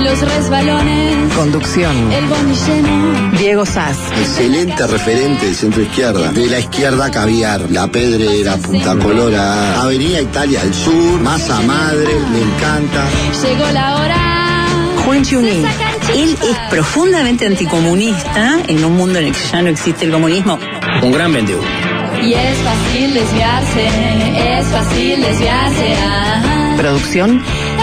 los resbalones. conducción, El lleno. Diego Sass, Excelente referente de centro izquierda. De la izquierda caviar, La Pedrera, Punta Colora, Avenida Italia del Sur, Masa Madre, me encanta. Llegó la hora. Juan Chunín. Él es profundamente anticomunista en un mundo en el que ya no existe el comunismo. Un gran 21. Y es fácil desviarse. Es fácil desviarse. ah. Producción,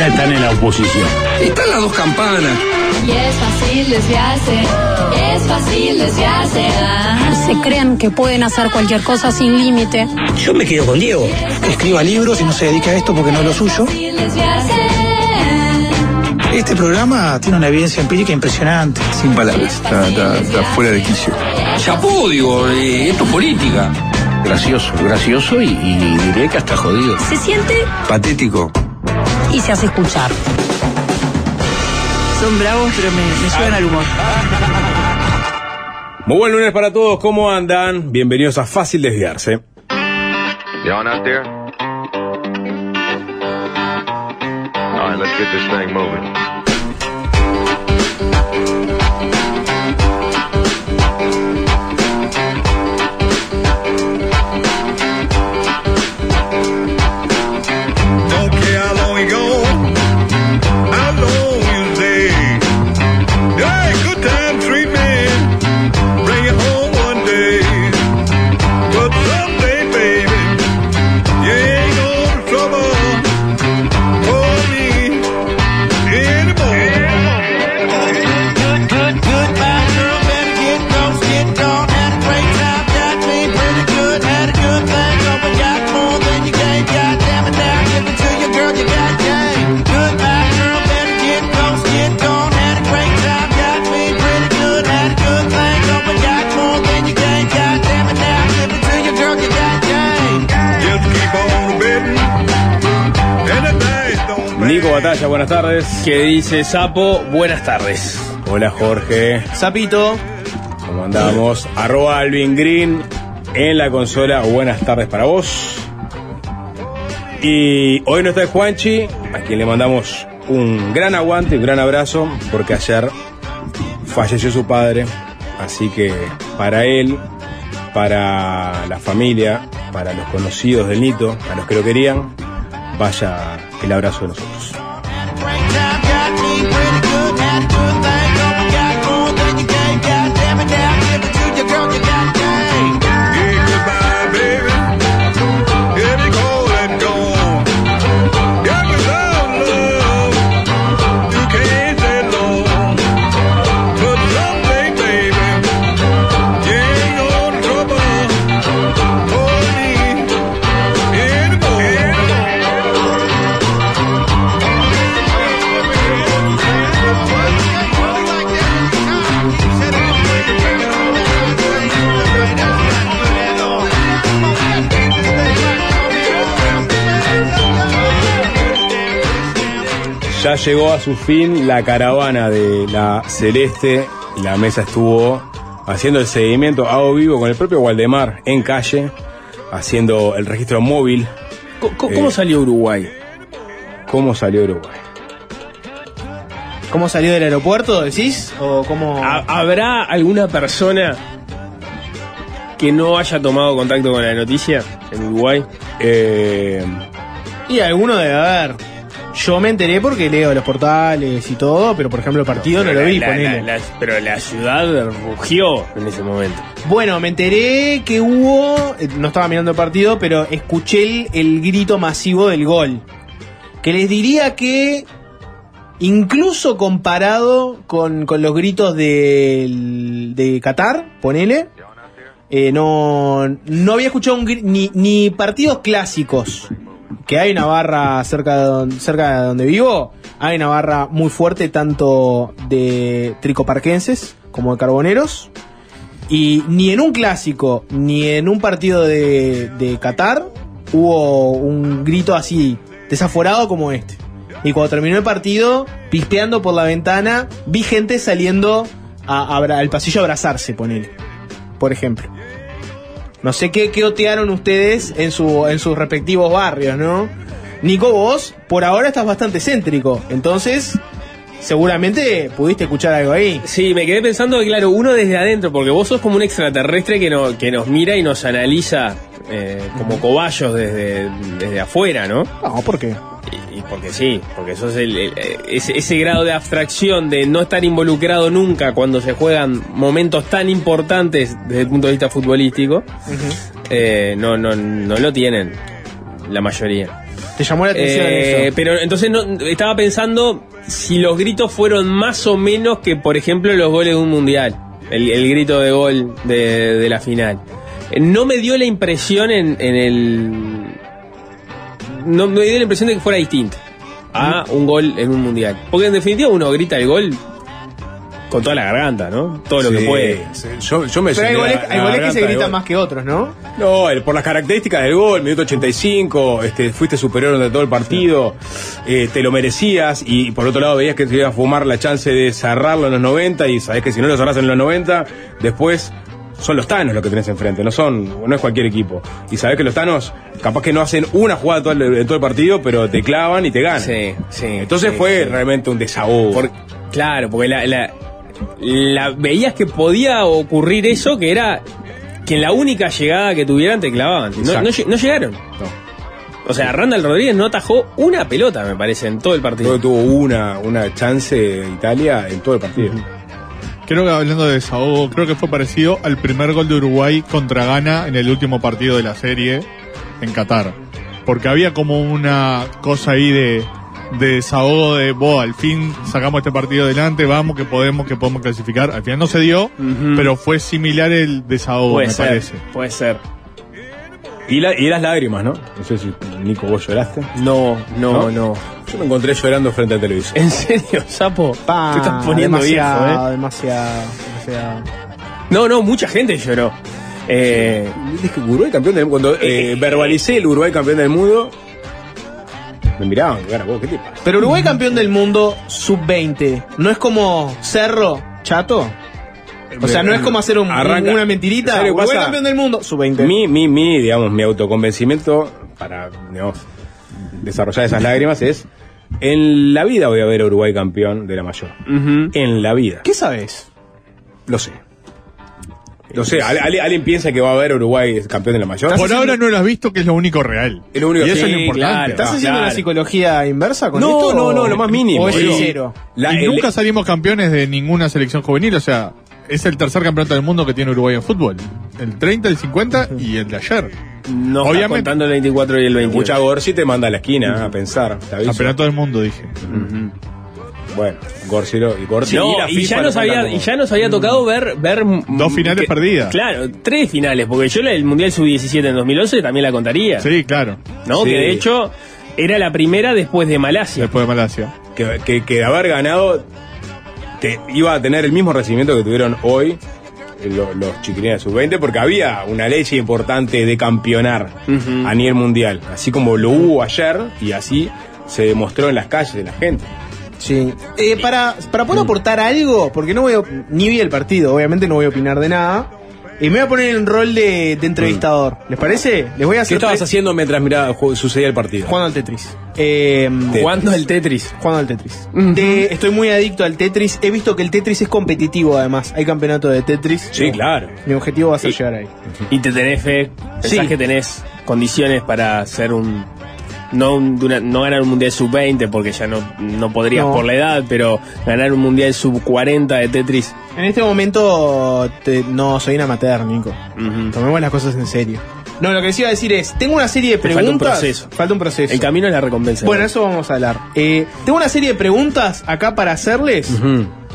Ya están en la oposición. Están las dos campanas. Y es fácil desviarse. Es fácil desviarse. ah. se creen que pueden hacer cualquier cosa sin límite. Yo me quedo con Diego. escriba libros y no se dedica a esto porque no es lo suyo. Este programa tiene una evidencia empírica impresionante. Sin palabras, está, está- está fuera de quicio. Chapó, digo, eh, esto es política. Gracioso, gracioso y, y diré que hasta jodido. Se siente Patético. Y se hace escuchar. Son bravos, pero me, me suben al humor. Muy buen lunes para todos, ¿cómo andan? Bienvenidos a Fácil Desviarse. Y'all out there? All right, let's get this thing moving. Buenas tardes. que dice Sapo, buenas tardes. Hola Jorge, Sapito, ¿cómo andamos? Arroba Alvin Green en la consola, buenas tardes para vos. Y hoy no está Juanchi, a quien le mandamos un gran aguante, un gran abrazo, porque ayer falleció su padre. Así que para él, para la familia, para los conocidos del Nito, a los que lo querían, vaya el abrazo de nosotros. Ya llegó a su fin la caravana de la Celeste. La mesa estuvo haciendo el seguimiento a vivo con el propio Waldemar en calle, haciendo el registro móvil. ¿Cómo, cómo Eh. salió Uruguay? ¿Cómo salió Uruguay? ¿Cómo salió del aeropuerto, decís? ¿O cómo...? ¿Ha- ¿Habrá alguna persona que no haya tomado contacto con la noticia en Uruguay? Eh, Y alguno debe haber. Yo me enteré porque leo los portales y todo, pero por ejemplo el partido no, lo vi, la- ponele. la- la- pero la ciudad rugió en ese momento. Bueno, me enteré que hubo, eh, no estaba mirando el partido, pero escuché el, el grito masivo del gol. Que les diría que, incluso comparado con, con los gritos del- de Qatar, ponele, eh, no, no había escuchado un gri- ni, ni partidos clásicos que hay una barra cerca de, donde vivo, hay una barra muy fuerte tanto de tricoparquenses como de carboneros. Y ni en un clásico, ni en un partido de, de Qatar hubo un grito así desaforado como este. Y cuando terminó el partido, pispeando por la ventana, vi gente saliendo al pasillo a abrazarse, ponele. Por ejemplo. No sé qué, qué otearon ustedes en, su, en sus respectivos barrios, ¿no? Nico, vos por ahora estás bastante céntrico. Entonces, seguramente pudiste escuchar algo ahí. Sí, me quedé pensando que, claro, uno desde adentro, porque vos sos como un extraterrestre que, no, que nos mira y nos analiza eh, como cobayos desde, desde afuera, ¿no? No, ¿por qué? Y, porque sí, porque sos el, el- ese, ese grado de abstracción de no estar involucrado nunca cuando se juegan momentos tan importantes desde el punto de vista futbolístico, eh, no, no, no lo tienen la mayoría. ¿Te llamó la atención Eh, eso? Pero entonces no, estaba pensando si los gritos fueron más o menos que, por ejemplo, los goles de un mundial. El, el grito de gol de, de la final. Eh, No me dio la impresión en, en el. No me dio la impresión de que fuera distinto a un gol en un mundial. Porque en definitiva uno grita el gol con toda la garganta, ¿no? Todo lo Sí, que puede. sí. Yo, yo me Pero hay goles, hay goles que se gritan más que otros, ¿no? No, el- por las características del gol, minuto 85, este, fuiste superior de todo el partido, eh, te lo merecías y por otro lado veías que te iba a fumar la chance de cerrarlo en los 90 y sabés que si no lo cerrás en los 90, después son los Tanos los que tenés enfrente, no son, no es cualquier equipo. Y sabés que los Tanos capaz que no hacen una jugada todo el- en todo el partido, pero te clavan y te ganan. Sí, sí. Entonces sí, fue sí. realmente un desahogo. Por- claro, porque la, la- la- veías que podía ocurrir eso, que era que en la única llegada que tuvieran te clavaban. No, Exacto. no llegaron. O sea, Randall Rodríguez no atajó una pelota, me parece, en todo el Creo partido. que tuvo una, una chance de Italia en todo el partido. Creo que hablando de desahogo, creo que fue parecido al primer gol de Uruguay contra Ghana en el último partido de la serie en Qatar. Porque había como una cosa ahí de, de desahogo de, "Bo, al fin sacamos este partido adelante, vamos que podemos, que podemos clasificar. Al final no se dio, pero fue similar el desahogo, puede me ser, parece. puede ser. Y, la- y las lágrimas, ¿no? No sé si Nico vos lloraste. No, no, ¿No? no. Yo me encontré llorando frente al televisor. ¿En serio, Sapo? Pa, Te estás poniendo demasiado, viejo, ¿eh? demasiado, demasiado. No, no, mucha gente lloró. Eh, Dije, Uruguay campeón del mundo. Cuando eh, verbalicé el Uruguay campeón del mundo, me miraban, cara, vos, ¿qué te pasa? Pero Uruguay campeón del mundo sub-20, ¿no es como Cerro, chato? O sea, no es como hacer un- Arranca- una mentirita. ¿Sabes lo que Uruguay pasa? campeón del mundo, sub-20. Mi, mi, mi, digamos, mi autoconvencimiento para, digamos, desarrollar esas lágrimas es, en la vida voy a ver a Uruguay campeón de la mayor. En la vida. ¿Qué sabes? Lo sé. Lo sé, ¿Al- al- ¿alguien piensa que va a ver a Uruguay campeón de la mayor? Por ahora no lo has visto, que es lo único real. Es lo único y eso sí, es lo importante. claro. ¿Estás Ah, haciendo claro. una psicología inversa con No, esto? no, o- no, lo más mínimo. ¿O es sincero? Y el- nunca salimos campeones de ninguna selección juvenil, o sea, es el tercer campeonato del mundo que tiene Uruguay en fútbol. El 30, el 50 y el de ayer. No Obviamente. contando el 24 y el 28. Mucha Gorsi te manda a la esquina a pensar. Campeonato del mundo, dije. Bueno, Gorsi, lo- y Gorsi No, y la y FIFA ya, lo nos había, y ya nos había tocado ver... ver Dos finales perdidas. Claro, tres finales, porque yo del Mundial Sub-17 en 2011 también la contaría. Sí, claro. ¿no? Sí. Que de hecho era la primera después de Malasia. Después de Malasia. que, que, que de haber ganado te iba a tener el mismo recibimiento que tuvieron hoy eh, lo- los chiquilines de sub-20 porque había una leche importante de campeonar a nivel mundial, así como lo hubo ayer y así se demostró en las calles de la gente. Sí. Eh, para, para poder aportar algo, porque no voy a, ni vi el partido, obviamente no voy a opinar de nada. Y me voy a poner en rol de, de entrevistador. ¿Les parece? Les voy a ¿Qué hacer. estabas pre- haciendo mientras miraba, ju- sucedía el partido? Jugando al Tetris. Eh, Tetris. Jugando el Tetris. Jugando al Tetris. De- estoy muy adicto al Tetris. He visto que el Tetris es competitivo además. Hay campeonato de Tetris. Sí, claro. Mi objetivo va a ser llegar ahí. Y te tenés fe, pensás Sí. que tenés condiciones para ser un... No, un- de una- no ganar un Mundial Sub-20 porque ya no, no podrías No. por la edad, pero ganar un Mundial Sub-40 de Tetris. En este momento te- no soy un amateur, Nico. Tomemos las cosas en serio. No, lo que les iba a decir es, tengo una serie de Te falta un preguntas. proceso. Falta un proceso. El camino es la recompensa. Bueno, eso vamos a hablar. Eh, tengo una serie de preguntas acá para hacerles.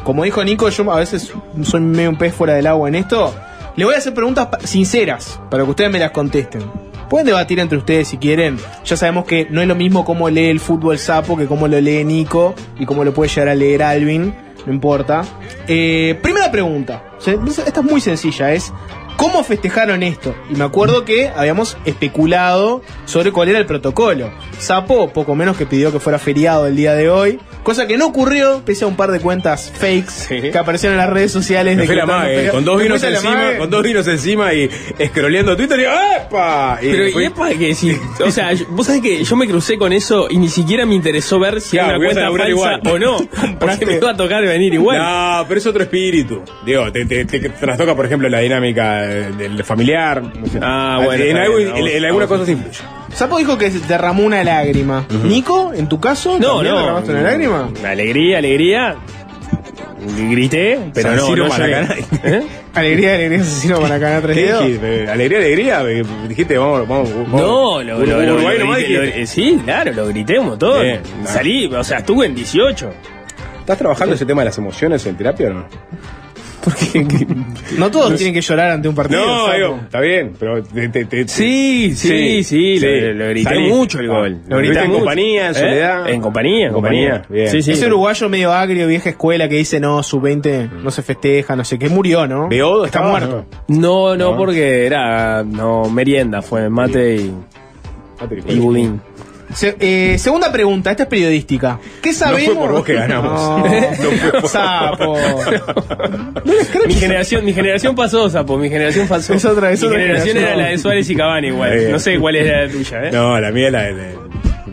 Como dijo Nico, yo a veces soy medio un pez fuera del agua en esto. Le voy a hacer preguntas sinceras para que ustedes me las contesten. Pueden debatir entre ustedes si quieren. Ya sabemos que no es lo mismo cómo lee el fútbol sapo que cómo lo lee Nico y cómo lo puede llegar a leer Alvin. No importa. Eh, primera pregunta. Esta es muy sencilla. Es ¿cómo festejaron esto? Y me acuerdo que habíamos especulado sobre cuál era el protocolo. Sapo, poco menos que pidió que fuera feriado el día de hoy. Cosa que no ocurrió, pese a un par de cuentas fakes que aparecieron en las redes sociales. Me de fui que la mague, feriados. con dos vinos encima, mague. con dos vinos encima y escroleando Twitter y ¡epa! Y Pero, fui- ¿y es para que o sea, vos sabés que yo me crucé con eso y ni siquiera me interesó ver si Claro, era una cuenta falsa igual. o no, porque me iba a tocar venir igual. No, pero es otro espíritu. Digo, te, te, te trastoca, por ejemplo, la dinámica eh, del familiar. no sé. Ah, bueno, En, algo- bien, en- en algunas vamos. cosas influye. Sapo dijo que derramó una lágrima. Nico, en tu caso, No, ¿también no. derramaste una lágrima? Alegría, alegría. Grité, pero San no, Siro no. Maracaná. ¿Eh? Alegría, alegría, asesino. Alegría, alegría. eh, Dijiste, vamos, vamos. vamos. No, lo, lo, lo- Uruguay lo grité, eh, sí, claro, lo grité un montón. Bien, Salí, o sea, estuve en 18. ¿Estás trabajando ese tema de las emociones en terapia o no? No todos tienen que llorar ante un partido. No, digo, está bien, pero te, te- te- Sí, sí, sí, lo, lo grité Salí. mucho el gol. ¿Lo Lo grité en mucho. compañía, en ¿Eh? soledad? En compañía, en compañía. Bien. Sí, sí. Ese uruguayo medio agrio, vieja escuela, que dice, no, su 20 no se festeja, no sé qué, murió, ¿no? Beodo Está estaba, muerto. No, no, No. porque era no merienda, fue mate y, y budín. Se- eh, segunda pregunta, esta es periodística. ¿Qué sabemos? por vos que ganamos. No, No fue por- Sapo. Mi generación, mi generación pasó, Sapo, mi generación pasó. Es otra- es mi otra generación generación. era la de Suárez y Cavani igual. No sé cuál era la tuya, ¿eh? No, la mía es la, la,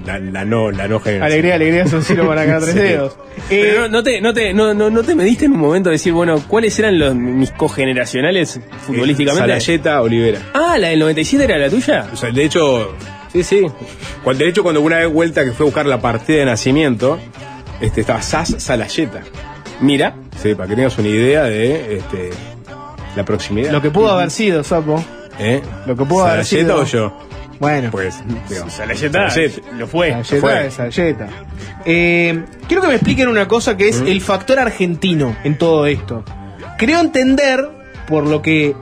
la, la no, la no generación. Alegría, alegría, son Ciro para ganar tres Sí. dedos. Pero Eh, no, no te, no, te, no, no, no te mediste en un momento de decir, bueno, ¿cuáles eran los, mis cogeneracionales futbolísticamente? Salayeta, Olivera. Ah, la del 97 era la tuya. O sea, de hecho, sí, sí. Cuando, de hecho, cuando una vez vuelta que fue a buscar la partida de nacimiento, este, estaba Sas Salayeta. Mira. Sí, para que tengas una idea de este, la proximidad. lo que pudo haber sido, Sapo. ¿Eh? Lo que pudo haber ¿Salayeta sido. o yo? Bueno, Pues, digo, Salayeta Salayeta. lo fue. Galleta fue. es galleta. Eh, quiero que me expliquen una cosa que es Mm. el factor argentino en todo esto. Creo entender, por lo que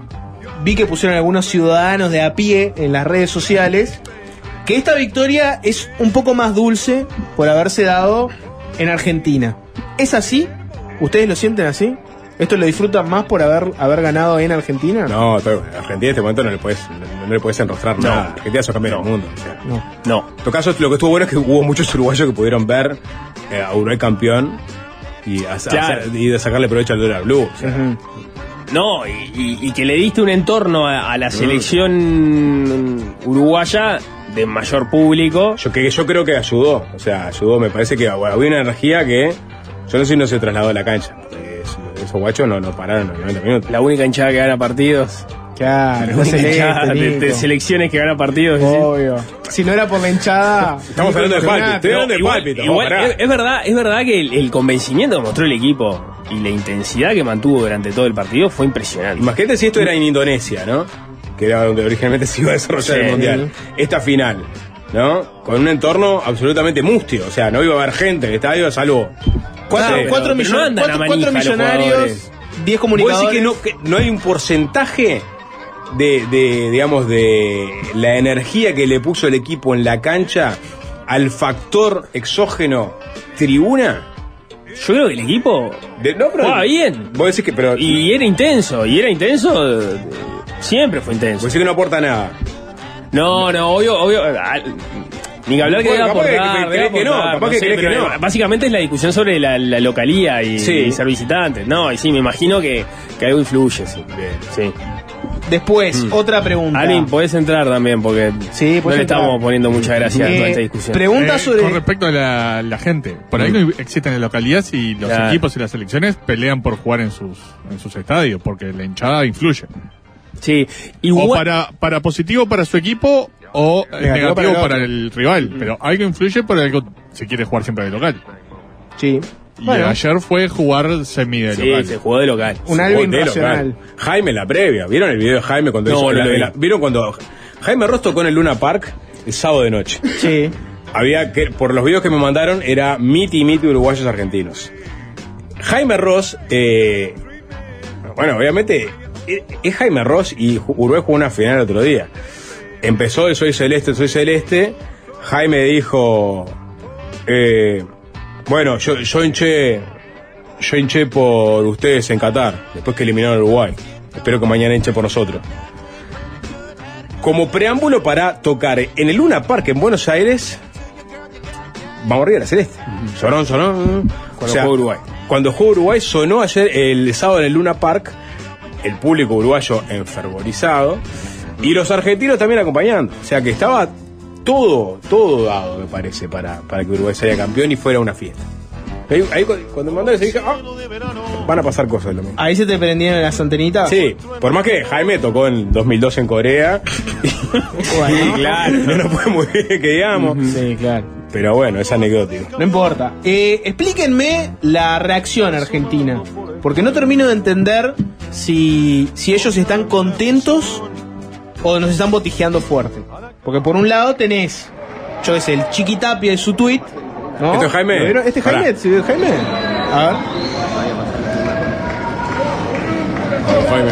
vi que pusieron algunos ciudadanos de a pie en las redes sociales, que esta victoria es un poco más dulce por haberse dado en Argentina. ¿Es así? ¿Ustedes lo sienten así? ¿Esto lo disfrutan más por haber, haber ganado en Argentina? No, Argentina en este momento no le puedes, no, no le puedes enrostrar No. nada. Argentina es el campeón del mundo. o sea. No. No. En todo caso, lo que estuvo bueno es que hubo muchos uruguayos que pudieron ver eh, a Uruguay campeón y, a- Claro. hacer- y de sacarle provecho al dólar blue. o sea. Ujú. No, y, y- y que le diste un entorno a, a la selección uruguaya de mayor público. Yo, que, yo creo que ayudó. O sea, ayudó. Me parece que bueno, había una energía que yo no sé si no se trasladó a la cancha. porque es- esos guachos no, no pararon los 90 minutos. La única hinchada que gana partidos. Claro, La no hinchada de, selecciones que gana partidos. ¿sí? Obvio. Si no era por la hinchada. Estamos hablando de Palpi. Estoy hablando de igual, Palpi. igual, pará. es, es verdad, es verdad que el, el convencimiento que mostró el equipo y la intensidad que mantuvo durante todo el partido fue impresionante. Imagínate si esto era en Indonesia, ¿no? Que era donde originalmente se iba a desarrollar Sí. el mundial. Esta final, ¿no? Con un entorno absolutamente mustio. O sea, no iba a haber gente en el estadio, salvo. Cuatro, Sí. cuatro millon- no andan a cuatro- manija cuatro millonarios, jugadores. 10 ¿Vos decís comunicadores. que no, que no hay un porcentaje de, de, digamos, de la energía que le puso el equipo en la cancha al factor exógeno tribuna? Yo creo que el equipo De- no, pero- jugaba bien. Vos decís que, pero, Y era intenso, y era intenso, siempre fue intenso. vos decís que no aporta nada. No, no, obvio, obvio. ah, Ni que hablar que Bueno, debe capaz que- aportar, que- que no, capaz que sé, crees que pero no. Básicamente es la discusión sobre la, la localía y, Sí. y ser visitante. No, y sí, me imagino que, que algo influye, sí. Sí. Después, otra pregunta. Alvin, podés entrar también porque Sí, no le entrar. estamos poniendo mucha gracia a Eh, toda esta discusión. Pregunta Eh, sobre. Con respecto a la, la gente, por ahí no existen en localidades y los Claro. equipos y las selecciones pelean por jugar en sus, en sus estadios, porque la hinchada influye. Sí, O para, para positivo para su equipo o eh, Negativo negativo, para el para, otro. el rival. Pero algo influye por algo se quiere jugar siempre de local. Sí. Y Bueno. ayer fue jugar semi de Sí, local. se jugó de local. Un racional. local. Jaime la previa. ¿Vieron el video de Jaime cuando No, hizo la- la- ¿Vieron cuando Jaime Ross tocó en el Luna Park el sábado de noche? Sí. Había que, por los videos que me mandaron, era miti miti uruguayos argentinos. Jaime Ross, eh, bueno, obviamente, es Jaime Ross y Uruguay jugó una final el otro día. empezó el Soy Celeste, Soy Celeste, Jaime dijo, eh, bueno, yo, yo hinché, yo hinché por ustedes en Qatar, después que eliminaron a Uruguay. Espero que mañana hinche por nosotros. Como preámbulo para tocar en el Luna Park en Buenos Aires, vamos arriba la Celeste. Sonó, sonó. Cuando jugó Uruguay. Cuando jugó Uruguay sonó ayer el sábado en el Luna Park, el público uruguayo enfervorizado y los argentinos también acompañando. O sea que estaba todo, todo dado, me parece, para, para que Uruguay sea campeón y fuera una fiesta. Ahí, ahí cu- cuando mandó se dije, ah, van a pasar cosas lo mismo. Ahí se te prendieron las antenitas. Sí, por más que Jaime tocó en 2002 en Corea. Bueno. claro, no nos fue muy bien que digamos. Sí, claro. Pero bueno, es anecdótico. No importa. Eh, explíquenme la reacción argentina. Porque no termino de entender si, si ellos están contentos o nos están botijeando fuerte. Porque por un lado tenés, yo qué sé, el Chiquitapia y su tweet. ¿no? ¿Esto es Jaime? ¿Lo vieron? ¿Este es Jaime? ¿Sí, es Jaime? A ver. Jaime.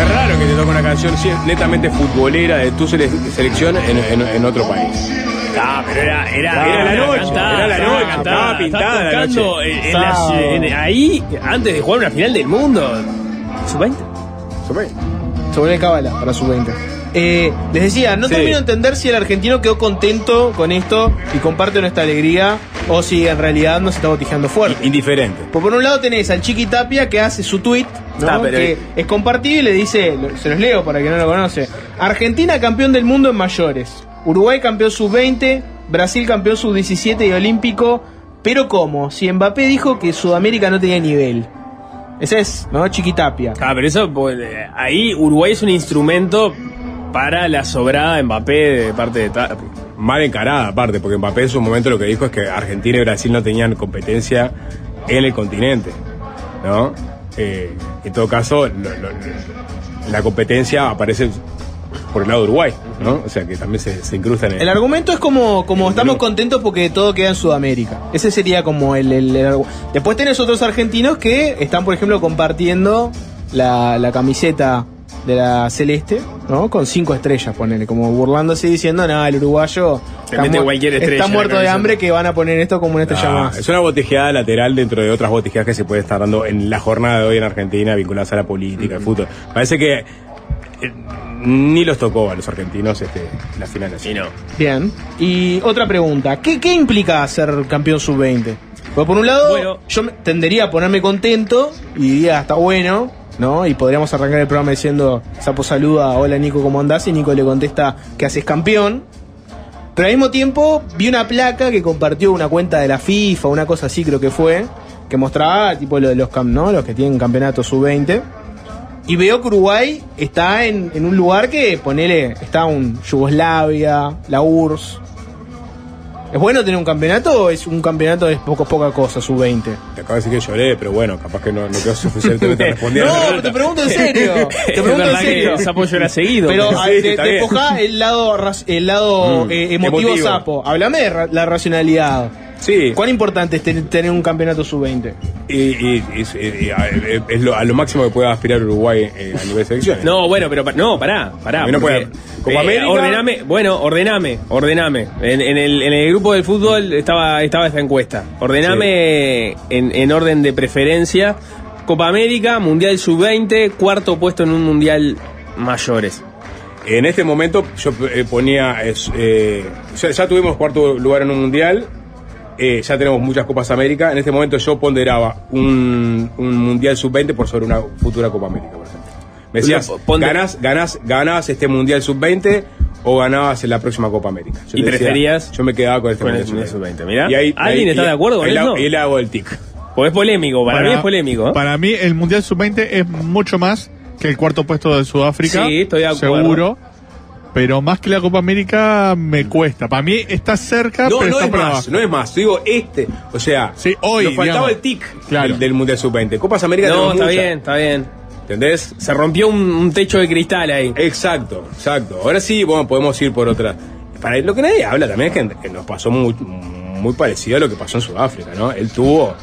Es raro que te toque una canción netamente futbolera de tu sele- selección en, en- en otro país. Ah, pero era, era, Era la noche, cantada, era la noche, cantada, estaba pintada estaba la tocando noche. en- en la- Sábado. en- ahí, antes de jugar una final del mundo. ¿Sub-20? Se vuelve cábala para su 20. Eh, les decía, no Sí. termino de entender si el argentino quedó contento con esto y comparte nuestra alegría o si en realidad nos está botijeando fuerte. Indiferente. Pues por un lado tenés al Chiqui Tapia que hace su tweet, ¿no? Ah, pero- que es compartible, dice, lo- se los leo para que no lo conoce. Argentina campeón del mundo en mayores. Uruguay campeón sub-20, Brasil campeón sub-17 y olímpico. Pero ¿cómo? Si Mbappé dijo que Sudamérica no tenía nivel. Ese es, ¿no? Chiqui Tapia. Ah, pero eso, pues, eh, ahí Uruguay es un instrumento para la sobrada Mbappé de parte de. Mal encarada, aparte, porque Mbappé en su momento lo que dijo es que Argentina y Brasil no tenían competencia en el continente. ¿No? Eh, en todo caso, la competencia aparece por el lado de Uruguay, ¿no? O sea que también se, se incrustan en El argumento es como, como estamos contentos porque todo queda en Sudamérica. Ese sería como el, el- el argu- Después tenés otros argentinos que están, por ejemplo, compartiendo la, la camiseta de la celeste, ¿no? Con cinco estrellas, ponele, como burlándose y diciendo, nada, el uruguayo está, mete mu- cualquier estrella está en la muerto de hambre que van a poner esto como una estrella Ah, más. Es una botejeada lateral dentro de otras botejeadas que se puede estar dando en la jornada de hoy en Argentina vinculadas a la política, al fútbol. Parece que eh, ni los tocó a los argentinos este, la final así. Y no. Bien. Y otra pregunta, ¿qué, qué implica ser campeón sub-20? Pues por un lado, Bueno. yo tendería a ponerme contento y diría, está bueno, ¿no? Y podríamos arrancar el programa diciendo, Sapo saluda, hola Nico, ¿cómo andás? Y Nico le contesta que haces campeón. Pero al mismo tiempo vi una placa que compartió una cuenta de la FIFA, una cosa así creo que fue, que mostraba tipo lo de los, cam- ¿no? los que tienen campeonato sub-20. Y veo que Uruguay está en, en un lugar que, ponele, está un Yugoslavia, la URSS. ¿Es bueno tener un campeonato o es un campeonato de poco, poca cosa, sub-20? Te acabo de decir que lloré, pero bueno, capaz que no, no quedó suficientemente respondiendo. No, pero te pregunto en serio. Te pregunto en serio. que Sapo llora seguido. Pero Sí, ah, sí, despojá el lado, el lado Mm, eh, emotivo, emotivo. sapo. Háblame de ra- la racionalidad. Sí, ¿Cuán importante es ten- tener un campeonato sub-20? y, y- eh, es lo, a lo máximo que puede aspirar Uruguay eh, a nivel selecciones. No, bueno, pero pa- no, pará, pará. No porque, puede- Copa América- Ordename, bueno, ordename, ordename. En, en el, en el grupo del fútbol estaba, estaba esta encuesta. Ordename en, en orden de preferencia. Copa América, Mundial Sub-20, cuarto puesto en un Mundial Mayores. En este momento yo eh, ponía, eh, ya, ya tuvimos cuarto lugar en un mundial, eh, ya tenemos muchas Copas América, en este momento yo ponderaba un, un mundial sub-20 por sobre una futura Copa América, por ejemplo. Me decías, ganás, ganás, ganabas este mundial sub-20 o ganabas en la próxima Copa América. Yo ¿Y te decía, preferías yo me quedaba con este con el mundial Mundial sub-20. Sub-20? Mirá, Y ahí- ¿alguien ahí- está y- de acuerdo con eso? Y le hago el tic. Pues es polémico, para, mí es polémico. ¿eh? Para mí, el Mundial Sub-20 es mucho más que el cuarto puesto de Sudáfrica. Sí, estoy de acuerdo. Seguro. Pero más que la Copa América me cuesta. Para mí está cerca, No, pero no está es más, abajo. no es más. Digo, este, o sea, Sí, hoy, nos faltaba digamos. el tic Claro. del, del Mundial Sub-20. Copas América No, está bien, está bien. ¿Entendés? Se rompió un, un techo de cristal ahí. Exacto, exacto. Ahora sí, bueno, podemos ir por otra. Para lo que nadie habla también es que, que nos pasó muy, muy parecido a lo que pasó en Sudáfrica, ¿no? Él tuvo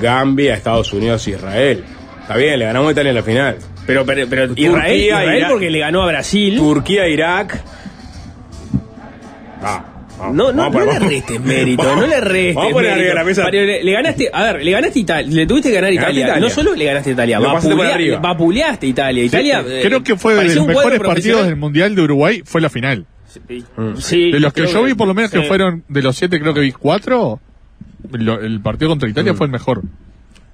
Gambia, Estados Unidos, Israel. Está bien, le ganamos a Italia en la final. Pero, pero, pero Turquía, Israel, Israel Irak. porque le ganó a Brasil. Turquía, Irak. Ah, vamos, No, no, no le restes mérito, Vamos- no le restes Vamos a poner mérito. arriba de la mesa. Le, le ganaste, a ver, le ganaste a Italia, le tuviste que ganar Italia. Italia. No solo le ganaste a Italia, Lo pasaste por vapulea- arriba. vapuleaste Italia. Italia eh, Creo que fue de parecía los mejores partidos del Mundial de Uruguay, fue la final. Sí, De los que yo vi, por lo menos que fueron, de los siete creo que vi cuatro, lo- el partido contra Italia Mm. fue el mejor.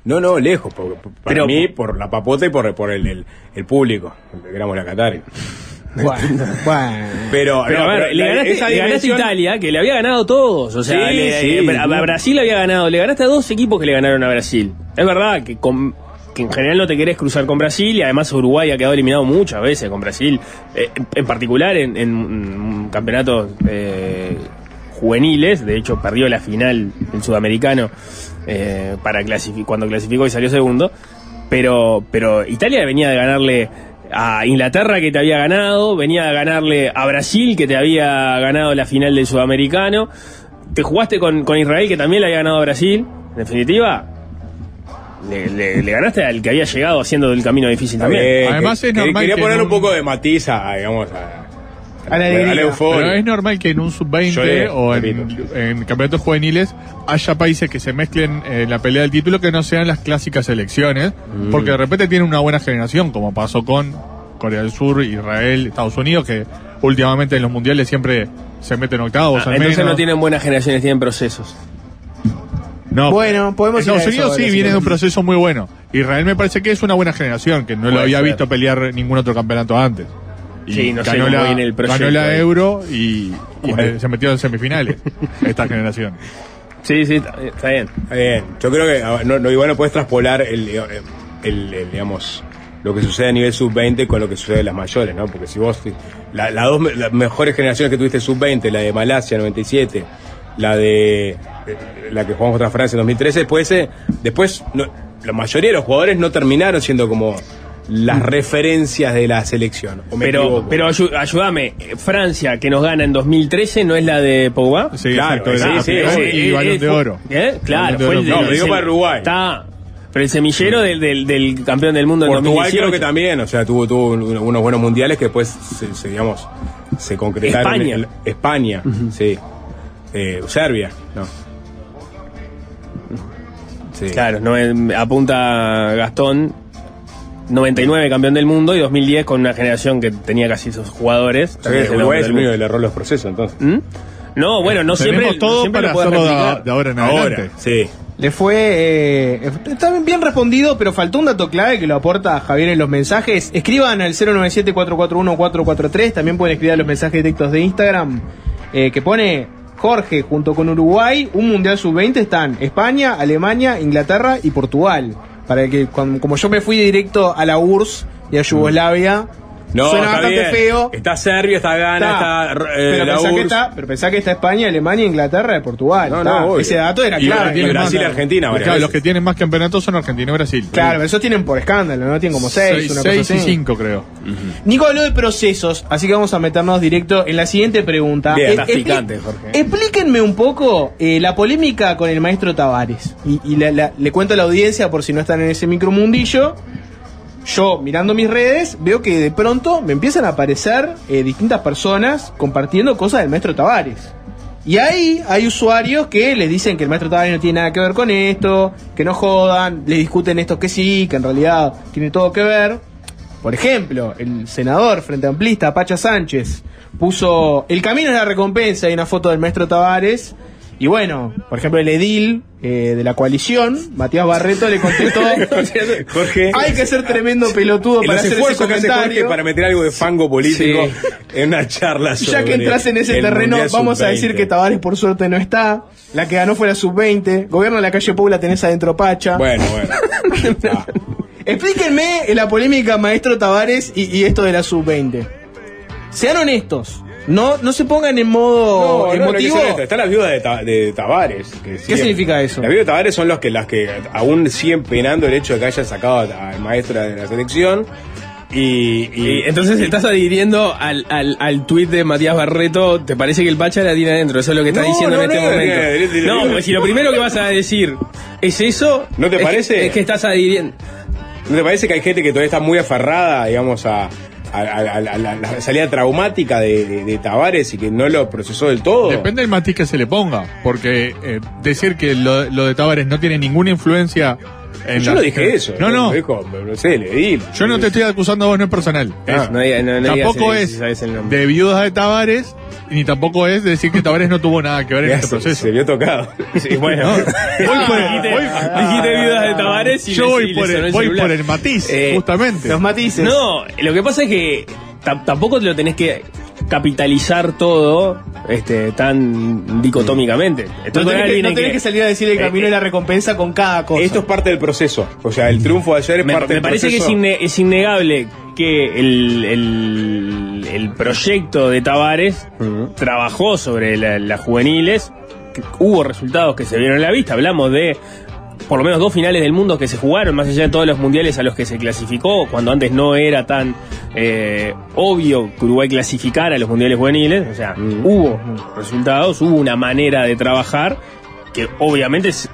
No, no, lejos. por- por- para Pero- mí, por la papota y por, por el, el, el público. Éramos la Qatar. Bueno, bueno. Pero, Pero no, a ver, pero le ganaste, esa le ganaste a Italia, que le había ganado a todos. O sea, Sí, le- sí, a, Brasil le había ganado. Le ganaste a dos equipos que le ganaron a Brasil. Es verdad que, con- que en general no te querés cruzar con Brasil y además Uruguay ha quedado eliminado muchas veces con Brasil. eh, en, en particular en, en, campeonatos eh, juveniles. De hecho, perdió la final del sudamericano eh, para cuando clasificó y salió segundo. Pero, pero Italia venía de ganarle a Inglaterra que te había ganado, venía a ganarle a Brasil que te había ganado la final del sudamericano. Te jugaste con, con Israel que también le había ganado a Brasil. En definitiva, le, le- le ganaste al que había llegado haciendo el camino difícil también. Además que- es que- normal Quería que poner un un- poco de matiz a, digamos, a, A la alegría. euforia. Pero es normal que en un Yo sub-20 le- o en, campeonatos juveniles haya países que se mezclen en la pelea del título que no sean las clásicas selecciones, Mm. porque de repente tienen una buena generación, como pasó con Corea del Sur, Israel, Estados Unidos, que últimamente en los mundiales siempre se meten octavos Ah, al entonces menos. no tienen buenas generaciones, tienen procesos. No, Bueno, podemos ir a Estados eso Unidos ahora, sí si viene de un proceso muy bueno. Israel me parece que es una buena generación, que no lo había ser. visto pelear ningún otro campeonato antes. Y Sí, no ganó la, el proyecto ganó la. Euro y, se metió en semifinales esta generación. Sí, sí, está, está bien. Está bien. Yo creo que no, no, igual no puedes traspolar el, el, el- el, digamos, lo que sucede a nivel sub-20 con lo que sucede en las mayores, ¿no? Porque si vos, la- las dos me- las mejores generaciones que tuviste sub-20, la de Malasia 97, la de eh, la que jugamos contra Francia en 2013, después, eh, después no- la mayoría de los jugadores no terminaron siendo como las referencias de la selección. ¿o me Pero, equivoco? pero ayúdame, eh, Francia que nos gana en 2013 no es la de Pogba. Sí, Claro, exacto, sí, sí, y eh, balón eh, de fue- oro. ¿Eh? Claro, de fue el, No, el- pero digo el- para Uruguay. Está, pero el semillero del, del, del campeón del mundo en Portugal 2018. creo que también, o sea, tuvo, tuvo un- unos buenos mundiales que después, se, se, digamos, se concretaron. España. en- España, sí. Eh, Serbia, no. Sí. Claro, no, eh, apunta Gastón, 99 campeón del mundo y 2010 con una generación que tenía casi esos jugadores. O sea, que Uruguay es el único que le erró los procesos, entonces. ¿Mm? No, bueno, no Tenemos siempre, todo siempre para lo hacerlo de, ahora en Ahora, adelante. sí. Le fue. Eh, está bien- respondido, pero faltó un dato clave que lo aporta Javier en los mensajes. Escriban al 097-441-443. También pueden escribir a los mensajes directos de Instagram. eh, que pone Jorge junto con Uruguay. Un mundial sub-20 están España, Alemania, Inglaterra y Portugal. Para que, cuando- como yo me fui directo a la URSS y a Yugoslavia. No, suena está bastante bien. feo. Está Serbia, está Ghana, está, Está. eh, pero, la pensá que está, pero pensá que está España, Alemania, Inglaterra y Portugal. No, Está. no, obvio. Ese dato era Y clave. Brasil, Brasil y Argentina, Claro, los que tienen más campeonatos son Argentina y Brasil. Claro, pero esos tienen por escándalo, ¿no? Tienen como seis, seis, una seis cosa y así. cinco creo. Nico habló de procesos, así que vamos a meternos directo en la siguiente pregunta. Bien, Eh, picante, Jorge. Explíquenme un poco eh, la polémica con el maestro Tavares. Y, y la- la- le cuento a la audiencia, por si no están en ese micromundillo. Yo, mirando mis redes, veo que de pronto me empiezan a aparecer eh, distintas personas compartiendo cosas del maestro Tavares. Y ahí hay usuarios que les dicen que el maestro Tavares no tiene nada que ver con esto, que no jodan, le discuten esto que sí, que en realidad tiene todo que ver. Por ejemplo, el senador frente amplista Pacha Sánchez puso el camino es la recompensa y una foto del maestro Tavares. Y bueno, por ejemplo, el edil eh, de la coalición, Matías Barreto, le contestó: Jorge. Hay que ser tremendo pelotudo para hacer ese comentario. para meter algo de fango político en una charla sobre Ya que entras en ese terreno, vamos a Sub-20. decir que Tavares por suerte no está. La que ganó fue la sub-20. Gobierno de la calle Paula tenés adentro Pacha. Bueno, bueno. Ah. Explíquenme la polémica maestro Tavares y, y esto de la sub-20. Sean honestos. No, no se pongan en modo No, no, no emotivo. ser esto. Está la viuda de, Ta- de Tavares. que siguen- significa eso? Las viudas de Tavares son los que, las que aún siguen penando el hecho de que hayan sacado a- al maestro de la selección. Y, y- Y entonces estás adhiriendo al, al, al tuit de Matías Barreto, ¿te parece que el Pacha la tiene adentro? Eso es lo que estás No, diciendo no, en este no, momento. no, no, no, No, no. pues si lo primero que vas a decir es eso, ¿No te es- parece? Es que estás adhiriendo. ¿No te parece que hay gente que todavía está muy aferrada, digamos, a, a- a- a la, salida traumática de, de, Tavares y que no lo procesó del todo? Depende del matiz que se le ponga, porque eh, decir que lo, lo de Tavares no tiene ninguna influencia en Yo la- no dije eso. No, dijo, no sé, le di. Yo no te estoy acusando a vos, no es personal. Ah. Es- No no- no tampoco es de viudas de Tavares, ni tampoco es decir que Tavares no tuvo nada que ver en Ya este se, proceso. se vio tocado. Sí, bueno. No, voy por el- dijiste, voy- dijiste viudas de Tavares y Yo voy por el, voy por el matiz, Eh, justamente. Los matices. No, lo que pasa es que tam- tampoco te lo tenés que capitalizar todo este tan dicotómicamente. Estoy No tenés, que, alguien no en tenés que- que salir a decir el Eh, camino eh, de la recompensa con cada cosa. Esto es parte del proceso. O sea, el triunfo de ayer es me, parte me del parece que es, proceso. inne- es innegable que el, el- el proyecto de Tavares trabajó sobre la- las juveniles, que hubo resultados que se vieron en la vista, hablamos de por lo menos dos finales del mundo que se jugaron, más allá de todos los mundiales a los que se clasificó, cuando antes no era tan eh, obvio que Uruguay clasificara a los mundiales juveniles, o sea, hubo resultados, hubo una manera de trabajar que obviamente es-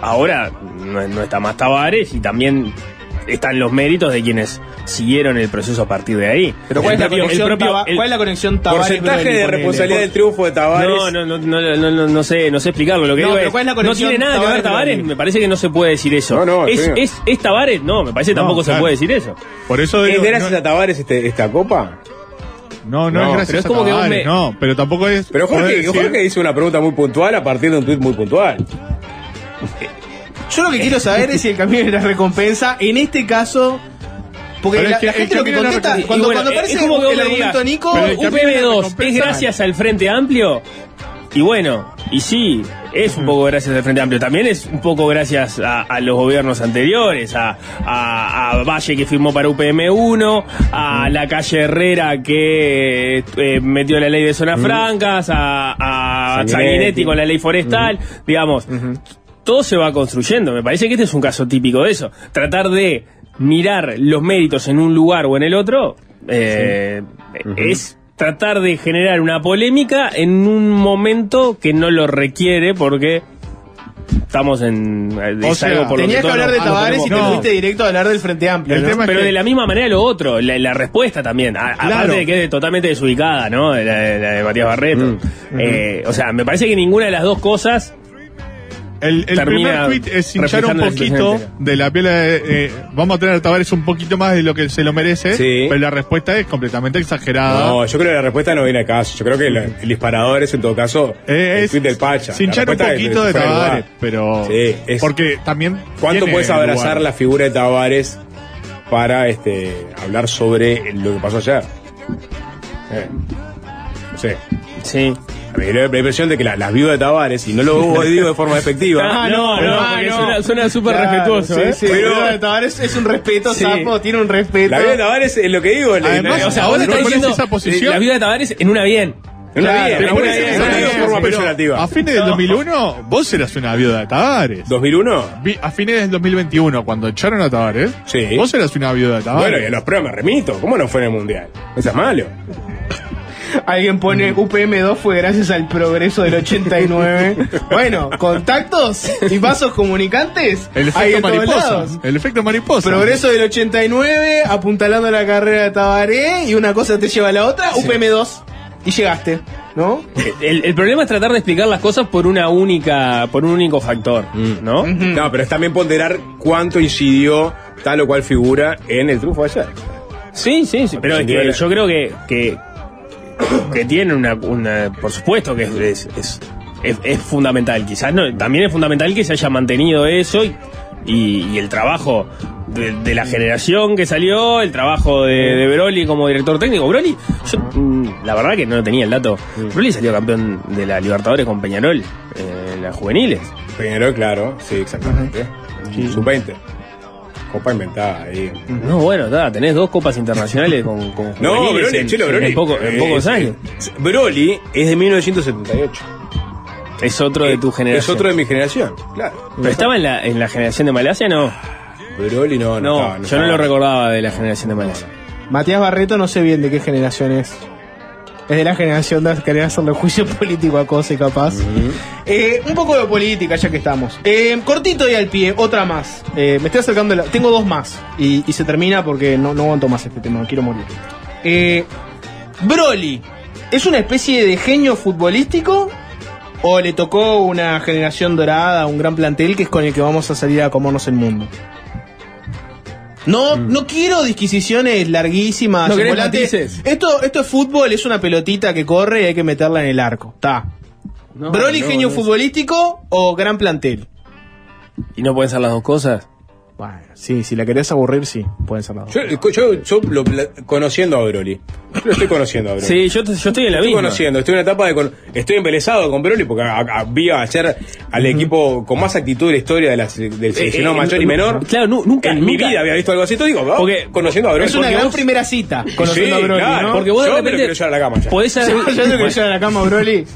ahora no, no está más Tavares y también están los méritos de quienes siguieron el proceso a partir de ahí. Pero ¿cuál es, El la propio- conexión, el propio- el- ¿cuál es la conexión Tavares Porcentaje de responsabilidad del triunfo de Tavares. No, no, no, no, no, no, no sé, no sé explicarlo. Lo que No, digo pero es, ¿cuál es la no conexión tiene nada que ver Tavares me parece que no se puede decir eso. No, no, ¿Es, es, ¿Es Tavares? No, me parece que No, tampoco claro. se puede decir eso. Por eso ¿Es digo, gracias no, a Tavares este- esta copa? no, no No, es gracias pero es a como que vos Tavares, me- no, pero tampoco es. Pero Jorge, decir- Jorge hizo una pregunta muy puntual a partir de un tuit muy puntual. Yo lo que quiero saber es si el camino de la recompensa, en este caso. Porque la, es que la el gente lo que contesta, cuando, bueno, cuando aparece es como el me argumento de Nico, pero el camino de la UPM2 es gracias al Frente Amplio. Y bueno, y sí, es un poco gracias al Frente Amplio. También es un poco gracias a, a los gobiernos anteriores, a, a- a Valle que firmó para UPM1, a la calle Herrera que eh, metió la ley de zonas francas, a. Sanguinetti con la ley forestal, digamos. Todo se va construyendo. Me parece que este es un caso típico de eso. Tratar de mirar los méritos en un lugar o en el otro eh, es tratar de generar una polémica en un momento que no lo requiere porque estamos en es O sea, algo por lo tenías que hablar de Tavares y te No. fuiste directo a hablar del Frente Amplio. El ¿no? tema es pero que- de la misma manera lo otro, la, la respuesta también, a- Claro. aparte de que es totalmente desubicada, ¿no? La, la- la de Matías Barreto. Eh, o sea, me parece que ninguna de las dos cosas El, primer tweet es hinchar un la poquito de la piel. de- eh, vamos a tener a Tavares un poquito más de lo que se lo merece. Sí. Pero la respuesta es completamente exagerada. No, yo creo que la respuesta no viene a caso. Yo creo que el disparador es en todo caso Eh, el es tweet del Pacha. hinchar un es poquito de lugar. Tavares, pero. Sí, es- Porque también. ¿Cuánto puedes abrazar lugar. la figura de Tavares para este hablar sobre lo que pasó ayer? Eh, Sí. Sí. A mí me da la impresión de que la- las viudas de Tavares, y no lo digo de forma despectiva, Ah, no, no, Ah, porque no. suena- suena súper Claro, respetuoso, sí, ¿eh? sí, Pero- pero Tavares es un respeto, Sí. Sapo, tiene un respeto. la viuda de Tavares es lo que digo. le- Además, le- O sea, vos ¿No estás pones diciendo esa posición? la vida de Tavares en una bien. en una Claro, vida, pero en una por eso- vida, eso no lo digo de forma Pero peyorativa. A fines del 2001, vos eras una viuda de Tavares. ¿2001? Vi- A fines del 2021, cuando echaron a Tavares, Sí. vos eras una viuda de Tavares. Bueno, y a los pruebas me remito. ¿Cómo no fue en el mundial? Eso es malo. Alguien pone UPM2 fue gracias al progreso del 89. bueno, contactos y vasos comunicantes. el efecto mariposa. El efecto mariposa. Progreso del 89, apuntalando la carrera de Tabaré y una cosa te lleva a la otra, UPM2. Y llegaste, ¿no? El, el problema es tratar de explicar las cosas por una única, por un único factor, ¿no? No, pero es también ponderar cuánto incidió tal o cual figura en el triunfo de ayer. Sí, sí, sí, pero es que yo creo que, que, que tiene una, una, por supuesto que es, es, es, fundamental, quizás no, también es fundamental que se haya mantenido eso y, y, y el trabajo de, de la generación que salió, el trabajo de, de Broly como director técnico. Broly, yo mm, la verdad que no tenía el dato, Broly salió campeón de la Libertadores con Peñarol, eh, en las juveniles. Peñarol, claro, sí, exactamente. Sub-20. Copa inventada ahí. No, bueno, da, tenés dos copas internacionales con, con No, Broly, en, chelo, Broly. en poco- en pocos años. Broly es de 1978. Es otro de tu generación. Es otro de mi generación, claro. ¿Pero estaba en la, en la generación de Malasia? No. Broly no, no, No, estaba, yo no lo recordaba de la generación de Malasia. Matías Barreto no sé bien de qué generación es. Es de la generación de querer hacerle juicio político a cosa y capaz. Eh, un poco de política, ya que estamos. Eh, cortito y al pie, otra más. Eh, me estoy acercando. la- Tengo dos más. Y, y se termina porque no, no aguanto más este tema, quiero morir. Broly, ¿es una especie de genio futbolístico? ¿O le tocó una generación dorada, un gran plantel que es con el que vamos a salir a comernos el mundo? No, no quiero disquisiciones larguísimas. Mm. ¿No? Esto, esto es fútbol, es una pelotita que corre y hay que meterla en el arco. Está. No, ¿Broly no, genio futbolístico o gran plantel? ¿Y no pueden ser las dos cosas? Bueno, sí, si la querés aburrir, sí, pueden ser las dos. Yo, yo, yo lo- la- conociendo a Broly. Yo lo estoy conociendo a Broly. Sí, yo, yo estoy en la estoy misma. conociendo, estoy en una etapa de. con- estoy embelesado con Broly porque a- a- vi ayer al equipo con más actitud de la historia de la del seleccionado eh, mayor y menor. claro, nu- nunca- En mi vida había visto algo así. Entonces digo, Porque- conociendo a Broly. Es una gran vos- primera cita, conociendo Sí, a Broly, claro, ¿no? Porque vos de yo me lo repente quiero llevar a la cama ya. podés Yo, haber- yo tengo que llevar a la cama a Broly.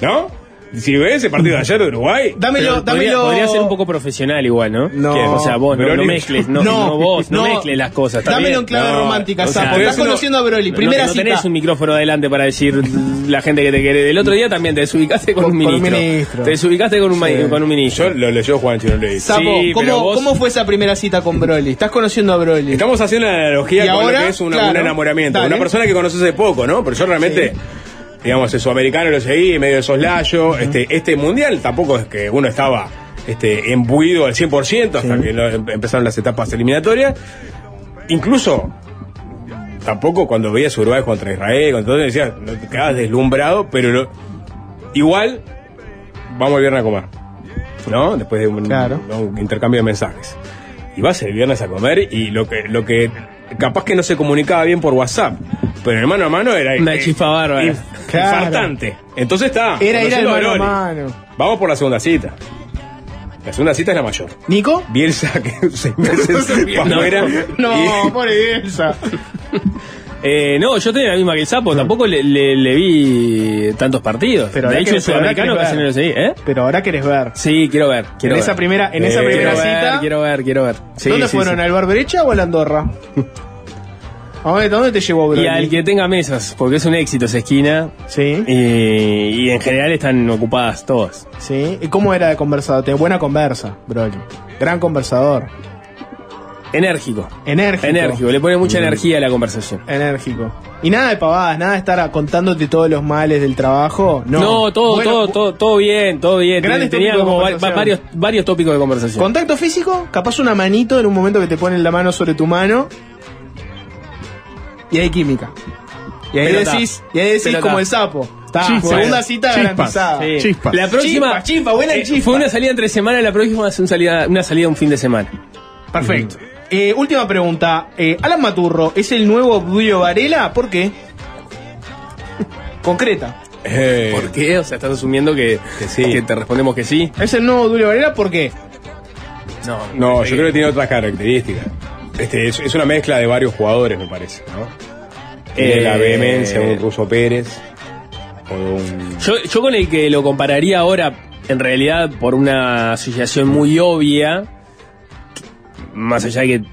¿No? Si ves ese partido de ayer de Uruguay. Dámelo, Pero podría, dámelo. podría ser un poco profesional igual, ¿no? No. O sea, vos no, Broly- no mezcles, no, No, no vos, no, no. mezcles las cosas. ¿está Dámelo bien? en clave No, romántica, o sea, Sapo. Estás conociendo a Broly. No- Primera no, cita. tenés un micrófono adelante para decir la gente que te quiere. El otro día también te desubicaste con, Con- un con un ministro. ministro. Te desubicaste con un, Sí. con un ministro. Yo lo leyó Juan Chino le dice. Sapo, Sí, ¿cómo, vos- ¿cómo fue esa primera cita con Broly? Estás conociendo a Broly. Estamos haciendo una analogía Y con ahora, lo que es una- claro, un enamoramiento. dale. Una persona que conoces hace poco, ¿no? Pero yo realmente, digamos, el sudamericano lo seguí, medio de soslayo. este, este mundial tampoco es que uno estaba este, embuido al 100% hasta que lo- em- empezaron las etapas eliminatorias. Incluso, tampoco cuando veías Uruguay contra Israel, todo, decías, no te quedabas deslumbrado, pero lo- igual vamos el viernes a comer. ¿No? Después de un, Claro. un intercambio de mensajes. Y vas el viernes a comer y lo que, lo que capaz que no se comunicaba bien por WhatsApp, pero en mano a mano era Una eh, chispa bárbara. Claro. infartante. Entonces está. Era ir al mano a Broly. mano. Vamos por la segunda cita. La segunda cita es la mayor. ¿Nico? Bielsa que seis meses para No. afuera. No, y- pobre Bielsa. Eh, no, yo tenía la misma que el sapo, tampoco le, le- le vi tantos partidos. Pero de ahora hecho, ahora sudamericano querés casi ver. no lo seguí, ¿eh? Pero ahora querés ver. Sí, quiero ver. Quiero en ver. esa primera, en esa Eh, primera quiero cita. ver, quiero ver, quiero ver. Sí, ¿Dónde sí, fueron? sí. ¿Al Bar Brecha o a la Andorra? ¿A dónde, dónde te llevó Broly? Y al que tenga mesas, porque es un éxito esa esquina. Sí, Y, y en general están ocupadas todas. sí. ¿Y cómo era de conversador? Tenía buena conversa, Broly. Gran conversador. Enérgico. Enérgico. Enérgico, le pone mucha energía a la conversación. Enérgico. Y nada de pavadas, nada de estar contándote todos los males del trabajo. No, No, todo, Bueno, todo, todo, todo bien, todo bien. Grandes Tenía como varios, varios tópicos de conversación. Contacto físico, capaz una manito en un momento que te ponen la mano sobre tu mano. Y hay química. Y ahí Pelota. decís, y ahí decís Pelota. como el sapo. Está, Chispas. segunda cita Chispas. garantizada. Sí. Chispas. La próxima. Chispa, chispa, buena eh, chispa. Fue una salida entre semana, la próxima es un salida, una salida un fin de semana. Perfecto. Eh, última pregunta. Eh, Alan Maturro, ¿es el nuevo Julio Varela? ¿Por qué? Concreta. Eh, ¿Por qué? O sea, estás asumiendo que, Que sí. que te respondemos que sí. ¿Es el nuevo Julio Varela? ¿Por qué? No, No, yo creo que tiene otras características. Este, es, es una mezcla de varios jugadores, me parece, ¿no? Eh, la vehemencia de un Ruso Pérez. O de un. Yo, yo con el que lo compararía ahora, en realidad, por una asociación muy obvia, más allá de que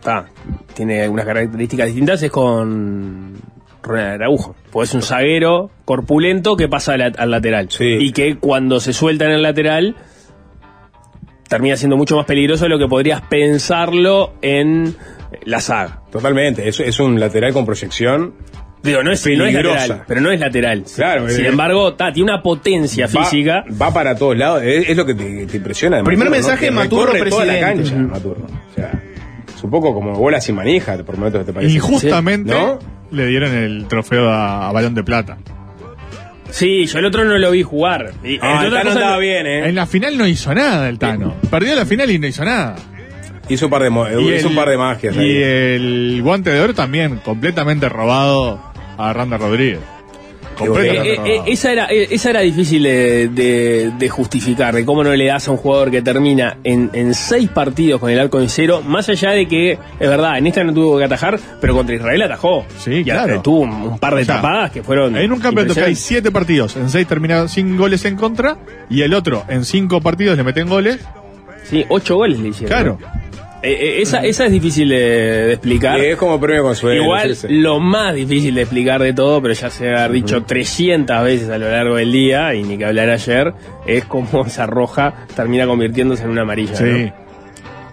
ta, tiene algunas características distintas, es con Ronald Araujo. Pues es un zaguero corpulento que pasa al, al lateral. Sí. Y que cuando se suelta en el lateral, termina siendo mucho más peligroso de lo que podrías pensarlo en la saga. Totalmente, es, es un lateral con proyección. Digo, no es, no es Peligrosa. lateral, pero no es lateral. Claro, Sin eh, embargo, ta, tiene una potencia Va- física. Va, para todos lados, es, es lo que te, te impresiona. de Primer Maturro, mensaje, Que Maturro, toda la cancha, Maturro. O sea, es un poco como bola sin manija, por momentos te parece. Injustamente ¿No? le dieron el trofeo a, a Balón de Plata. Sí, yo el otro no lo vi jugar. Y, Ah, el Tano lo- bien, ¿eh? En la final no hizo nada el Tano. Perdió la final y no hizo nada. Hizo un par de, hizo un el- par de magias. Y ahí. el guante de oro también, completamente robado a Randa Rodríguez. Eh, eh, eh, esa, era, esa era difícil de, de- de justificar, de cómo no le das a un jugador que termina en, en seis partidos con el arco en cero, más allá de que, es verdad, en esta no tuvo que atajar, pero contra Israel atajó. Sí, Y claro. tuvo un, un par de O sea, tapadas que fueron. En un campeonato que hay siete partidos, en seis terminaron sin goles en contra, y el otro en cinco partidos le meten goles. Sí, ocho goles le hicieron. Claro. Eh, eh, esa, esa es difícil de, de explicar. Es como premio consuelo. Igual sí, sí. lo más difícil de explicar de todo, pero ya se ha dicho 300 veces a lo largo del día, y ni que hablar ayer, es cómo esa roja termina convirtiéndose en una amarilla. Sí. ¿no?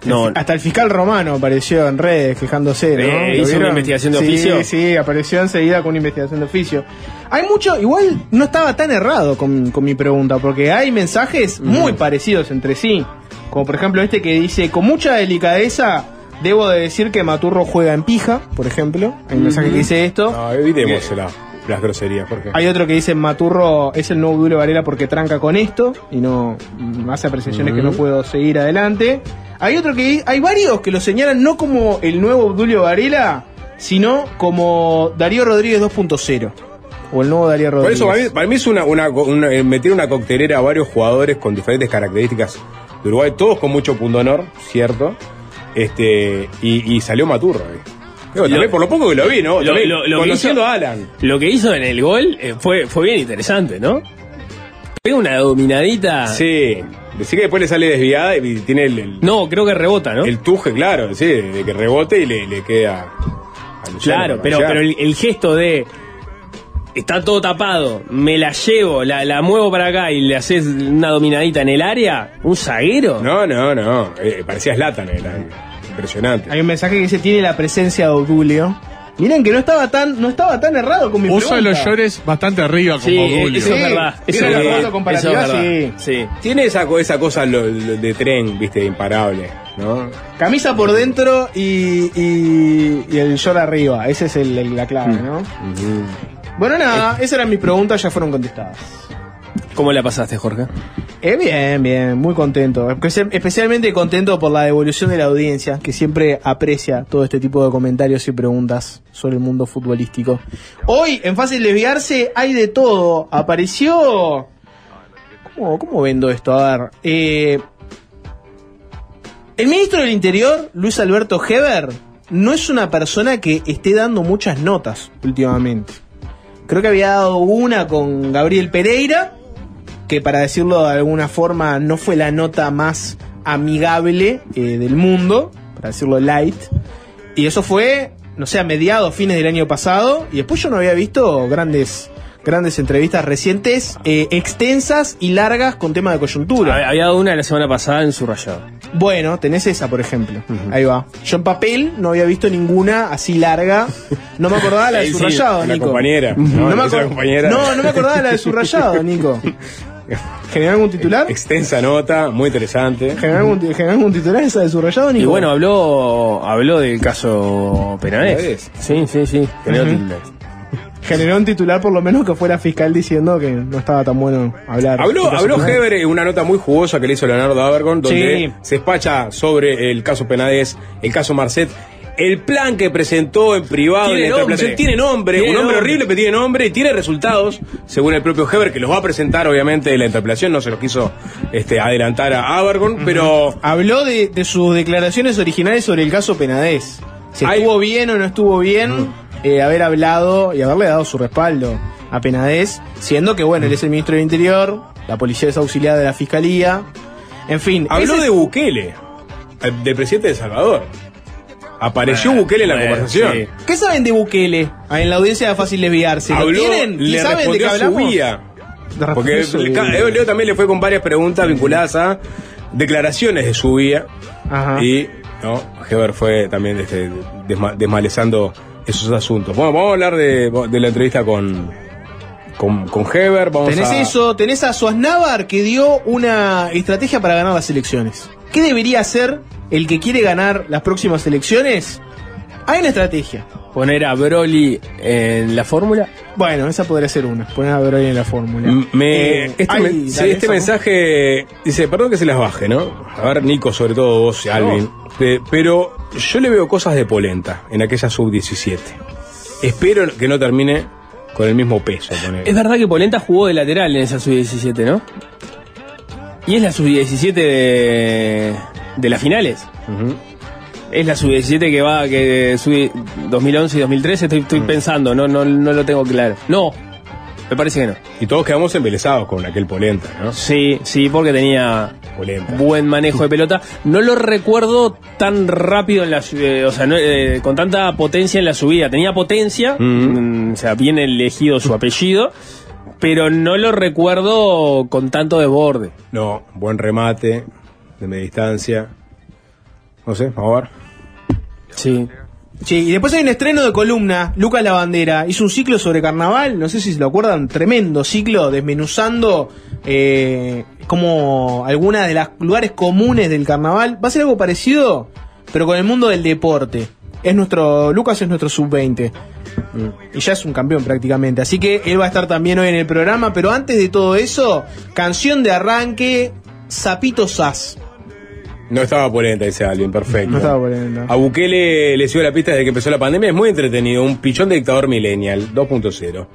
No, Hasta el fiscal romano apareció en redes quejándose, ¿no? Eh, ¿Lo ¿hizo una investigación de Sí, oficio? Sí, apareció enseguida con una investigación de oficio. Hay mucho, igual no estaba tan errado con, con mi pregunta, porque hay mensajes muy parecidos entre sí. Como por ejemplo este que dice, con mucha delicadeza, debo de decir que Maturro juega en pija, por ejemplo. Hay un mensaje que dice esto. No, evitemos la- las groserías, Jorge. Hay otro que dice Maturro es el nuevo Duro Varela porque tranca con esto y no mm, hace apreciaciones que no puedo seguir adelante. Hay otro que hay varios que lo señalan no como el nuevo Obdulio Varela, sino como Darío Rodríguez 2.0 o el nuevo Darío Por Rodríguez. eso, para mí, para mí es una, una, una- eh, meter una coctelera a varios jugadores con diferentes características de Uruguay, todos con mucho punto honor, cierto. Este, y, y salió Maturro. eh. Digo, Lo- también por lo poco que lo vi, ¿no? lo- lo- conociendo hizo- a Alan. Lo que hizo en el gol eh, fue, fue bien interesante, ¿no? Pega una dominadita. Sí. Decir que después le sale desviada y tiene el, el, No, creo que rebota, ¿no? el tuje, claro, sí, de que rebote y le, le queda Luciano Claro, pero, pero el, el gesto de está todo tapado, me la llevo, la, la muevo para acá y le haces una dominadita en el área, un zaguero. No, no, no. eh, parecía Slatan, era impresionante. Hay un mensaje que dice tiene la presencia de Obdulio. Miren que no estaba tan no estaba tan errado con mi Puso a pregunta. los llores bastante arriba como Sí, eso es Sí, verdad. Eso es verdad. comparativa, Eso es verdad. sí. sí. Tiene esa, esa cosa lo- lo de tren, viste, imparable, ¿no? Camisa por dentro y, y, y el short arriba. Esa es el- el- la clave, ¿no? Bueno, nada, esas eran mis preguntas, ya fueron contestadas. ¿Cómo la pasaste, Jorge? Eh, bien, bien, muy contento. Espe- Especialmente contento por la devolución de la audiencia, que siempre aprecia todo este tipo de comentarios y preguntas sobre el mundo futbolístico. Hoy, en Fácil Desviarse, hay de todo. Apareció... ¿Cómo, cómo vendo esto? A ver. eh, el ministro del Interior, Luis Alberto Heber, no es una persona que esté dando muchas notas últimamente. Creo que había dado una con Gabriel Pereira, que para decirlo de alguna forma no fue la nota más amigable eh, del mundo, para decirlo light. Y eso fue, no sé, a mediados, fines del año pasado. Y después yo no había visto grandes, grandes entrevistas recientes, eh, extensas y largas con tema de coyuntura. Había una la semana pasada en su rayado. Bueno, tenés esa, por ejemplo. Ahí va. Yo en papel no había visto ninguna así larga. No me acordaba la de Sí, sí, subrayado, la Nico. compañera. No, No, me acor- compañera. no, no me acordaba la de subrayado, Nico. ¿Generó algún titular? Extensa nota, muy interesante. ¿Generó algún, generó algún titular esa de subrayado, Nico? Y bueno, habló habló del caso Penades. Sí, sí, sí. generó titulares. Generó un titular por lo menos que fuera fiscal diciendo que no estaba tan bueno hablar. Habló, habló. Heber en una nota muy jugosa que le hizo Leonardo Abergon, donde Sí. se despacha sobre el caso Penades, el caso Marcet, el plan que presentó en privado Tiene en la interpelación nombre. tiene nombre, Tiene un nombre nombre. horrible, pero tiene nombre y tiene resultados, según el propio Heber, que los va a presentar obviamente en la interpelación, no se los quiso este, adelantar a Abergon, pero Habló de, de sus declaraciones originales sobre el caso Penadez. Si Hay- estuvo bien o no estuvo bien eh, haber hablado y haberle dado su respaldo a Penadez, siendo que, bueno, él es el ministro del Interior, la policía es auxiliar de la fiscalía. En fin, habló ese- de Bukele, eh, del presidente de Salvador. Apareció Bueno, Bukele en la bueno, conversación. sí. ¿Qué saben de Bukele? Ah, En la audiencia de Fácil Desviarse. ¿Lo Habló, tienen? ¿Y le saben de qué hablamos? Porque. Leo, también le fue con varias preguntas vinculadas a declaraciones de su vía. Ajá. Y no, Heber fue también este, desma- desmalezando esos asuntos. Bueno, vamos a hablar de, de la entrevista con, con, con Heber. Vamos Tenés a, eso, tenés a Suaznavar que dio una estrategia para ganar las elecciones. ¿Qué debería hacer el que quiere ganar las próximas elecciones? Hay una estrategia. Poner a Broly en la fórmula. Bueno, esa podría ser una. Poner a Verónica en la fórmula. M- Me, Eh, este ay, sí, este mensaje dice, perdón que se las baje, ¿no? A ver, Nico, sobre todo vos, Alvin. Eh, pero yo le veo cosas de polenta en aquella sub-17. Espero que no termine con el mismo peso. Es verdad que Polenta jugó de lateral en esa sub-17, ¿no? Y es la sub-17 de, de las finales. Ujú. Es la sub-17 que va, que sube 2011 y 2013, estoy, estoy pensando, no, no, no lo tengo claro. No, Me parece que no. Y todos quedamos embelesados con aquel polenta, ¿no? Sí, sí, porque tenía Polenta. buen manejo de pelota. No lo recuerdo tan rápido en la eh, o sea, no, eh, con tanta potencia en la subida. Tenía potencia, mm, o sea, bien elegido su apellido, pero no lo recuerdo con tanto desborde. No, buen remate, de media distancia. No sé, a ver. Sí. Sí, y después hay un estreno de columna, Lucas Lavandera, hizo un ciclo sobre carnaval, no sé si se lo acuerdan, tremendo ciclo, desmenuzando eh, como algunas de los lugares comunes del carnaval. Va a ser algo parecido, pero con el mundo del deporte. Es nuestro, Lucas es nuestro sub-20. Y ya es un campeón prácticamente. Así que él va a estar también hoy en el programa. Pero antes de todo eso, canción de arranque, Zapito Sass. No estaba polenta, dice alguien, perfecto. No estaba polenta. A Bukele le siguió la pista desde que empezó la pandemia. Es muy entretenido. Un pichón de dictador millennial 2.0.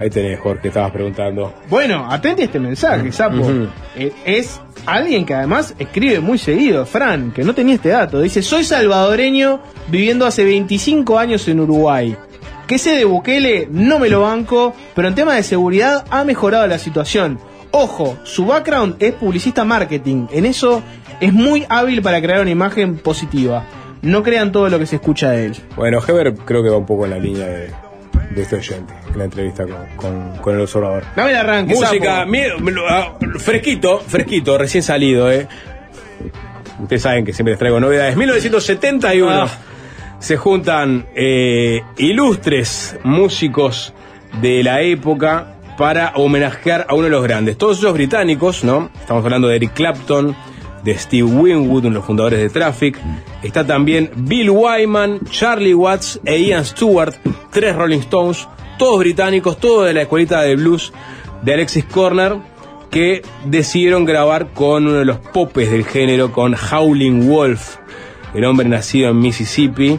Ahí tenés, Jorge, estabas preguntando. Bueno, atente a este mensaje, Sapo. Ujú. Eh, es alguien que además escribe muy seguido, Fran, que no tenía este dato. Dice, soy salvadoreño viviendo hace 25 años en Uruguay. Que sé de Bukele, no me lo banco, pero en tema de seguridad ha mejorado la situación. Ojo, su background es publicista marketing. En eso es muy hábil para crear una imagen positiva. No crean todo lo que se escucha de él. Bueno, Heber creo que va un poco en la línea de, de este oyente, en la entrevista con, con- con el observador. Dame el arranque, Música, ah, fresquito, fresquito, recién salido, ¿eh? Ustedes saben que siempre les traigo novedades. 1971 Ah. se juntan eh, ilustres músicos de la época para homenajear a uno de los grandes. Todos ellos británicos, ¿no? Estamos hablando de Eric Clapton, de Steve Winwood, uno de los fundadores de Traffic. Está también Bill Wyman, Charlie Watts e Ian Stewart, tres Rolling Stones, todos británicos, todos de la escuelita de blues de Alexis Corner, que decidieron grabar con uno de los popes del género, con Howling Wolf, el hombre nacido en Mississippi.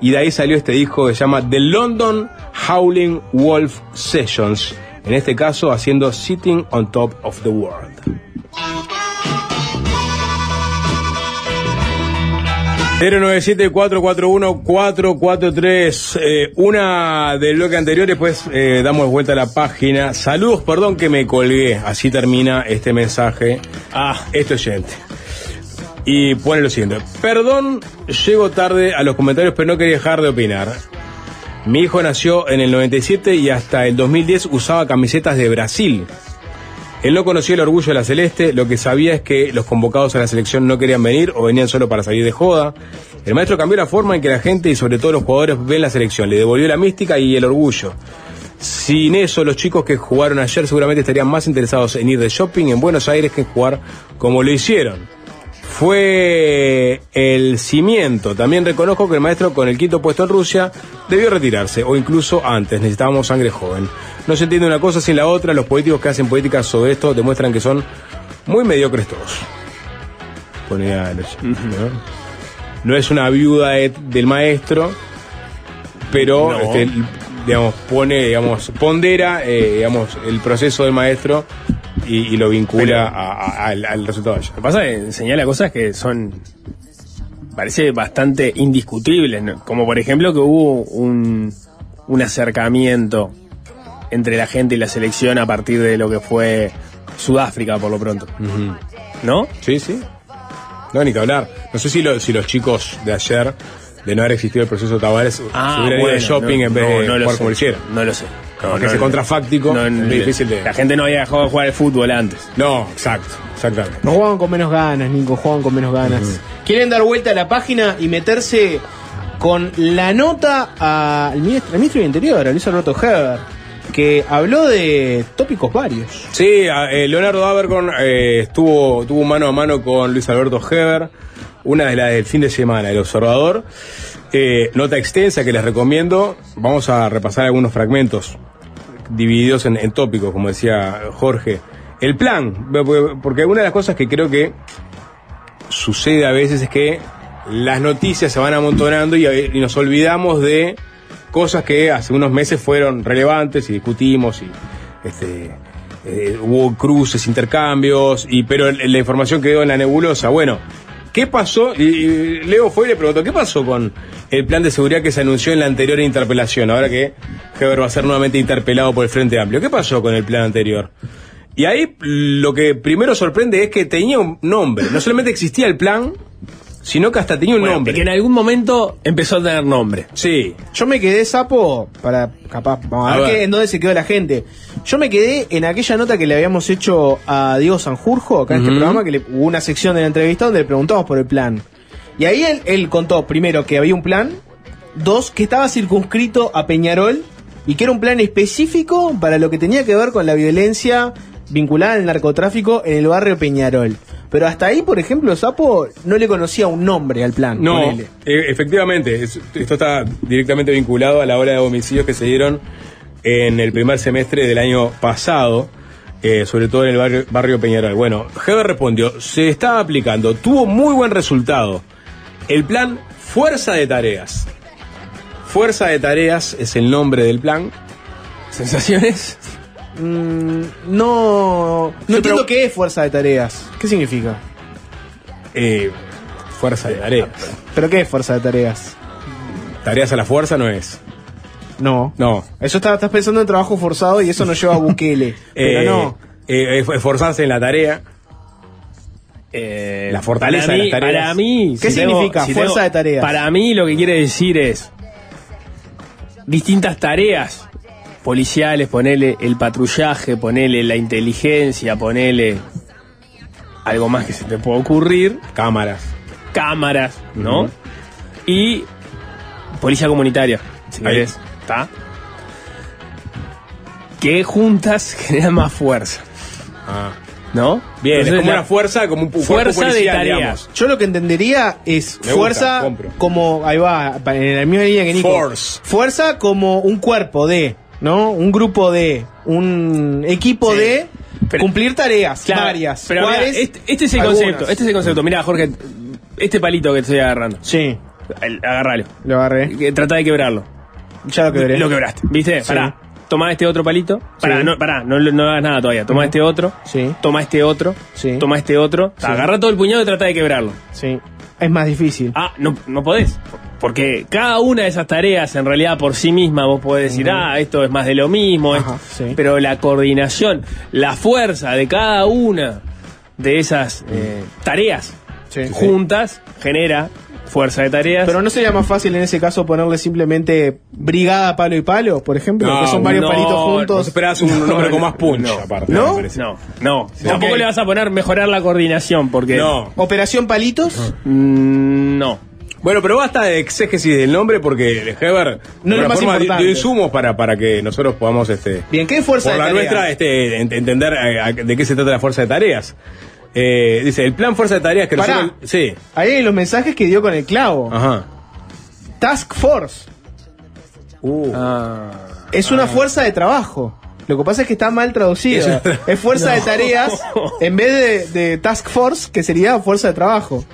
Y de ahí salió este disco que se llama The London Howling Wolf Sessions. En este caso haciendo Sitting on Top of the World. 097-441-443. Eh, una del bloque anterior, después eh, damos vuelta a la página. Saludos, perdón que me colgué. Así termina este mensaje. Ah, este oyente. Y pone lo siguiente. Perdón, llego tarde a los comentarios, pero no quería dejar de opinar. Mi hijo nació en el 97 y hasta el 2010 usaba camisetas de Brasil. Él no conocía el orgullo de la celeste, lo que sabía es que los convocados a la selección no querían venir o venían solo para salir de joda. El maestro cambió la forma en que la gente y sobre todo los jugadores ven la selección, le devolvió la mística y el orgullo. Sin eso, los chicos que jugaron ayer seguramente estarían más interesados en ir de shopping en Buenos Aires que en jugar como lo hicieron. Fue el cimiento. También reconozco que el maestro con el quinto puesto en Rusia debió retirarse, o incluso antes. Necesitábamos sangre joven. No se entiende una cosa sin la otra. Los políticos que hacen política sobre esto demuestran que son muy mediocres todos. Ponía ¿no? No es una viuda de- del maestro, pero No. este, digamos, pone, digamos, pondera, eh, digamos, el proceso del maestro y, y lo vincula a- a- al, al resultado de ayer. Lo que pasa es que señala cosas que son. parece bastante indiscutibles, ¿no? como por ejemplo que hubo un, un acercamiento entre la gente y la selección a partir de lo que fue Sudáfrica, por lo pronto. ¿No? Sí, sí. No, ni que hablar. No sé si, lo- si los chicos de ayer, de no haber existido el proceso Tavares, se hubieran ido de shopping no, en vez no, de no jugar sé. como lo hicieron. No lo sé. Porque no, ese contrafáctico No, es muy difícil de. La gente no había dejado de jugar al fútbol antes. No, exacto, exactamente. No juegan con menos ganas, Nico, juegan con menos ganas. Quieren dar vuelta a la página y meterse con la nota al ministro, al ministro del Interior, a Luis Alberto Heber, que habló de tópicos varios. Sí, eh, Leonardo Abercorn eh, estuvo, tuvo mano a mano con Luis Alberto Heber, una de las del fin de semana, El Observador. Eh, nota extensa que les recomiendo. Vamos a repasar algunos fragmentos divididos en, en tópicos, como decía Jorge. El plan, porque- una de las cosas que creo que sucede a veces es que las noticias se van amontonando y, y nos olvidamos de cosas que hace unos meses fueron relevantes y discutimos y este eh, hubo cruces, intercambios, y pero la información quedó en la nebulosa. Bueno, ¿Qué pasó? Y, Leo fue y le preguntó, ¿qué pasó con el plan de seguridad que se anunció en la anterior interpelación? Ahora que Heber va a ser nuevamente interpelado por el Frente Amplio. ¿Qué pasó con el plan anterior? Y ahí lo que primero sorprende es que tenía un nombre. No solamente existía el plan, sino que hasta tenía un Bueno, nombre. que en algún momento empezó a tener nombre. Sí. Yo me quedé sapo para capaz, vamos a, A ver, ver. qué- en dónde se quedó la gente. Yo me quedé en aquella nota que le habíamos hecho a Diego Sanjurjo, acá en este programa, que le, hubo una sección de la entrevista donde le preguntamos por el plan. Y ahí él, él contó, primero, que había un plan, dos, que estaba circunscrito a Peñarol y que era un plan específico para lo que tenía que ver con la violencia vinculada al narcotráfico en el barrio Peñarol. Pero hasta ahí, por ejemplo, Sapo no le conocía un nombre al plan. No, eh, efectivamente, es- esto está directamente vinculado a la ola de homicidios que se dieron en el primer semestre del año pasado, eh, sobre todo en el barrio, barrio Peñarol. Bueno, Heber respondió, se está aplicando, tuvo muy buen resultado. El plan Fuerza de Tareas. Fuerza de Tareas es el nombre del plan. ¿Sensaciones? Mm, no, no entiendo qué es fuerza de tareas. ¿Qué significa? Eh, fuerza de Tareas. ¿Pero qué es fuerza de tareas? Tareas a la fuerza no es. No. No. Eso está, estás pensando en trabajo forzado y eso nos lleva a Bukele. Pero Eh, no. eh, esforzarse en la tarea. Eh, La fortaleza para de mí, las tareas. Para mí, ¿Qué si tengo- significa si fuerza tengo- de tareas? Para mí lo que quiere decir es distintas tareas policiales, ponele el patrullaje, ponele la inteligencia, ponele algo más que se te pueda ocurrir, Cámaras. cámaras, ¿no? Y policía comunitaria, si Ahí. querés, ¿está? Que juntas generan más fuerza, Ah. ¿no? Bien, Entonces, es como la- una fuerza, como un Fuerza de digamos. Yo lo que entendería es Me fuerza gusta, compro. como, ahí va, en la misma línea que Nico. Force. Fuerza como un cuerpo de, ¿no? Un grupo de, un equipo Sí. de Pero- cumplir tareas Claro, varias. Pero mirá, este, este es el Algunas. concepto, este es el concepto. Mira, Jorge, este palito que estoy agarrando, Sí, agárralo. lo agarré. Trata de quebrarlo. Ya lo quebré. Lo quebraste, ¿viste? Sí. Pará. Toma este otro palito. Pará, Sí. no, pará, no, no hagas nada todavía. Toma este otro. Sí, Toma este otro. Sí. Toma este otro. Agarra todo el puñado y trata de quebrarlo. sí. Es más difícil. Ah, no, no podés. Porque cada una de esas tareas, en realidad, por sí misma, vos podés decir, ah, esto es más de lo mismo. Ajá, esto- sí. Pero la coordinación, la fuerza de cada una de esas eh, tareas Sí. juntas genera fuerza de tareas. Pero no sería más fácil en ese caso ponerle simplemente brigada palo y palo, por ejemplo, No, que son varios no, palitos juntos. esperás un nombre con más punch, no. aparte. ¿No? No, no. Tampoco le vas a poner mejorar la coordinación, porque. No. Operación palitos. Mm, no. Bueno, pero basta de exégesis del nombre porque Heber No es más forma importante. dio insumos para, para que nosotros podamos este Bien, ¿qué fuerza por de la tareas? nuestra este, ent- entender eh, a- de qué se trata la fuerza de tareas. Eh, dice, el plan fuerza de tareas que Pará. nosotros... Sí. Ahí hay los mensajes que dio con el clavo. Ajá. Task Force. Uh. Es una fuerza de trabajo. Lo que pasa es que está mal traducido. Es fuerza de tareas en vez de, de Task Force, que sería fuerza de trabajo.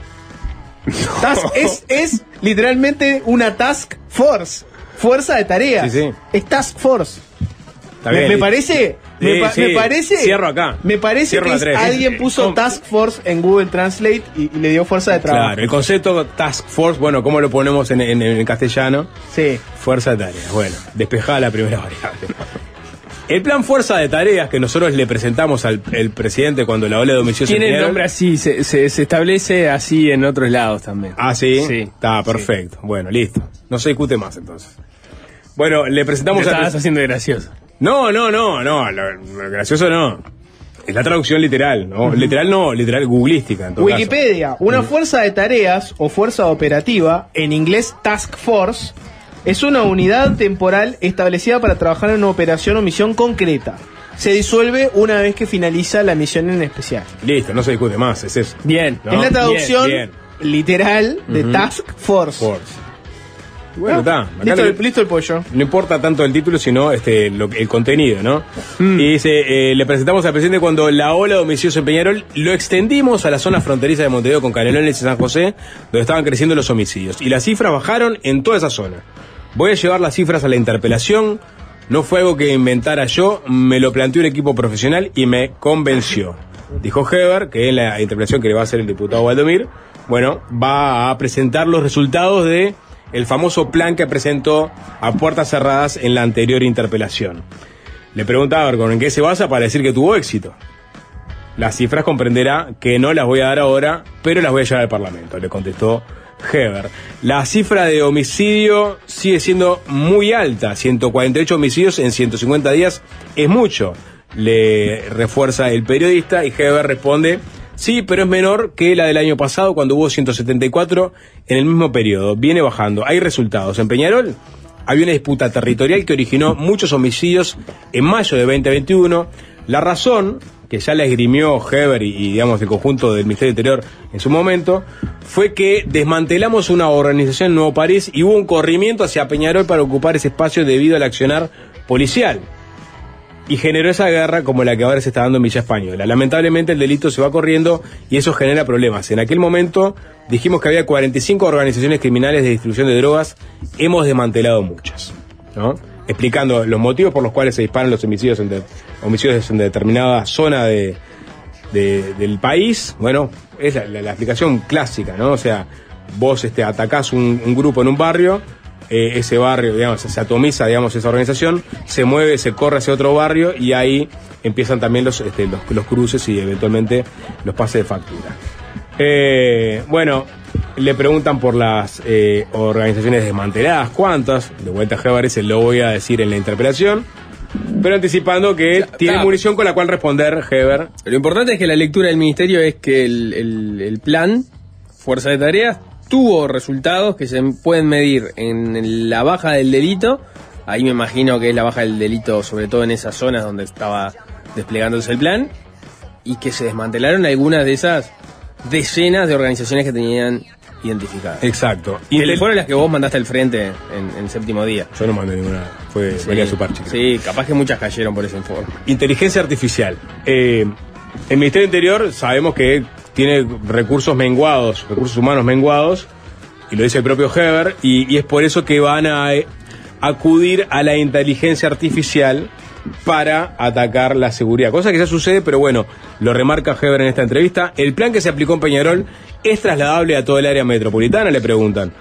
Task es, es literalmente una Task Force. Fuerza de tareas. Sí, sí. Es Task Force. Está Me, bien. me parece. me, Sí, pa- sí. me parece. Cierro acá. Me parece Cierro que alguien puso. Task Force en Google Translate y, y le dio fuerza de trabajo. Claro, el concepto Task Force, bueno, ¿cómo lo ponemos en, en- en castellano? Sí. Fuerza de tareas. Bueno, despejada la primera variable. El plan Fuerza de Tareas que nosotros le presentamos al el presidente cuando la ola de homicidios Tiene el nombre así, se, se, se establece así en otros lados también. Ah, sí. Sí. Está perfecto. Bueno, listo. No se discute más entonces. Bueno, le Te presentamos al estabas haciendo gracioso. No, no, no, no. Lo, lo gracioso no. Es la traducción literal, ¿no? Literal no, literal googlística. En todo Wikipedia, caso. una fuerza de tareas o fuerza operativa, en inglés Task Force, es una unidad temporal establecida para trabajar en una operación o misión concreta. Se disuelve una vez que finaliza la misión en especial. Listo, no se discute más, es eso. Bien. No, es la traducción bien, literal de. Task Force. Force. Bueno, está. Listo, el, listo el pollo. No importa tanto el título, sino este lo, que- el contenido, ¿no? Mm. Y dice, eh, le presentamos al presidente cuando la ola de homicidios en Peñarol lo extendimos a la zona fronteriza de Montevideo con Canelones y San José, donde estaban creciendo los homicidios. Y las cifras bajaron en toda esa zona. Voy a llevar las cifras a la interpelación. No fue algo que inventara yo, me lo planteó un equipo profesional y me convenció. Dijo Heber, que en la interpelación que le va a hacer el diputado Valdomir, bueno, va a presentar los resultados de famoso plan que presentó a puertas cerradas en la anterior interpelación. Le preguntaba Argon en qué se basa para decir que tuvo éxito. Las cifras comprenderá que no las voy a dar ahora, pero las voy a llevar al Parlamento, le contestó Heber. La cifra de homicidio sigue siendo muy alta, 148 homicidios en 150 días es mucho, le refuerza el periodista y Heber responde, sí, pero es menor que la del año pasado cuando hubo 174 en el mismo periodo, viene bajando, hay resultados. En Peñarol había una disputa territorial que originó muchos homicidios en mayo de 2021, la razón que ya la esgrimió Heber y, digamos el conjunto del Ministerio Interior en su momento, fue que desmantelamos una organización en Nuevo París y hubo un corrimiento hacia Peñarol para ocupar ese espacio debido al accionar policial. Y generó esa guerra como la que ahora se está dando en Villa Española. Lamentablemente el delito se va corriendo y eso genera problemas. En aquel momento dijimos que había 45 organizaciones criminales de distribución de drogas, hemos desmantelado muchas. ¿no? Explicando los motivos por los cuales se disparan los homicidios en, homicidios en determinada zona de, de, del país. Bueno, es la, explicación clásica, ¿no? O sea, vos este, atacás un, un grupo en un barrio, eh, ese barrio, digamos, se atomiza, digamos, esa organización, se mueve, se corre hacia otro barrio y ahí empiezan también los, este, los cruces y eventualmente los pases de factura. Eh, bueno, le preguntan por las eh, organizaciones desmanteladas, ¿cuántas? De vuelta a Heber, se lo voy a decir en la interpelación. Pero anticipando que tiene munición con la cual responder Heber. Lo importante es que la lectura del ministerio es que el, el, el plan, Fuerza de Tareas, tuvo resultados que se pueden medir en la baja del delito. Ahí me imagino que es la baja del delito, sobre todo en esas zonas donde estaba desplegándose el plan. Y que se desmantelaron algunas de esas decenas de organizaciones que tenían identificadas. Exacto. Y que fueron las que vos mandaste al frente en, en el séptimo día. Yo no mandé ninguna, fue Sí. Suparchi. creo. Sí, capaz que muchas cayeron por ese informe. Inteligencia artificial. Eh, el Ministerio Interior sabemos que tiene recursos menguados, recursos humanos menguados, y lo dice el propio Heber, y, y es por eso que van a eh, acudir a la inteligencia artificial para atacar la seguridad. Cosa que ya sucede, pero bueno, lo remarca Heber en esta entrevista. El plan que se aplicó en Peñarol es trasladable a todo el área metropolitana, le preguntan.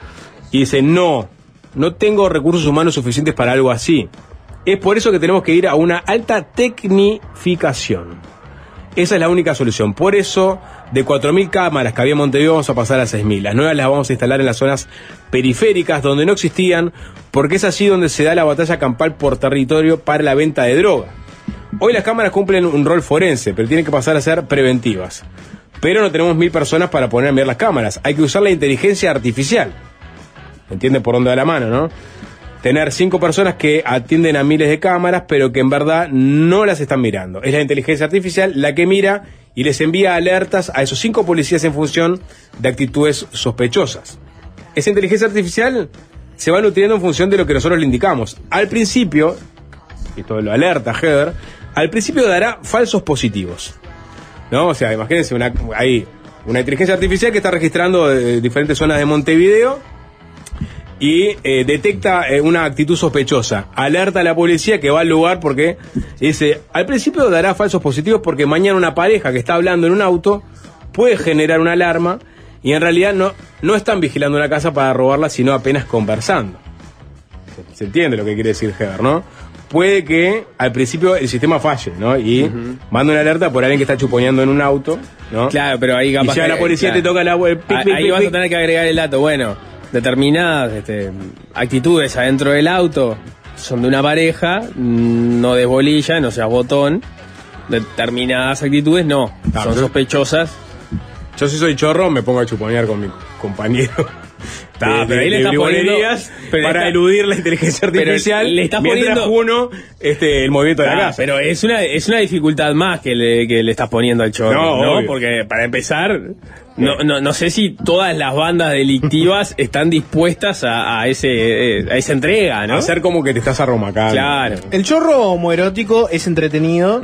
Y dice, no, no tengo recursos humanos suficientes para algo así. Es por eso que tenemos que ir a una alta tecnificación. Esa es la única solución. Por eso, de 4.000 cámaras que había en Montevideo, vamos a pasar a 6.000. Las nuevas las vamos a instalar en las zonas periféricas donde no existían, porque es allí donde se da la batalla campal por territorio para la venta de droga. Hoy las cámaras cumplen un rol forense, pero tienen que pasar a ser preventivas. Pero no tenemos mil personas para poner a mirar las cámaras. Hay que usar la inteligencia artificial. ¿Entienden por dónde va la mano, no? Tener cinco personas que atienden a miles de cámaras, pero que en verdad no las están mirando. Es la inteligencia artificial la que mira y les envía alertas a esos cinco policías en función de actitudes sospechosas. Esa inteligencia artificial se va nutriendo en función de lo que nosotros le indicamos. Al principio, y esto lo alerta Heather, al principio dará falsos positivos. ¿No? O sea, imagínense una, hay una inteligencia artificial que está registrando eh, diferentes zonas de Montevideo y eh, detecta eh, una actitud sospechosa. Alerta a la policía que va al lugar porque dice, al principio dará falsos positivos porque mañana una pareja que está hablando en un auto puede generar una alarma y en realidad no, no están vigilando una casa para robarla, sino apenas conversando. Se, se entiende lo que quiere decir Heber, ¿no? Puede que al principio el sistema falle, ¿no? Y manda una alerta por alguien que está chuponeando en un auto, ¿no? Claro, pero ahí Y capaz ya que- la policía claro. te toca la el pic, Ah, pic, ahí pic, vas a tener que agregar el dato. Bueno, determinadas este, actitudes adentro del auto son de una pareja, mm, no desbolilla, no seas botón. Determinadas actitudes no, Ah, son sospechosas. Yo si soy chorro me pongo a chuponear con mi compañero. Ah, pero ahí le estás poniendo- pero para está- eludir la inteligencia artificial le estás mientras poniendo- uno este, el movimiento de la Ah, casa. pero es una, es una dificultad más que le, que le estás poniendo al chorro, No. Porque para empezar, no, no, no sé si todas las bandas delictivas están dispuestas a, a ese, eh, a esa entrega, ¿no? Hacer como que te estás arromacando. Claro. El chorro homoerótico es entretenido,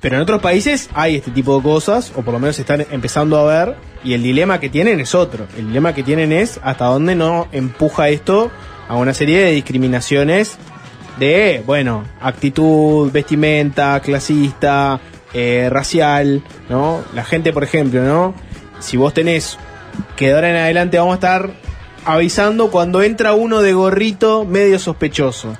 pero en otros países hay este tipo de cosas, o por lo menos se están empezando a ver, y el dilema que tienen es otro. El dilema que tienen es hasta dónde no empuja esto a una serie de discriminaciones de, bueno, actitud, vestimenta, clasista, eh, racial, ¿no? La gente, por ejemplo, ¿no? Si vos tenés que de ahora en adelante vamos a estar avisando cuando entra uno de gorrito medio sospechoso.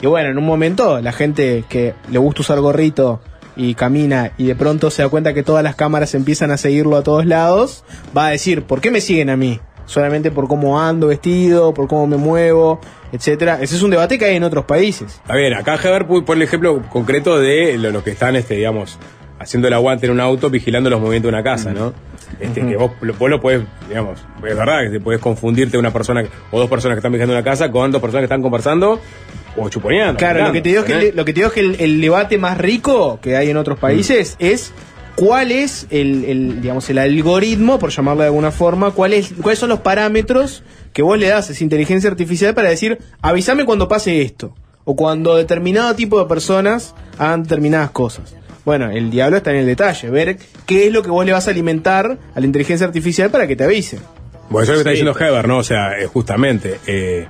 Y bueno, en un momento la gente que le gusta usar gorrito y camina y de pronto se da cuenta que todas las cámaras empiezan a seguirlo a todos lados, va a decir, ¿por qué me siguen a mí? Solamente por cómo ando vestido, por cómo me muevo, etcétera. Ese es un debate que hay en otros países. Está bien, acá Heber pone el ejemplo concreto de lo- los que están, este, digamos, haciendo el aguante en un auto, vigilando los movimientos de una casa, ¿no? Este, que vos, lo- vos lo puedes, digamos, es verdad que te puedes confundirte una persona o dos personas que están vigilando una casa con dos personas que están conversando o chuponeando. Claro, lo que te digo es que, el, lo que, te digo es que el, el debate más rico que hay en otros países es cuál es el, el, digamos, el algoritmo, por llamarlo de alguna forma, cuál es, cuáles son los parámetros que vos le das a esa inteligencia artificial para decir, avísame cuando pase esto, o cuando determinado tipo de personas hagan determinadas cosas. Bueno, el diablo está en el detalle, ver qué es lo que vos le vas a alimentar a la inteligencia artificial para que te avise. Bueno, eso es lo que está diciendo. Heber, ¿no? O sea, eh, justamente, eh,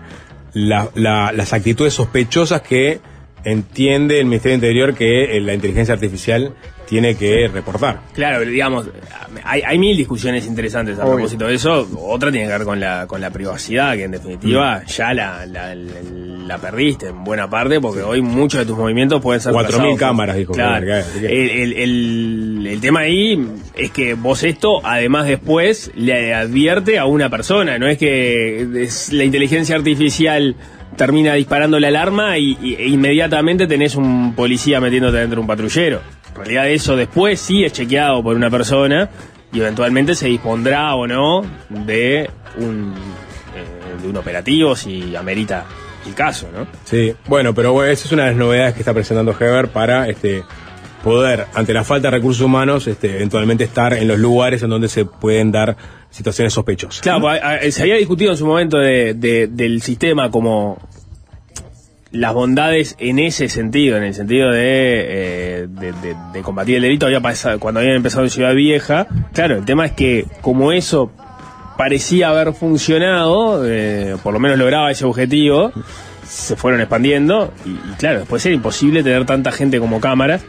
la- la- las actitudes sospechosas que entiende el Ministerio Interior que eh, la inteligencia artificial tiene que reportar. Claro, digamos, hay, hay mil discusiones interesantes a Obvio. propósito de eso. Otra tiene que ver con la, con la privacidad, que en definitiva Mm. ya la, la, la- la perdiste en buena parte, porque hoy muchos de tus movimientos pueden ser 4.000 trazados. cámaras, dijo Claro. Heber, que- que- El, el- el- el tema ahí es que vos esto, además después, le advierte a una persona. No es que es- la inteligencia artificial termina disparando la alarma y, e inmediatamente tenés un policía metiéndote dentro de un patrullero. En realidad eso después sí es chequeado por una persona y eventualmente se dispondrá o no de un, eh, de un operativo si amerita el caso, ¿no? Sí, bueno, pero bueno, esa es una de las novedades que está presentando Heber para este poder, ante la falta de recursos humanos, este, eventualmente estar en los lugares en donde se pueden dar situaciones sospechosas. Claro, se había discutido en su momento de- de- del sistema como las bondades en ese sentido, en el sentido de, eh, de, de- combatir el delito, había cuando habían empezado en Ciudad Vieja. Claro, el tema es que como eso parecía haber funcionado, eh, por lo menos lograba ese objetivo, se fueron expandiendo y, y claro, después era imposible tener tanta gente como cámaras.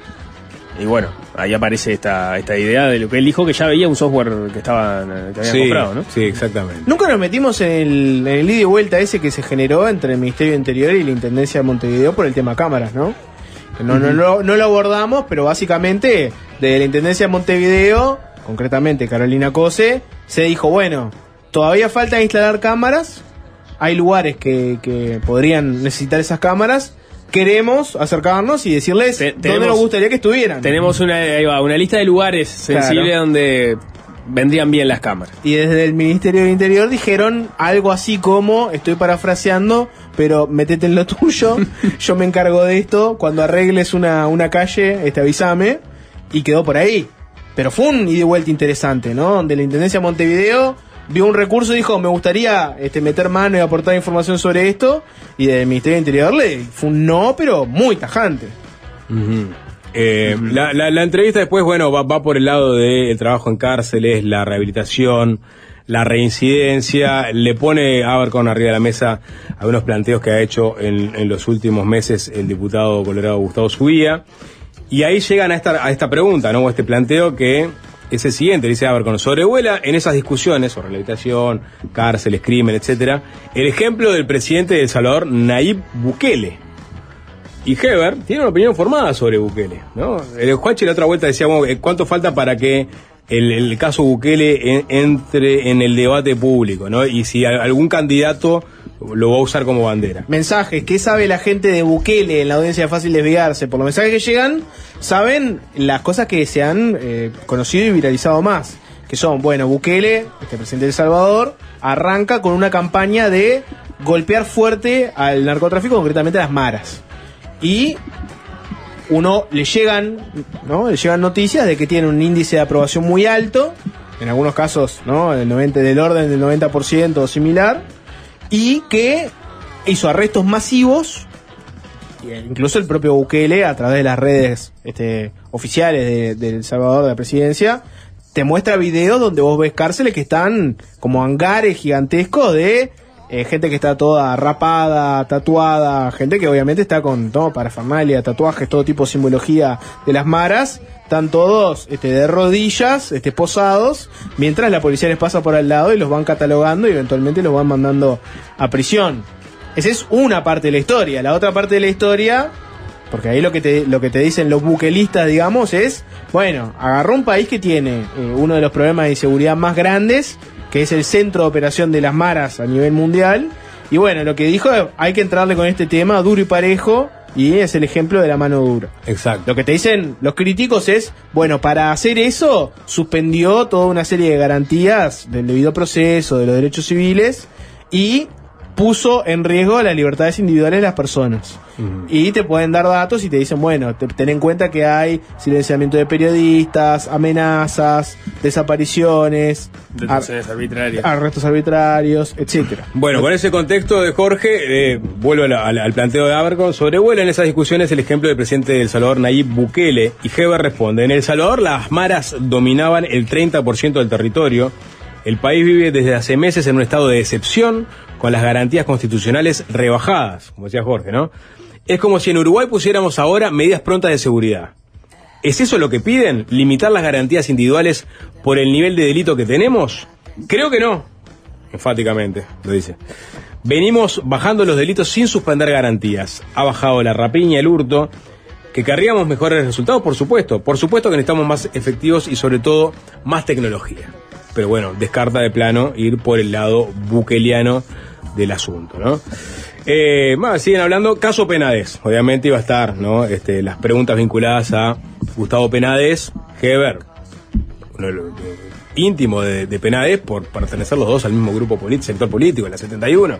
Y bueno, ahí aparece esta, esta idea de lo que él dijo que ya veía un software que estaban que habían Sí, comprado, ¿no? sí, exactamente. Nunca nos metimos en el, en el ida y vuelta ese que se generó entre el Ministerio de Interior y la Intendencia de Montevideo por el tema cámaras, ¿no? No, no, lo- no lo abordamos, pero básicamente desde la Intendencia de Montevideo, concretamente Carolina Cose, se dijo, bueno, todavía falta instalar cámaras, hay lugares que, que podrían necesitar esas cámaras, queremos acercarnos y decirles dónde tenemos- nos gustaría que estuvieran. Tenemos una, ahí va, una lista de lugares sensibles Claro. donde vendrían bien las cámaras. Y desde el Ministerio del Interior dijeron algo así como, estoy parafraseando, pero metete en lo tuyo, yo me encargo de esto, cuando arregles una, una calle, este, avísame, y quedó por ahí. Pero fue un ida y vuelta interesante, ¿no? Donde la Intendencia de Montevideo vio un recurso y dijo, me gustaría este, meter mano y aportar información sobre esto, y del Ministerio del Interior le fue un no, pero muy tajante. Eh, la, entrevista después, bueno, va, por el lado del trabajo en cárceles, la rehabilitación, la reincidencia. Le pone Abercon arriba de la mesa algunos planteos que ha hecho en, en los últimos meses el diputado colorado Gustavo Subía. Y ahí llegan a esta, a esta pregunta, ¿no? O este planteo que es el siguiente, dice Abercon, sobrevuela en esas discusiones sobre rehabilitación, cárceles, crimen, etcétera, el ejemplo del presidente de El Salvador, Nayib Bukele. Y Heber tiene una opinión formada sobre Bukele, ¿no? El Juanchi la otra vuelta decía, eh, ¿cuánto falta para que el, el caso Bukele en- entre en el debate público, ¿no? Y si algún candidato lo va a usar como bandera. mensajes. ¿Qué sabe la gente de Bukele en la audiencia de Fácil Desviarse? Por los mensajes que llegan, saben las cosas que se han eh, conocido y viralizado más. Que son, bueno, Bukele, este presidente de El Salvador, arranca con una campaña de golpear fuerte al narcotráfico, concretamente a las maras. Y uno le llegan, ¿no? Le llegan noticias de que tiene un índice de aprobación muy alto, en algunos casos, ¿no? El 90, del orden del 90% o similar, y que hizo arrestos masivos, incluso el propio Bukele, a través de las redes este, oficiales de, de El Salvador, de la presidencia, te muestra videos donde vos ves cárceles que están como hangares gigantescos de eh, gente que está toda rapada, tatuada, gente que obviamente está con todo parafernalia, tatuajes, todo tipo de simbología de las maras, están todos este, de rodillas, este, posados, mientras la policía les pasa por al lado y los van catalogando y eventualmente los van mandando a prisión. Esa es una parte de la historia. La otra parte de la historia, porque ahí lo que te, lo que te dicen los buquelistas, digamos, es, bueno, agarró un país que tiene eh, uno de los problemas de inseguridad más grandes, que es el centro de operación de las maras a nivel mundial. Y bueno, lo que dijo es, hay que entrarle con este tema duro y parejo, y es el ejemplo de la mano dura. Exacto. Lo que te dicen los críticos es, bueno, para hacer eso, suspendió toda una serie de garantías del debido proceso, de los derechos civiles, y puso en riesgo las libertades individuales de las personas. Y te pueden dar datos y te dicen, bueno, te- ten en cuenta que hay silenciamiento de periodistas, amenazas, desapariciones, Detenciones arbitrarias. arrestos arbitrarios, etcétera. Bueno, con ese contexto de Jorge, eh, vuelvo a la- al, al planteo de Abercon. Sobrevuela en esas discusiones el ejemplo del presidente de El Salvador, Nayib Bukele, y Heber responde: En El Salvador las maras dominaban el 30% del territorio. El país vive desde hace meses en un estado de excepción, con las garantías constitucionales rebajadas, como decía Jorge, ¿no? Es como si en Uruguay pusiéramos ahora medidas prontas de seguridad. ¿Es eso lo que piden? ¿Limitar las garantías individuales por el nivel de delito que tenemos? Creo que no. Enfáticamente, lo dice. Venimos bajando los delitos sin suspender garantías. Ha bajado la rapiña, el hurto. Que querríamos mejores resultados, por supuesto. Por supuesto que necesitamos más efectivos y sobre todo más tecnología. Pero bueno, descarta de plano ir por el lado buqueliano del asunto, ¿no? Eh, más, siguen hablando, caso Penades. Obviamente iba a estar, ¿no? Este, las preguntas vinculadas a Gustavo Penades, Heber, íntimo de, de Penades por pertenecer los dos al mismo grupo político, sector político, en la 71.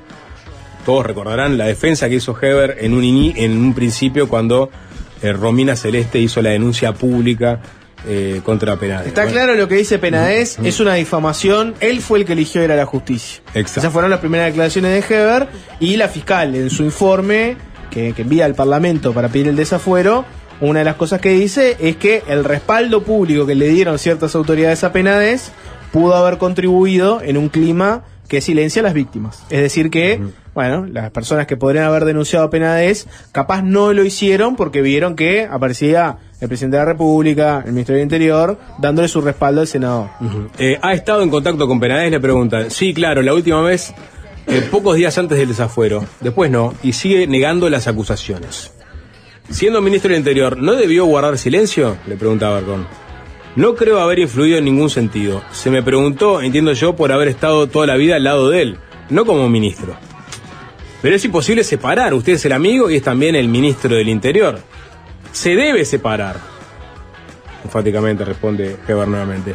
Todos recordarán la defensa que hizo Heber en un, en un principio cuando eh, Romina Celeste hizo la denuncia pública eh, contra Penades. Está Bueno, claro lo que dice Penades, es una difamación, él fue el que eligió ir a la justicia. Exacto. Esas fueron las primeras declaraciones de Heber y la fiscal en su informe que, que envía al Parlamento para pedir el desafuero, una de las cosas que dice es que el respaldo público que le dieron ciertas autoridades a Penades pudo haber contribuido en un clima que silencia a las víctimas. Es decir que, bueno, las personas que podrían haber denunciado a Penades capaz no lo hicieron porque vieron que aparecía el presidente de la República, el ministro del Interior, dándole su respaldo al senador. Eh, ¿Ha estado en contacto con Penades? Le preguntan. Sí, claro, la última vez, eh, pocos días antes del desafuero. Después no, y sigue negando las acusaciones. Siendo ministro del Interior, ¿no debió guardar silencio? Le pregunta Barcón. No creo haber influido en ningún sentido. Se me preguntó, entiendo yo, por haber estado toda la vida al lado de él, no como ministro. Pero es imposible separar. Usted es el amigo y es también el ministro del Interior. Se debe separar. Enfáticamente responde Heber nuevamente.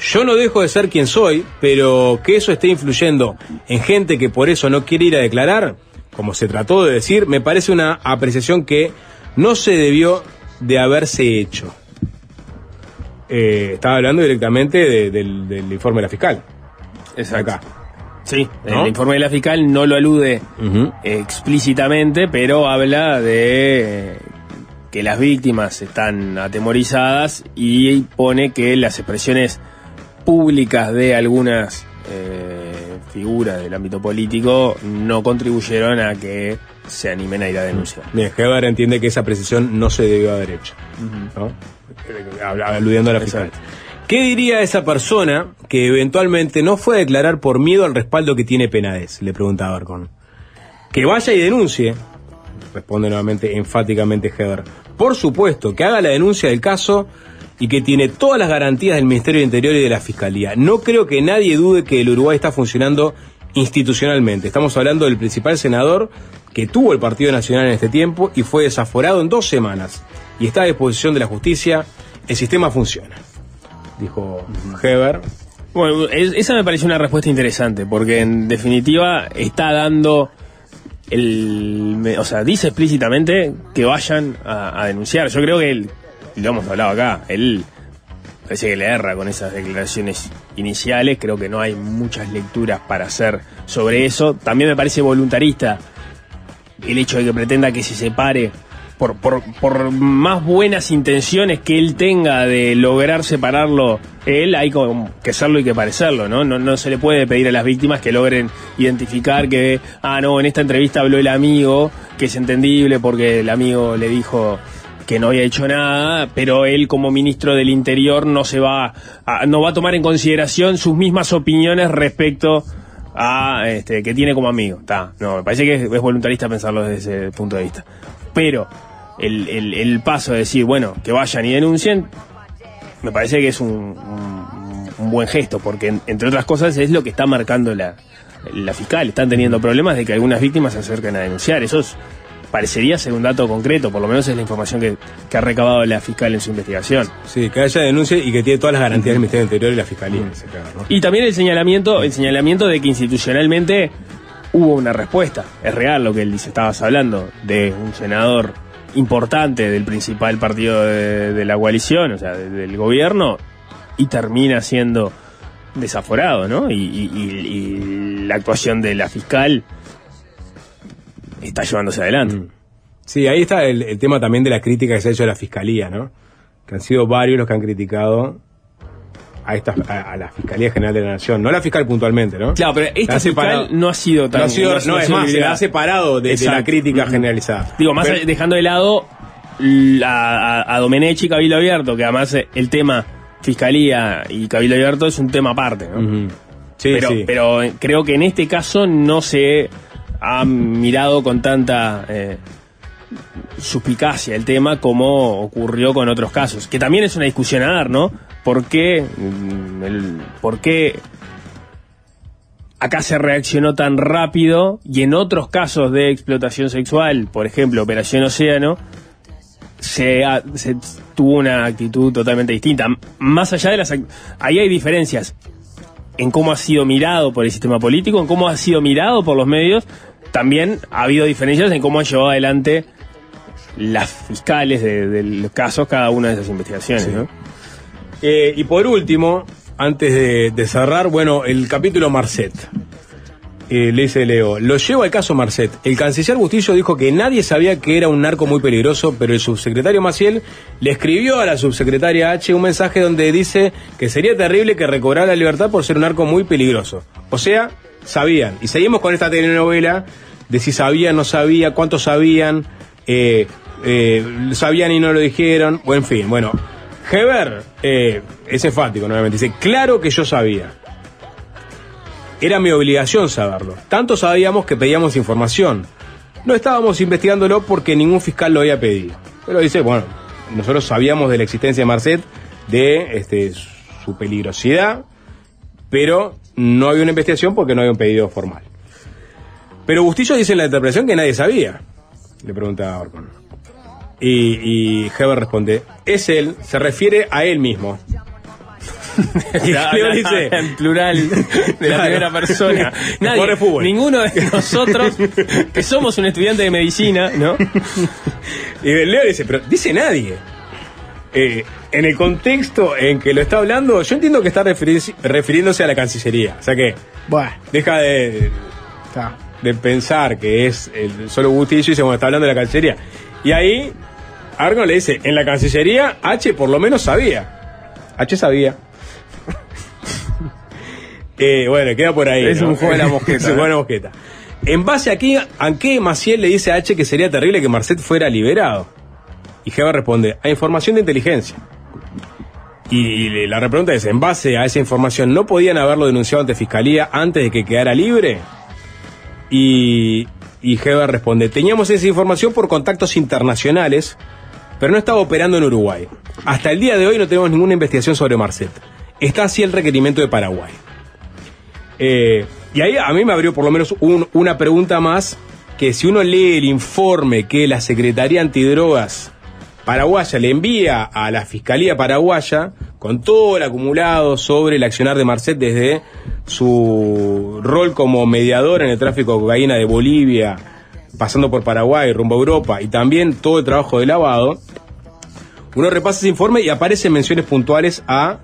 Yo no dejo de ser quien soy, pero que eso esté influyendo en gente que por eso no quiere ir a declarar, como se trató de decir, me parece una apreciación que no se debió de haberse hecho. Eh, estaba hablando directamente de- del, del informe de la fiscal. Exacto. Acá. Sí, ¿No? el informe de la fiscal no lo alude explícitamente, pero habla de que las víctimas están atemorizadas y pone que las expresiones públicas de algunas eh, figuras del ámbito político no contribuyeron a que se animen a ir a denunciar. Bien, Heber entiende que esa precisión no se debió haber hecho. ¿no? Aludiendo a la fiscal. ¿Qué diría esa persona que eventualmente no fue a declarar por miedo al respaldo que tiene Penades? Le preguntaba Arcón. Que vaya y denuncie, responde nuevamente enfáticamente Heber. Por supuesto, que haga la denuncia del caso y que tiene todas las garantías del Ministerio de Interior y de la Fiscalía. No creo que nadie dude que el Uruguay está funcionando institucionalmente. Estamos hablando del principal senador que tuvo el Partido Nacional en este tiempo y fue desaforado en dos semanas. Y está a disposición de la justicia. El sistema funciona. Dijo Heber. Bueno, es- esa me pareció una respuesta interesante, porque en definitiva está dando el. O sea, dice explícitamente que vayan a, a denunciar. Yo creo que él, lo hemos hablado acá, él parece que le erra con esas declaraciones iniciales. Creo que no hay muchas lecturas para hacer sobre eso. También me parece voluntarista el hecho de que pretenda que se separe. Por, por, más buenas intenciones que él tenga de lograr separarlo, él hay que serlo y que parecerlo, ¿no? ¿no? No se le puede pedir a las víctimas que logren identificar que, ah, no, en esta entrevista habló el amigo, que es entendible porque el amigo le dijo que no había hecho nada, pero él como ministro del Interior no se va a, no va a tomar en consideración sus mismas opiniones respecto a este que tiene como amigo. Está, no, me parece que es, es voluntarista pensarlo desde ese punto de vista. Pero el, el- el paso de decir, bueno, que vayan y denuncien, me parece que es un, un- un buen gesto, porque en- entre otras cosas es lo que está marcando la, la fiscal. Están teniendo problemas de que algunas víctimas se acerquen a denunciar. Eso es- parecería ser un dato concreto, por lo menos es la información que, que ha recabado la fiscal en su investigación. Sí, que haya denuncia y que tiene todas las garantías del Ministerio del Interior y la Fiscalía. Y también el señalamiento, el señalamiento de que institucionalmente hubo una respuesta. Es real lo que él dice, estabas hablando, de un senador importante del principal partido de, de la coalición, o sea, de- del gobierno, y termina siendo desaforado, ¿no? Y, la actuación de la fiscal está llevándose adelante. Sí, ahí está el, tema también de la crítica que se ha hecho a la Fiscalía, ¿no? Que han sido varios los que han criticado a, esta, a, a la Fiscalía General de la Nación. No la fiscal puntualmente, ¿no? Claro, pero esta separado- fiscal no ha sido tan... No, ha sido- no, es más, se la ha separado de, de la crítica generalizada. Digo, más Pero- dejando de lado la- a, a Domenech y Cabildo Abierto, que además eh, el tema Fiscalía y Cabildo Abierto es un tema aparte, ¿no? Sí, pero, sí. pero eh, creo que en este caso no se ha mirado con tanta eh, suspicacia el tema como ocurrió con otros casos, que también es una discusión a dar, ¿no? ¿Por qué, mm, el- por qué acá se reaccionó tan rápido y en otros casos de explotación sexual, por ejemplo, Operación Océano, se, se tuvo una actitud totalmente distinta. Más allá de las... Ahí hay diferencias en cómo ha sido mirado por el sistema político, en cómo ha sido mirado por los medios. También ha habido diferencias en cómo han llevado adelante las fiscales de, de los casos cada una de esas investigaciones. ¿no? Eh, y por último, antes de, cerrar, bueno, el capítulo Marcet. Eh, le dice Leo, lo llevo al caso Marcet. El canciller Bustillo dijo que nadie sabía que era un narco muy peligroso, pero el subsecretario Maciel le escribió a la subsecretaria H un mensaje donde dice que sería terrible que recobrara la libertad por ser un narco muy peligroso. O sea, sabían. Y seguimos con esta telenovela de si sabían, no sabía, cuántos sabían, eh, eh, sabían y no lo dijeron, o en fin, bueno. Heber eh, es enfático nuevamente, dice, claro que yo sabía. Era mi obligación saberlo. Tanto sabíamos que pedíamos información. No estábamos investigándolo porque ningún fiscal lo había pedido. Pero dice, bueno, nosotros sabíamos de la existencia de Marcet, de este, su peligrosidad, pero no había una investigación porque no había un pedido formal. Pero Bustillo dice en la interpretación que nadie sabía, le pregunta Orcon. Y, y Heber responde, es él, se refiere a él mismo. y Leo dice, en plural de la primera persona. Nadie, fútbol. ninguno de nosotros que somos un estudiante de medicina, ¿no? Y Leo dice, pero dice nadie. Eh, en el contexto en que lo está hablando, yo entiendo que está refiriéndose a la Cancillería. O sea que Bueno, deja de pensar que es el solo Bustillo y dice, bueno, está hablando de la Cancillería. Y ahí Argon le dice, en la Cancillería H por lo menos sabía. H sabía. Eh, bueno, queda por ahí. Es ¿no? un juego de la mosqueta, es un juego de la ¿no? mosqueta. En base aquí, ¿a qué Maciel le dice a H que sería terrible que Marcet fuera liberado? Y Heber responde, a información de inteligencia. Y, y la repregunta es, ¿en base a esa información no podían haberlo denunciado ante Fiscalía antes de que quedara libre? Y, y Heber responde, teníamos esa información por contactos internacionales, pero no estaba operando en Uruguay. Hasta el día de hoy no tenemos ninguna investigación sobre Marcet. Está así el requerimiento de Paraguay. Eh, y ahí a mí me abrió por lo menos un- una pregunta más, que si uno lee el informe que la Secretaría Antidrogas paraguaya le envía a la Fiscalía paraguaya, con todo el acumulado sobre el accionar de Marcet desde su rol como mediador en el tráfico de cocaína de Bolivia, pasando por Paraguay, rumbo a Europa, y también todo el trabajo de lavado, uno repasa ese informe y aparecen menciones puntuales a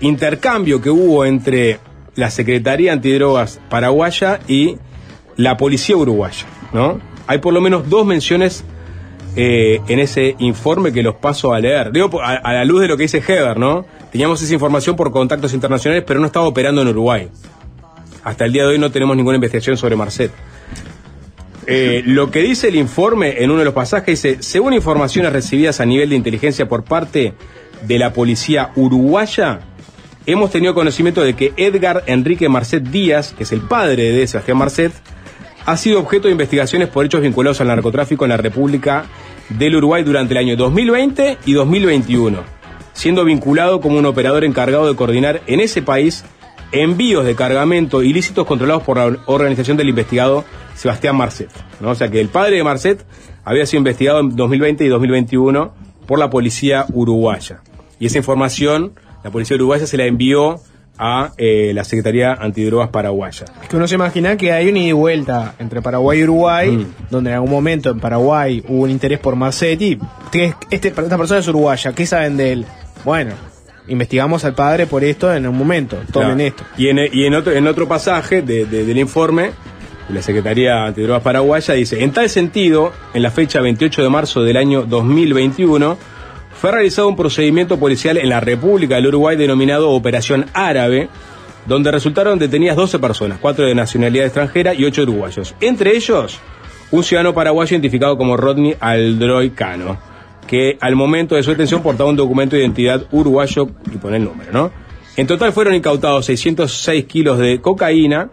intercambio que hubo entre la Secretaría Antidrogas paraguaya y la Policía Uruguaya, ¿no? Hay por lo menos dos menciones eh, en ese informe que los paso a leer. Digo, a, a la luz de lo que dice Heber, ¿no? Teníamos esa información por contactos internacionales, pero no estaba operando en Uruguay. Hasta el día de hoy no tenemos ninguna investigación sobre Marcet. eh, lo que dice el informe en uno de los pasajes dice, según informaciones recibidas a nivel de inteligencia por parte de la policía uruguaya, hemos tenido conocimiento de que Edgar Enrique Marcet Díaz, que es el padre de Sebastián Marcet, ha sido objeto de investigaciones por hechos vinculados al narcotráfico en la República del Uruguay durante el año 2020 y 2021, siendo vinculado como un operador encargado de coordinar en ese país envíos de cargamento ilícitos controlados por la organización del investigado Sebastián Marcet. ¿no? O sea que el padre de Marcet había sido investigado en 2020 y 2021 por la policía uruguaya. Y esa información, la policía uruguaya se la envió a eh, la Secretaría Antidrogas Paraguaya. Es que uno se imagina que hay una ida y vuelta entre Paraguay y Uruguay, Mm. donde en algún momento en Paraguay hubo un interés por Marcetti. Este, esta persona es uruguaya, ¿qué saben de él? Bueno, investigamos al padre por esto en un momento, tomen Claro. esto. Y en, y en otro, en otro pasaje de- de- del informe, la Secretaría Antidrogas Paraguaya dice, en tal sentido, en la fecha 28 de marzo del año 2021, fue realizado un procedimiento policial en la República del Uruguay denominado Operación Árabe, donde resultaron detenidas 12 personas, 4 de nacionalidad extranjera y 8 uruguayos. Entre ellos, un ciudadano paraguayo identificado como Rodney Aldroy Cano, que al momento de su detención portaba un documento de identidad uruguayo y pone el número, ¿no? En total fueron incautados 606 kilos de cocaína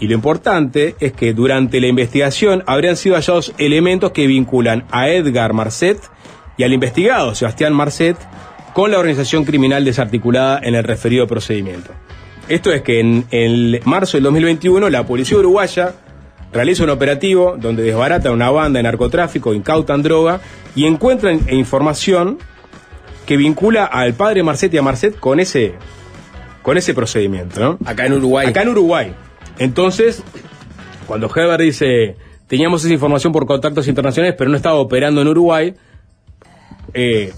y lo importante es que durante la investigación habrían sido hallados elementos que vinculan a Edgar Marcet y al investigado Sebastián Marcet con la organización criminal desarticulada en el referido procedimiento. Esto es que en el marzo del 2021 la policía uruguaya realiza un operativo donde desbarata una banda de narcotráfico, incautan droga y encuentran información que vincula al padre Marcet y a Marcet con ese, con ese procedimiento, ¿no? Acá en Uruguay. Acá en Uruguay. Entonces, cuando Heber dice, teníamos esa información por contactos internacionales, pero no estaba operando en Uruguay, eh,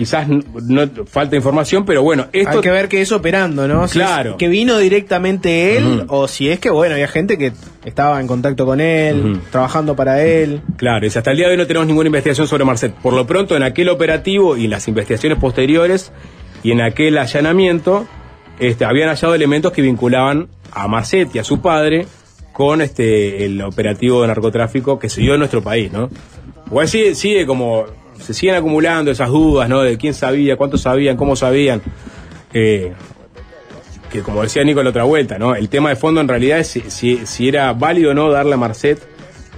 quizás no, falta información, pero bueno, esto... Hay que ver qué es operando, ¿no? Si es Claro. que vino directamente él, o si es que, bueno, había gente que estaba en contacto con él, trabajando para él. Claro, y hasta el día de hoy no tenemos ninguna investigación sobre Marcet. Por lo pronto, en aquel operativo y en las investigaciones posteriores y en aquel allanamiento, este, habían hallado elementos que vinculaban a Marcet y a su padre con este el operativo de narcotráfico que se dio en nuestro país, ¿no? Igual sigue, sigue como, se siguen acumulando esas dudas, ¿no? De quién sabía, cuántos sabían, cómo sabían. Eh, que como decía Nico en la otra vuelta, ¿no? El tema de fondo en realidad es si, si, si era válido o no darle a Marcet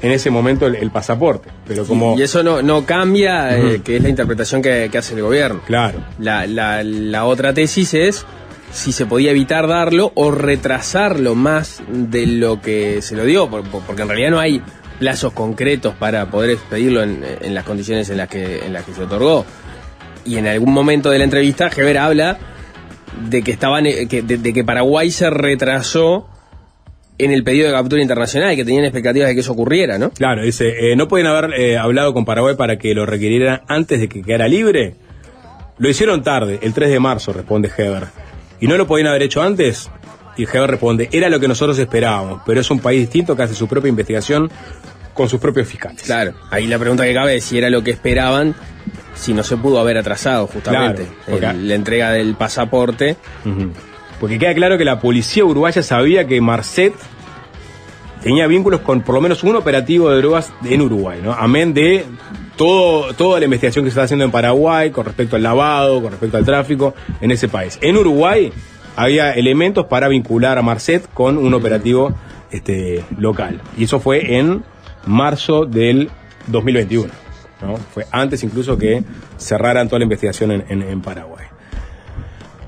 en ese momento el, el pasaporte. Pero como. Y eso no, no cambia, eh, que es la interpretación que, que hace el gobierno. Claro. La, la, la otra tesis es si se podía evitar darlo o retrasarlo más de lo que se lo dio, por- por- porque en realidad no hay plazos concretos para poder expedirlo en, las condiciones en las que en las que se otorgó. Y en algún momento de la entrevista, Heber habla de que estaban eh, que, de, que Paraguay se retrasó en el pedido de captura internacional que tenían expectativas de que eso ocurriera, ¿no? Claro, dice, eh, ¿no pueden haber eh, hablado con Paraguay para que lo requirieran antes de que quedara libre? Lo hicieron tarde, el 3 de marzo, responde Heber. ¿Y no lo podían haber hecho antes? Y Heber responde, era lo que nosotros esperábamos, pero es un país distinto que hace su propia investigación con sus propios fiscales. Claro, ahí la pregunta que cabe es si era lo que esperaban, si no se pudo haber atrasado justamente Claro, porque- el- la entrega del pasaporte. Porque queda claro que la policía uruguaya sabía que Marcet tenía vínculos con por lo menos un operativo de drogas en Uruguay, ¿no? Amén de todo, toda la investigación que se está haciendo en Paraguay con respecto al lavado, con respecto al tráfico en ese país. En Uruguay había elementos para vincular a Marcet con un operativo este, local. Y eso fue en marzo del 2021. ¿no? Fue antes incluso que cerraran toda la investigación en, en- en Paraguay.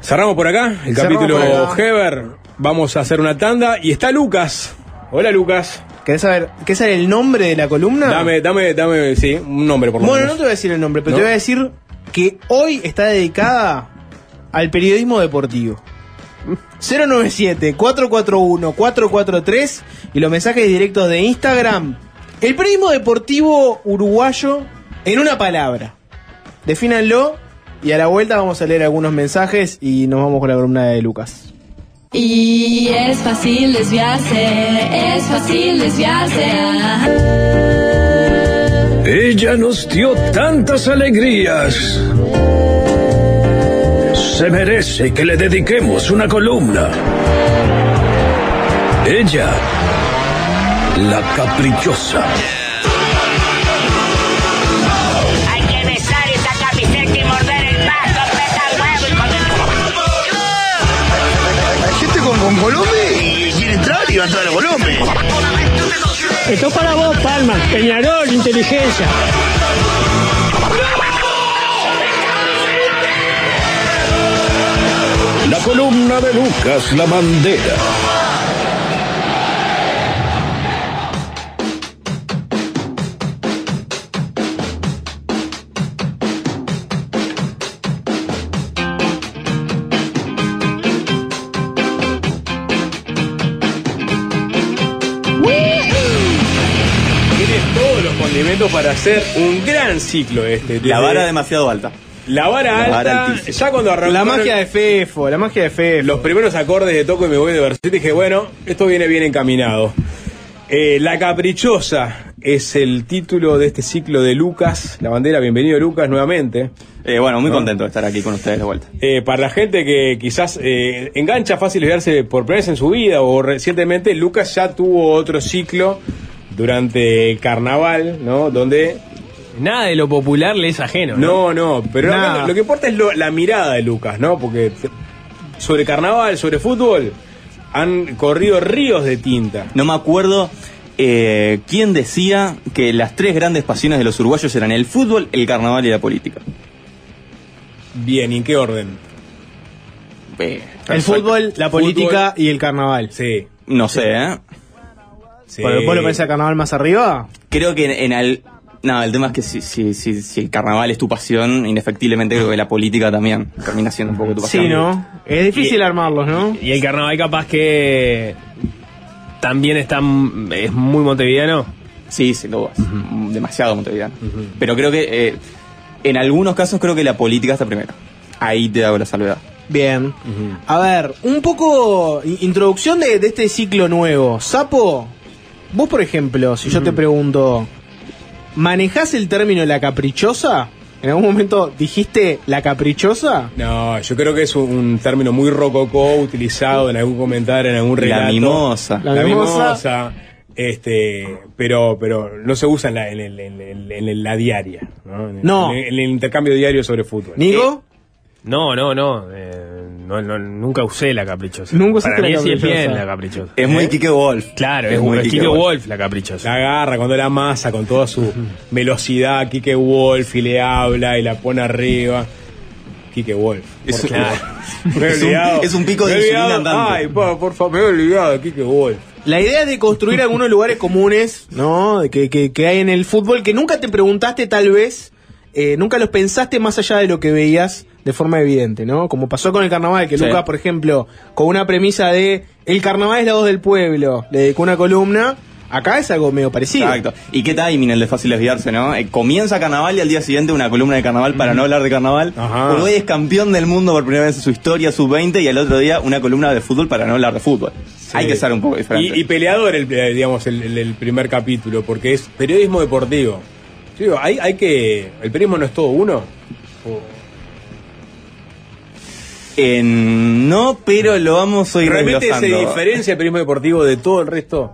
Cerramos por acá el Cerramos capítulo acá. Heber. Vamos a hacer una tanda y está Lucas. Hola Lucas. ¿Querés saber qué es el nombre de la columna? Dame, dame, dame, sí, un nombre por lo Bueno, no te voy a decir el nombre, pero ¿No? te voy a decir que hoy está dedicada al periodismo deportivo. 097-441-443 y los mensajes directos de Instagram. El periodismo deportivo uruguayo en una palabra. Defínanlo y a la vuelta vamos a leer algunos mensajes y nos vamos con la columna de Lucas. Y es fácil desviarse, es fácil desviarse. Ella nos dio tantas alegrías. Se merece que le dediquemos una columna. Ella La caprichosa. Hay que besar esa camiseta y morder el pasto, apretar huevo y comer. Hay gente con, con Colombia y quiere entrar y va a entrar a Colombia. Esto es para vos, Palma. Peñarol, inteligencia. La columna de Lucas La Bandera. Para hacer un gran ciclo este. La vara demasiado alta. La vara La vara alta, altísima. ya cuando arrancó. La magia de Fefo, la magia de Fefo. Los primeros acordes de Toco y me voy de Verset, dije, bueno, esto viene bien encaminado. Eh, la Caprichosa es el título de este ciclo de Lucas, la bandera. Bienvenido, Lucas, nuevamente. Eh, bueno, muy ¿No? contento de estar aquí con ustedes de vuelta. Eh, para la gente que quizás eh, engancha fácil verse por primera vez en su vida o recientemente, Lucas ya tuvo otro ciclo durante el carnaval, ¿no? Donde Nada de lo popular le es ajeno. no, no, pero Nada. acá lo que importa es lo- la mirada de Lucas, ¿no? Porque sobre carnaval, sobre fútbol, han corrido ríos de tinta. No me acuerdo eh, quién decía que las tres grandes pasiones de los uruguayos eran el fútbol, el carnaval y la política. Bien, ¿y en qué orden? El fútbol, la política y el carnaval. Sí. No sé, ¿eh? ¿Vos lo pensás el carnaval más arriba? Creo que en, en al- No, el tema es que si, si, si, si el carnaval es tu pasión, indefectiblemente creo que la política también termina siendo un poco tu pasión. Sí, ¿no? Es difícil armarlos, ¿no? Y el carnaval capaz que también está es muy montevideano. Sí, sin dudas. Demasiado montevideano. Pero creo que eh, en algunos casos creo que la política está primero. Ahí te hago la salvedad. Bien. A ver, un poco introducción de, de este ciclo nuevo. Sapo, vos por ejemplo, si yo te pregunto, ¿manejás el término la caprichosa? ¿En algún momento dijiste la caprichosa? No, yo creo que es un, término muy rococó utilizado en algún comentario, en algún La relato. mimosa. La, La mimosa. mimosa. Este, pero, pero no se usa en la, en el- en el- en el- la diaria, ¿no? En, el- No. en el, en el intercambio diario sobre fútbol. ¿Nigo? No, no, no, eh, no, no, Nunca usé la caprichosa. Nunca usaste Para mí es bien la caprichosa. Es muy Kike Wolf. Claro, Es es, muy es Kike Wolf. Wolf la caprichosa. La agarra cuando la masa con toda su velocidad, Kike Wolf, y le habla y la pone arriba. Kike Wolf. Es un- favor. Me he es un- olvidado. es un pico de insulina andante. Ay, pa, por favor, me he olvidado de Kike Wolf. La idea es de construir algunos lugares comunes, ¿no? Que, que, que hay en el fútbol que nunca te preguntaste tal vez, eh, nunca los pensaste más allá de lo que veías de forma evidente, ¿no? Como pasó con el carnaval, que Sí. Lucas, por ejemplo, con una premisa de el carnaval es la voz del pueblo, le dedicó una columna, acá es algo medio parecido. Exacto. Y qué timing el de fácil desviarse, ¿no? Eh, comienza carnaval y al día siguiente una columna de carnaval para no hablar de carnaval. Ajá. Uruguay es campeón del mundo por primera vez en su historia, sub-20, y al otro día una columna de fútbol para no hablar de fútbol. Hay que ser un poco diferente. Y, y peleador, el, eh, digamos, el, el- el primer capítulo, porque es periodismo deportivo. Yo digo, hay, hay que. ¿El periodismo no es todo uno? Eh, no, pero lo vamos a ir ¿Realmente se desglosando. diferencia el periodismo deportivo de todo el resto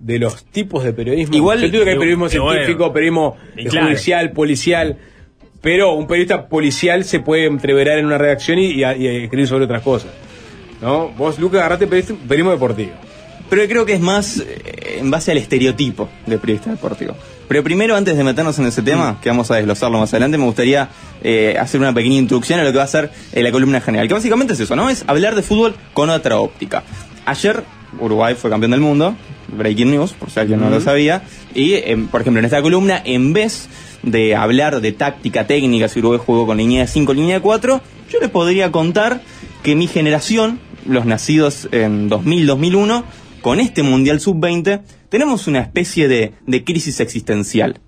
de los tipos de periodismo? Igual- Yo entiendo que hay periodismo y bueno. científico, periodismo claro. judicial, policial, pero un periodista policial se puede entreverar en una redacción y, escribir sobre otras cosas. ¿No? Vos, Lucas, agarraste periodismo, periodismo deportivo. Pero creo que es más eh, en base al estereotipo de periodista deportivo. Pero primero, antes de meternos en ese tema, que vamos a desglosarlo más adelante, me gustaría eh, hacer una pequeña introducción a lo que va a ser eh, la columna general. Que básicamente es eso, ¿no? Es hablar de fútbol con otra óptica. Ayer, Uruguay fue campeón del mundo, breaking news, por si alguien no lo Ujú. sabía. Y, eh, por ejemplo, en esta columna, en vez de hablar de táctica técnica, si Uruguay jugó con línea de 5 línea de 4, yo les podría contar que mi generación, los nacidos en 2000-2001, con este Mundial Sub-20, tenemos una especie de, crisis existencial.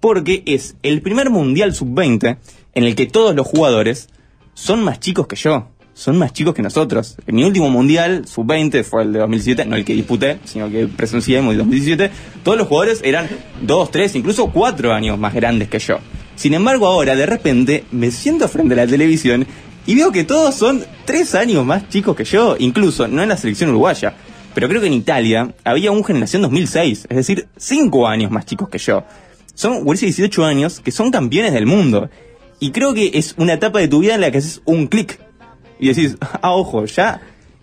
Porque es el primer Mundial Sub-20 en el que todos los jugadores son más chicos que yo. Son más chicos que nosotros. En mi último Mundial Sub-20 fue el de 2017, no el que disputé, sino que presencié en el 2017. Todos los jugadores eran 2, 3, incluso 4 años más grandes que yo. Sin embargo, ahora de repente me siento frente a la televisión y veo que todos son 3 años más chicos que yo, incluso no en la selección uruguaya. Pero creo que en Italia había un generación 2006, es decir, 5 años más chicos que yo. Son gurises de 18 años que son campeones del mundo. Y creo que es una etapa de tu vida en la que haces un clic. Y decís, ah, ojo, ya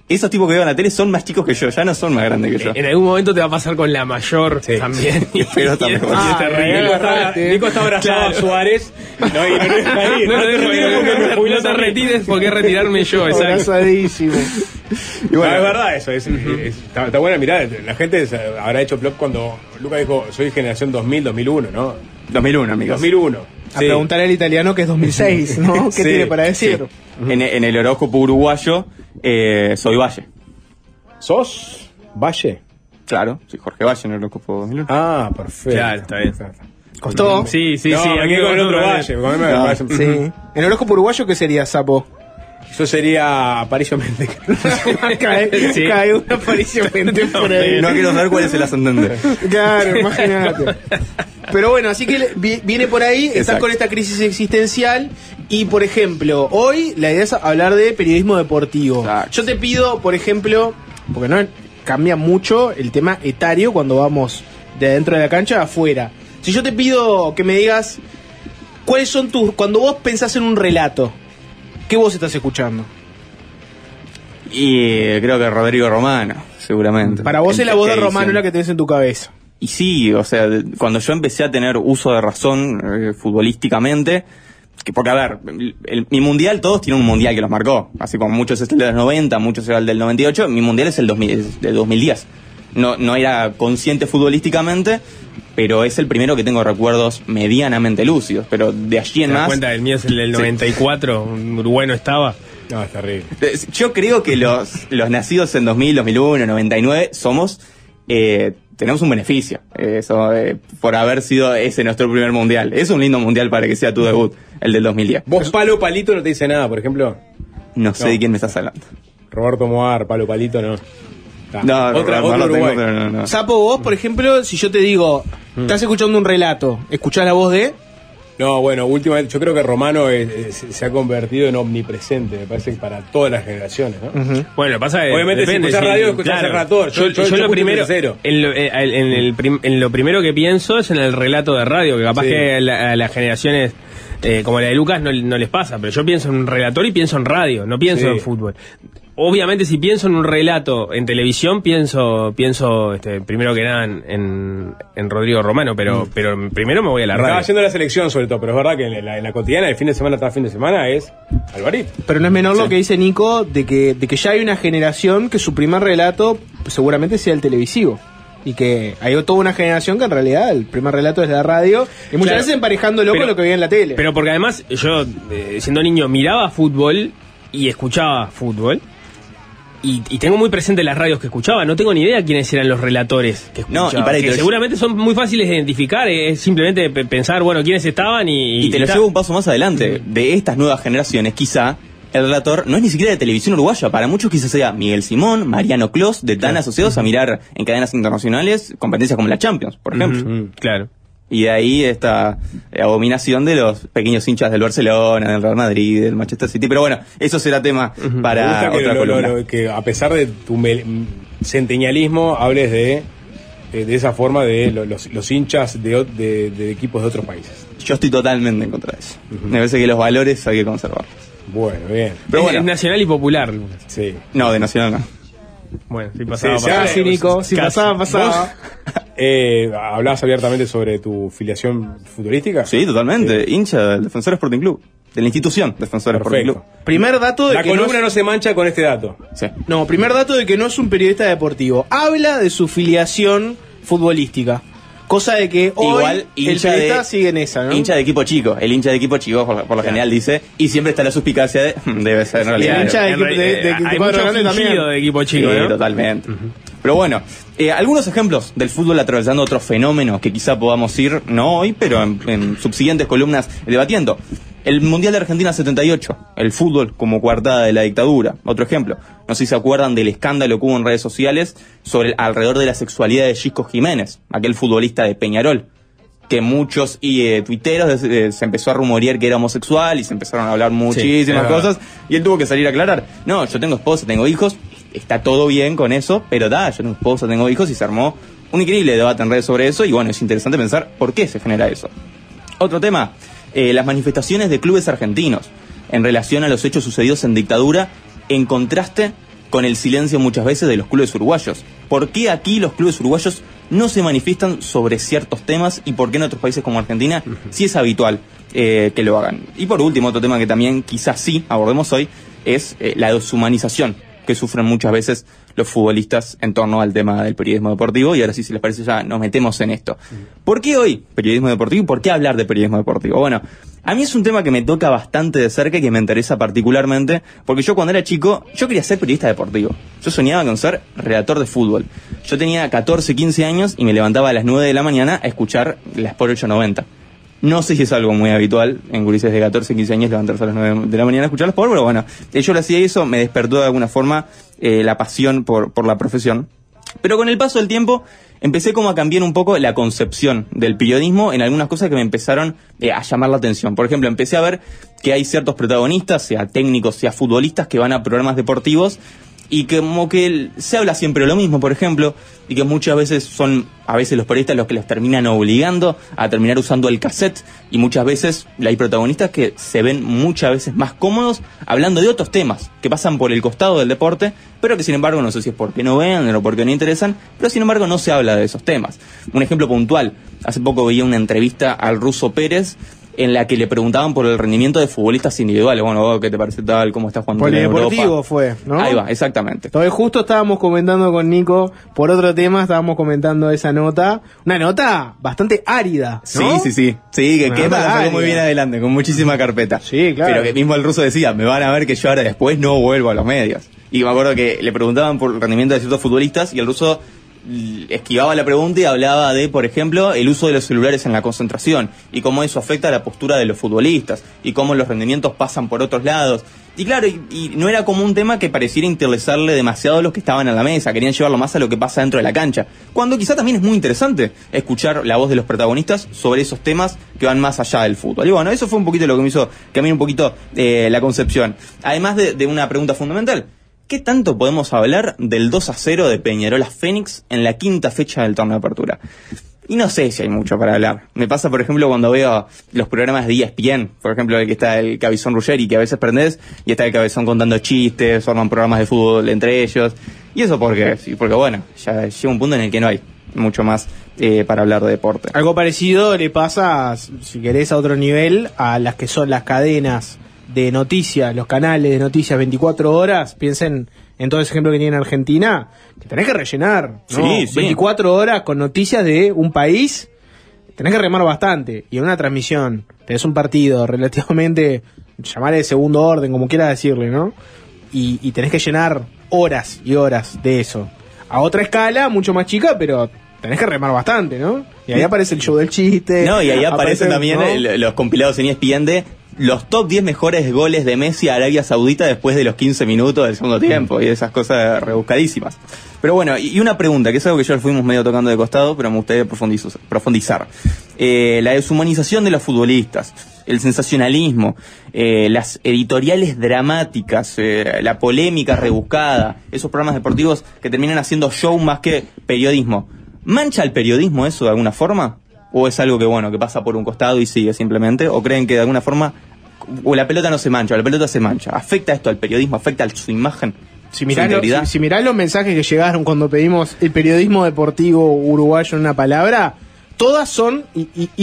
esos tipos que veo en la tele son más chicos que yo, ya no son más grandes que yo. En algún momento te va a pasar con la mayor también. Pero también. Y es Ah, terrible. Nico está, Nico está abrazado Claro. a Suárez. No, y no, no está ahí. No, No, te no, retires no, porque no, me no, jubilas no a te mí. retires porque retirarme yo, exacto. Abrazadísimo. Y bueno, es verdad eso, es, es- está, está buena mirada. La gente habrá hecho plop cuando Luca dijo, soy generación 2000, 2001, ¿no? 2001, amigos. 2001. A Sí. preguntar al italiano que es 2006, ¿no? ¿Qué Sí, tiene para decir? En, en el horóscopo uruguayo, eh, soy Valle. ¿Sos Valle? Claro, soy Jorge Valle en el horóscopo 2001. Ah, perfecto. Claro, está bien. ¿Costó? Sí, sí, no, sí. aquí con el otro Valle. con él me Ah, parece- Sí. ¿En el horóscopo uruguayo qué sería, Sapo? Yo sería Aparicio Méndez. cae, Sí. cae una aparición por ahí. No quiero saber cuál es el ascendente. Claro, imagínate. Pero bueno, así que viene por ahí, estás Exacto. con esta crisis existencial y, por ejemplo, hoy la idea es hablar de periodismo deportivo. Exacto. Yo te pido, por ejemplo, porque no cambia mucho el tema etario cuando vamos de adentro de la cancha a afuera. Si yo te pido que me digas cuáles son tus... Cuando vos pensás en un relato, ¿qué vos estás escuchando? Y eh, creo que Rodrigo Romano, seguramente. Para vos es la voz de ¿Qué Romano la que tenés en tu cabeza. Y sí, o sea, de- cuando yo empecé a tener uso de razón eh, futbolísticamente, que porque a ver, el- el- mi mundial, todos tienen un mundial que los marcó, así como muchos es el de los 90, muchos era el del 98, mi mundial es el 2000, es del 2010. No, no era consciente futbolísticamente, pero es el primero que tengo recuerdos medianamente lúcidos, pero de allí ¿Te en das más... cuenta? El mío es el del Sí. 94, un uruguano estaba. No, es terrible. Eh, Yo creo que los, los nacidos en 2000, 2001, 99 somos eh, tenemos un beneficio eh, eso, eh, por haber sido ese nuestro primer mundial. Es un lindo mundial para que sea tu debut, el del 2010. Vos, Palo Palito, no te dice nada, por ejemplo. No sé No. de quién me estás hablando. Roberto Moar, Palo Palito, no. Está. No, otra, no, otro no tengo, no, no. Sapo, vos, por ejemplo, si yo te digo, estás escuchando un relato, ¿escuchás la voz de...? No, bueno, últimamente yo creo que Romano es- es- se ha convertido en omnipresente, me parece que para todas las generaciones, ¿no? Bueno, lo que pasa que Obviamente, si depende, escuchás radio, escuchás el relator. Yo- Yo, yo- yo yo lo primero, en lo, eh, en, el prim- en lo primero que pienso es en el relato de radio, que capaz Sí. que la- a las generaciones eh, como la de Lucas no, no les pasa, pero yo pienso en un relator y pienso en radio, no pienso Sí. en fútbol. Obviamente si pienso en un relato en televisión, pienso pienso este, primero que nada en, en- en Rodrigo Romano, pero, pero primero me voy a la Me Estaba radio. yendo a la selección sobre todo, pero es verdad que en la, en la cotidiana, el fin de semana tras fin de semana, es Alvarito. Pero no es menor lo que dice Nico de que, de que ya hay una generación que su primer relato seguramente sea el televisivo. Y que hay toda una generación que en realidad el primer relato es la radio. Y muchas Claro. veces emparejándolo Pero- con lo que veía en la tele. Pero porque además yo, eh, siendo niño, miraba fútbol y escuchaba fútbol. Y, y tengo muy presente las radios que escuchaba. No tengo ni idea quiénes eran los relatores que No, escuchaba. y para- y que lo- seguramente son muy fáciles de identificar. eh, Es simplemente pe- pensar, bueno, quiénes estaban y... Y te lo llevo un paso más adelante. De estas nuevas generaciones, quizá el relator no es ni siquiera de televisión uruguaya. Para muchos quizás sea Miguel Simón, Mariano Clos, de tan asociados a mirar en cadenas internacionales competencias como la Champions, por ejemplo. Claro. Y de ahí esta eh, abominación de los pequeños hinchas del Barcelona, del Real Madrid, del Manchester City. Pero bueno, eso será tema para gusta que, otra lo- lo- columna. que a pesar de tu centenialismo, hables de, de, de esa forma de lo- los, los hinchas de, o- de- de equipos de otros países. Yo estoy totalmente en contra de eso. Me parece que los valores hay que conservarlos. Bueno, bien. Pero es, bueno. nacional y popular. Sí. No, de Nacional no. Bueno, si pasaba, Sí, pasaba. Casi, Nico. Si Casi. pasaba, pasaba. Eh, ¿Hablabas abiertamente sobre tu filiación futurística? Sí, totalmente. Hincha del Defensor Sporting Club. De la institución Defensor Sporting. Club. Primer dato de La que no columna es- no se mancha con este dato. Sí. No, primer dato de que no es un periodista deportivo. Habla de su filiación futbolística. Cosa de que hoy Igual el hincha periodista de, sigue en esa, ¿no? hincha de equipo chico. El hincha de equipo chico, por, por lo general, dice. Y siempre está la suspicacia de. "Hmm, Debe ser en realidad. hincha de equipo- de- hay mucho también. fingido de equipo chico, Sí, ¿no? totalmente. Pero bueno, eh, algunos ejemplos del fútbol atravesando otros fenómenos que quizá podamos ir, no hoy, pero en, en subsiguientes columnas debatiendo. El Mundial de Argentina 78, el fútbol como coartada de la dictadura. Otro ejemplo. No sé si se acuerdan del escándalo que hubo en redes sociales sobre alrededor de la sexualidad de Gisco Jiménez, aquel futbolista de Peñarol que muchos y eh, tuiteros eh, se empezó a rumorear que era homosexual y se empezaron a hablar muchísimas cosas y él tuvo que salir a aclarar. No, yo tengo esposa, tengo hijos, está todo bien con eso, pero da, yo tengo esposa, tengo hijos y se armó un increíble debate en redes sobre eso y bueno, es interesante pensar por qué se genera eso. Otro tema, eh, las manifestaciones de clubes argentinos en relación a los hechos sucedidos en dictadura en contraste con el silencio muchas veces de los clubes uruguayos. ¿Por qué aquí los clubes uruguayos no se manifiestan sobre ciertos temas y por qué en otros países como Argentina sí es habitual eh, que lo hagan? Y por último, otro tema que también quizás sí abordemos hoy es eh, la deshumanización que sufren muchas veces los futbolistas en torno al tema del periodismo deportivo. Y ahora sí, si les parece, ya nos metemos en esto. ¿Por qué hoy periodismo deportivo y por qué hablar de periodismo deportivo? Bueno, a mí es un tema que me toca bastante de cerca y que me interesa particularmente, porque yo cuando era chico, yo quería ser periodista deportivo. Yo soñaba con ser redactor de fútbol. Yo tenía 14, 15 años y me levantaba a las 9 de la mañana a escuchar la Sport 890. No sé si es algo muy habitual en gurises de 14, 15 años levantarse a las 9 de la mañana a escuchar los pero bueno, eh, yo lo hacía eso, me despertó de alguna forma eh, la pasión por, por la profesión. Pero con el paso del tiempo empecé como a cambiar un poco la concepción del periodismo en algunas cosas que me empezaron eh, a llamar la atención. Por ejemplo, empecé a ver que hay ciertos protagonistas, sea técnicos, sea futbolistas, que van a programas deportivos y como que se habla siempre lo mismo, por ejemplo, y que muchas veces son a veces los periodistas los que los terminan obligando a terminar usando el cassette y muchas veces hay protagonistas que se ven muchas veces más cómodos hablando de otros temas que pasan por el costado del deporte, pero que sin embargo no sé si es porque no ven o porque no interesan, pero sin embargo no se habla de esos temas. Un ejemplo puntual, hace poco veía una entrevista al ruso Pérez en la que le preguntaban por el rendimiento de futbolistas individuales. Bueno, ¿qué te parece tal? ¿Cómo estás jugando Polideportivo fue, ¿no? Ahí va, exactamente. Entonces justo estábamos comentando con Nico por otro tema, estábamos comentando esa nota, una nota bastante árida, Sí, ¿no? sí, sí. Sí, que Una Kepa la sacó muy bien adelante, con muchísima carpeta. Sí, claro. Pero que mismo el ruso decía, me van a ver que yo ahora después no vuelvo a los medios. Y me acuerdo que le preguntaban por el rendimiento de ciertos futbolistas y el ruso esquivaba la pregunta y hablaba de, por ejemplo, el uso de los celulares en la concentración y cómo eso afecta a la postura de los futbolistas y cómo los rendimientos pasan por otros lados. Y claro, y, no era como un tema que pareciera interesarle demasiado a los que estaban en la mesa, querían llevarlo más a lo que pasa dentro de la cancha. Cuando quizá también es muy interesante escuchar la voz de los protagonistas sobre esos temas que van más allá del fútbol. Y bueno, eso fue un poquito lo que me hizo cambiar un poquito eh, la concepción. Además de, de una pregunta fundamental. ¿Qué tanto podemos hablar del 2 a 0 de Peñarol a Fénix en la quinta fecha del torneo de apertura? Y no sé si hay mucho para hablar. Me pasa, por ejemplo, cuando veo los programas de ESPN, por ejemplo, el que está el Cabezón Ruggeri, que a veces prendés, y está el Cabezón contando chistes, forman programas de fútbol entre ellos. Y eso porque, sí, porque bueno, ya llega un punto en el que no hay mucho más eh, para hablar de deporte. Algo parecido le pasa, si querés, a otro nivel, a las que son las cadenas de noticias, los canales de noticias 24 horas. Piensen en todo ese ejemplo que tiene en Argentina, que tenés que rellenar, ¿no? Sí, sí. 24 horas con noticias de un país, tenés que remar bastante. Y en una transmisión, tenés un partido relativamente, llamarle de segundo orden, como quieras decirle, ¿no? Y, y tenés que llenar horas y horas de eso. A otra escala, mucho más chica, pero tenés que remar bastante, ¿no? Y ahí aparece el show del chiste. No, y ahí aparecen aparece, también los compilados en ESPN de los top 10 mejores goles de Messi a Arabia Saudita después de los 15 minutos del segundo tiempo y esas cosas rebuscadísimas. Pero bueno, y una pregunta, que es algo que ya lo fuimos medio tocando de costado, pero me gustaría profundizar. Eh, la deshumanización de los futbolistas, el sensacionalismo, eh, las editoriales dramáticas, eh, la polémica rebuscada, esos programas deportivos que terminan haciendo show más que periodismo. ¿Mancha el periodismo eso de alguna forma? ¿O es algo que, bueno, que pasa por un costado y sigue simplemente? ¿O creen que de alguna forma, o la pelota no se mancha, o la pelota se mancha? ¿Afecta esto al periodismo? ¿Afecta a su imagen? Si su mirás, lo- si, si mirás los mensajes que llegaron cuando pedimos el periodismo deportivo uruguayo en una palabra, todas son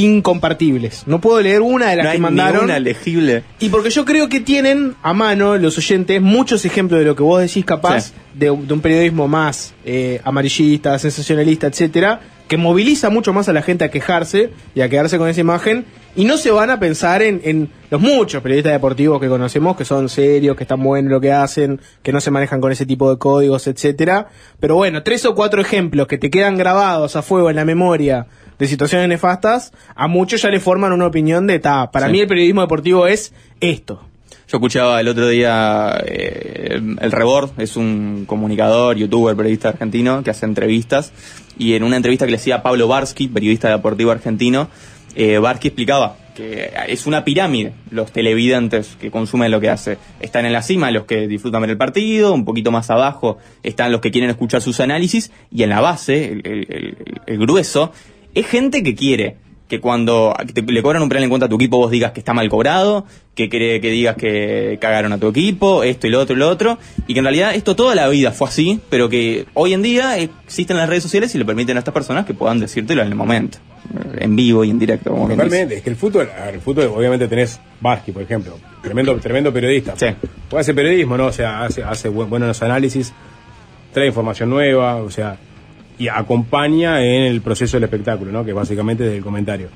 incompartibles. No puedo leer una de las no hay que mandaron. ninguna legible. Y porque yo creo que tienen a mano los oyentes muchos ejemplos de lo que vos decís capaz Sí. de, de un periodismo más eh, amarillista, sensacionalista, etcétera, que moviliza mucho más a la gente a quejarse y a quedarse con esa imagen y no se van a pensar en, en los muchos periodistas deportivos que conocemos que son serios, que están buenos en lo que hacen, que no se manejan con ese tipo de códigos, etcétera. Pero bueno, tres o cuatro ejemplos que te quedan grabados a fuego en la memoria de situaciones nefastas, a muchos ya le forman una opinión de, ta, para Sí. mí el periodismo deportivo es esto. Yo escuchaba el otro día eh, El Rebord, es un comunicador, youtuber, periodista argentino que hace entrevistas. Y en una entrevista que le hacía Pablo Barsky, periodista deportivo argentino, eh, Barsky explicaba que es una pirámide los televidentes que consumen lo que hace. Están en la cima los que disfrutan ver el partido, un poquito más abajo están los que quieren escuchar sus análisis y en la base, el, grueso, es gente que quiere que cuando te- le cobran un penal en cuenta a tu equipo vos digas que está mal cobrado, que quiere que digas que cagaron a tu equipo, esto y lo otro y lo otro, y que en realidad esto toda la vida fue así, pero que hoy en día existen las redes sociales y le permiten a estas personas que puedan decírtelo en el momento, en vivo y en directo. Como. Totalmente, es que el fútbol, a ver, el fútbol obviamente tenés Barsky, por ejemplo, tremendo, tremendo periodista. Sí. Puede hacer periodismo, ¿no? O sea, hace, hace bu- buenos análisis, trae información nueva, o sea, y acompaña en el proceso del espectáculo, ¿no? Que básicamente es el comentario.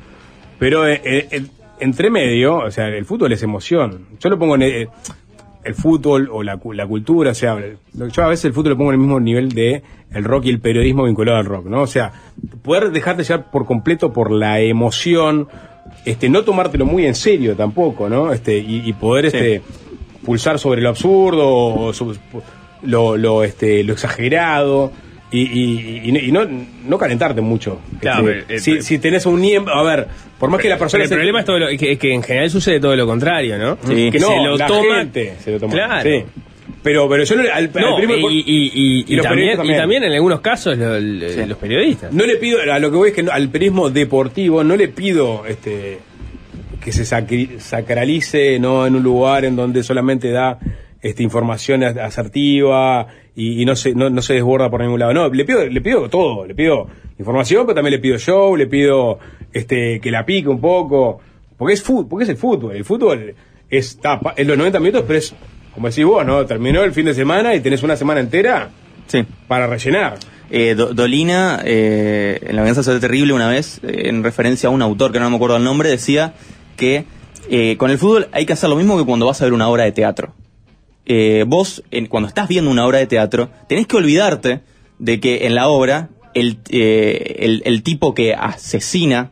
Pero eh, eh, entre medio, o sea, el fútbol es emoción. Yo lo pongo en el, el fútbol o la, la cultura, o sea, yo a veces el fútbol lo pongo en el mismo nivel de el rock y el periodismo vinculado al rock, ¿no? O sea, poder dejarte llevar por completo por la emoción, este, no tomártelo muy en serio tampoco, ¿no? Este, y, y poder este pulsar sobre lo absurdo, o sobre lo, lo, este, lo exagerado. Y, y, y- y no, no calentarte mucho. Claro, Este, pero, eh, si, pero- si tenés un niembro, a ver, por más que la persona el se- problema es todo lo, que, que en general sucede todo lo contrario, ¿no? Sí. Que No, se lo la toma. gente se lo toma. Claro. Sí. Pero, pero yo no, al, No, y, y- y- y y los también, en algunos casos lo- lo- los periodistas. No le pido, a lo que voy es que no- al periodismo deportivo no le pido este que se sacri- sacralice no en un lugar en donde solamente da este información as- asertiva y, y no se no, no se desborda por ningún lado. No, le pido le pido todo, le pido información, pero también le pido show, le pido este que la pique un poco, porque es fútbol, porque es el fútbol, el fútbol es tapa, es los 90 minutos, pero es como decís vos, ¿no? Terminó el fin de semana y tenés una semana entera Sí. para rellenar. Eh, Do- Dolina, eh, en La venganza será terrible, una vez, eh, en referencia a un autor que no me acuerdo el nombre, decía que eh, con el fútbol hay que hacer lo mismo que cuando vas a ver una obra de teatro. Eh, vos, cuando estás viendo una obra de teatro, tenés que olvidarte de que en la obra el, eh, el, tipo que asesina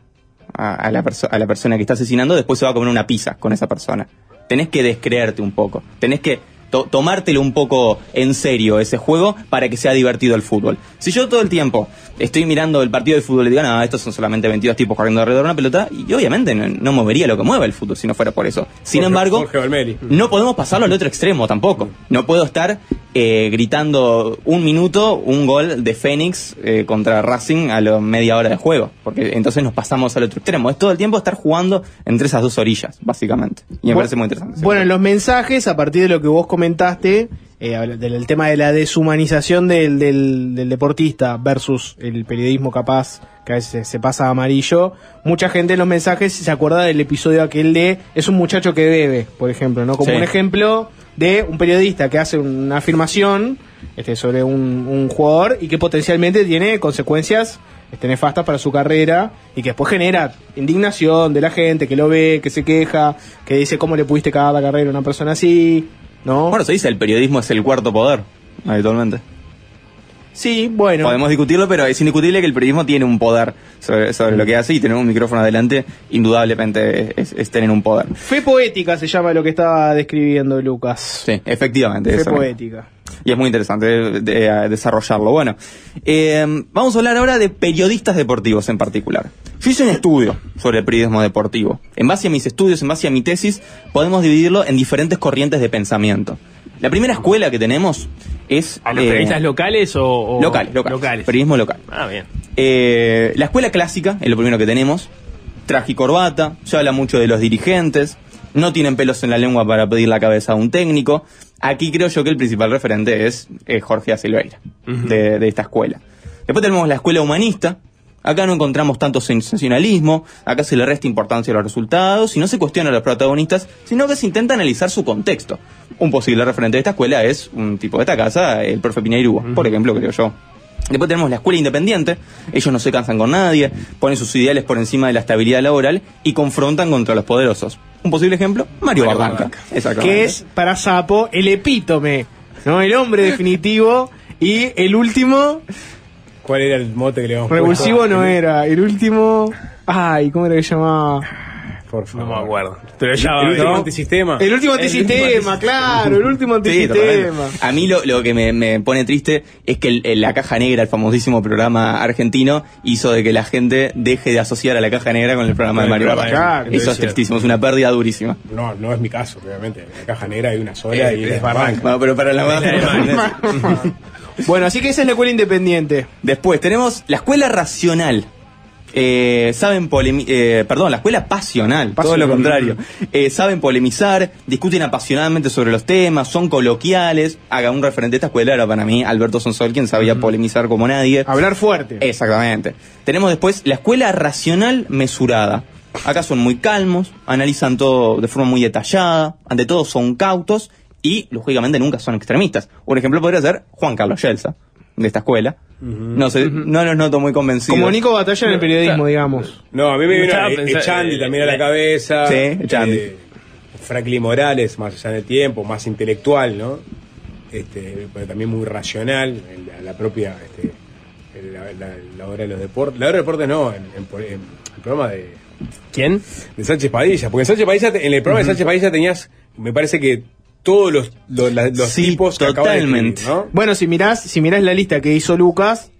a, la a la persona que está asesinando después se va a comer una pizza con esa persona. Tenés que descreerte un poco. Tenés que to- tomártelo un poco en serio ese juego para que sea divertido el fútbol. Si yo todo el tiempo estoy mirando el partido de fútbol y digo, no, estos son solamente 22 tipos corriendo alrededor de una pelota, y obviamente no, no movería lo que mueve el fútbol si no fuera por eso. Sin Jorge- embargo, Jorge no podemos pasarlo al otro extremo tampoco. No puedo estar eh, gritando un minuto un gol de Fénix eh, contra Racing a la media hora de juego, porque entonces nos pasamos al otro extremo. Es todo el tiempo estar jugando entre esas dos orillas, básicamente. Y me parece muy interesante. Bueno, en los mensajes, a partir de lo que vos comentaste, eh, del, el tema de la deshumanización del, del- del deportista versus el periodismo capaz, que a veces se pasa a amarillo, mucha gente en los mensajes se acuerda del episodio aquel de es un muchacho que bebe, por ejemplo, ¿no? Como Sí. un ejemplo de un periodista que hace una afirmación este, sobre un, un jugador y que potencialmente tiene consecuencias este, nefastas para su carrera y que después genera indignación de la gente que lo ve, que se queja, que dice cómo le pudiste cagar la carrera a una persona así, ¿no? Bueno, se dice el periodismo es el cuarto poder, habitualmente. Sí, bueno. Podemos discutirlo, pero es indiscutible que el periodismo tiene un poder sobre, sobre lo que hace y tener un micrófono adelante, indudablemente es, es tener un poder. Fe poética se llama lo que estaba describiendo Lucas. Sí, efectivamente. Fe eso. poética. Y es muy interesante de- de- eh, desarrollarlo. Bueno, eh, vamos a hablar ahora de periodistas deportivos en particular. Yo hice un estudio sobre el periodismo deportivo. En base a mis estudios, en base a mi tesis, podemos dividirlo en diferentes corrientes de pensamiento. La primera escuela que tenemos es... ¿A los eh, periodistas locales o, o- locales, locales, Periodismo local. Ah, bien. Eh, la escuela clásica es lo primero que tenemos. Traje y corbata, se habla mucho de los dirigentes, no tienen pelos en la lengua para pedir la cabeza a un técnico. Aquí creo yo que el principal referente es eh, Jorge A. Silveira, de, de esta escuela. Después tenemos la escuela humanista. Acá no encontramos tanto sensacionalismo, acá se le resta importancia a los resultados y no se cuestiona a los protagonistas, sino que se intenta analizar su contexto. Un posible referente de esta escuela es un tipo de esta casa, el profe Pineirúa, por ejemplo, creo yo. Después tenemos la escuela independiente, ellos no se cansan con nadie, ponen sus ideales por encima de la estabilidad laboral y confrontan contra los poderosos. Un posible ejemplo, Mario, Mario Barranca. Que es, para Sapo, el epítome, ¿no? El hombre definitivo y el último, ¿Cuál era el mote que le habíamos revulsivo puesto? no era, el último, ay, ¿cómo era que se llamaba? Por favor. No me acuerdo. Pero ya el último ¿no? antisistema. El último antisistema, claro, el último antisistema. A mí lo, lo que me, me pone triste es que el- el- la caja negra, el famosísimo programa argentino, hizo de que la gente deje de asociar a la caja negra con el programa de Con Mario programa Eso es tristísimo, es una pérdida durísima. No, no es mi caso, obviamente. La caja negra hay una sola y Eh, es barranca. Bueno, pero para la Bueno, así que esa es la escuela independiente. Después tenemos la escuela racional. Eh, saben eh, perdón, la escuela pasional, todo Pasional. lo contrario. Eh, saben polemizar, discuten apasionadamente sobre los temas, son coloquiales. Haga un referente de esta escuela era para mí Alberto Sonsol, quien sabía polemizar como nadie. Hablar fuerte. Exactamente. Tenemos después la escuela racional mesurada. Acá son muy calmos, analizan todo de forma muy detallada, ante todo son cautos y, lógicamente, nunca son extremistas. Un ejemplo podría ser Juan Carlos Yelsa, de esta escuela. No sé, no los noto muy convencidos. Como Nico Batalla en el periodismo, digamos. No, a mí me pensando- Echandi también a la cabeza. Sí, Echandi. Eh, Franklin Morales, más allá del tiempo, más intelectual, ¿no? Este, pero también muy racional, en la, la propia, este, la, la- la hora de los deportes. La hora de deportes no, en, en- en el programa de, ¿Quién? de Sánchez Padilla. Porque en Sánchez Padilla, en el programa de Sánchez Padilla tenías, me parece que todos los, los, la- los Sí, tipos que acabas de totalmente. escribir, ¿no? Bueno, si mirás, si mirás la lista que hizo Lucas,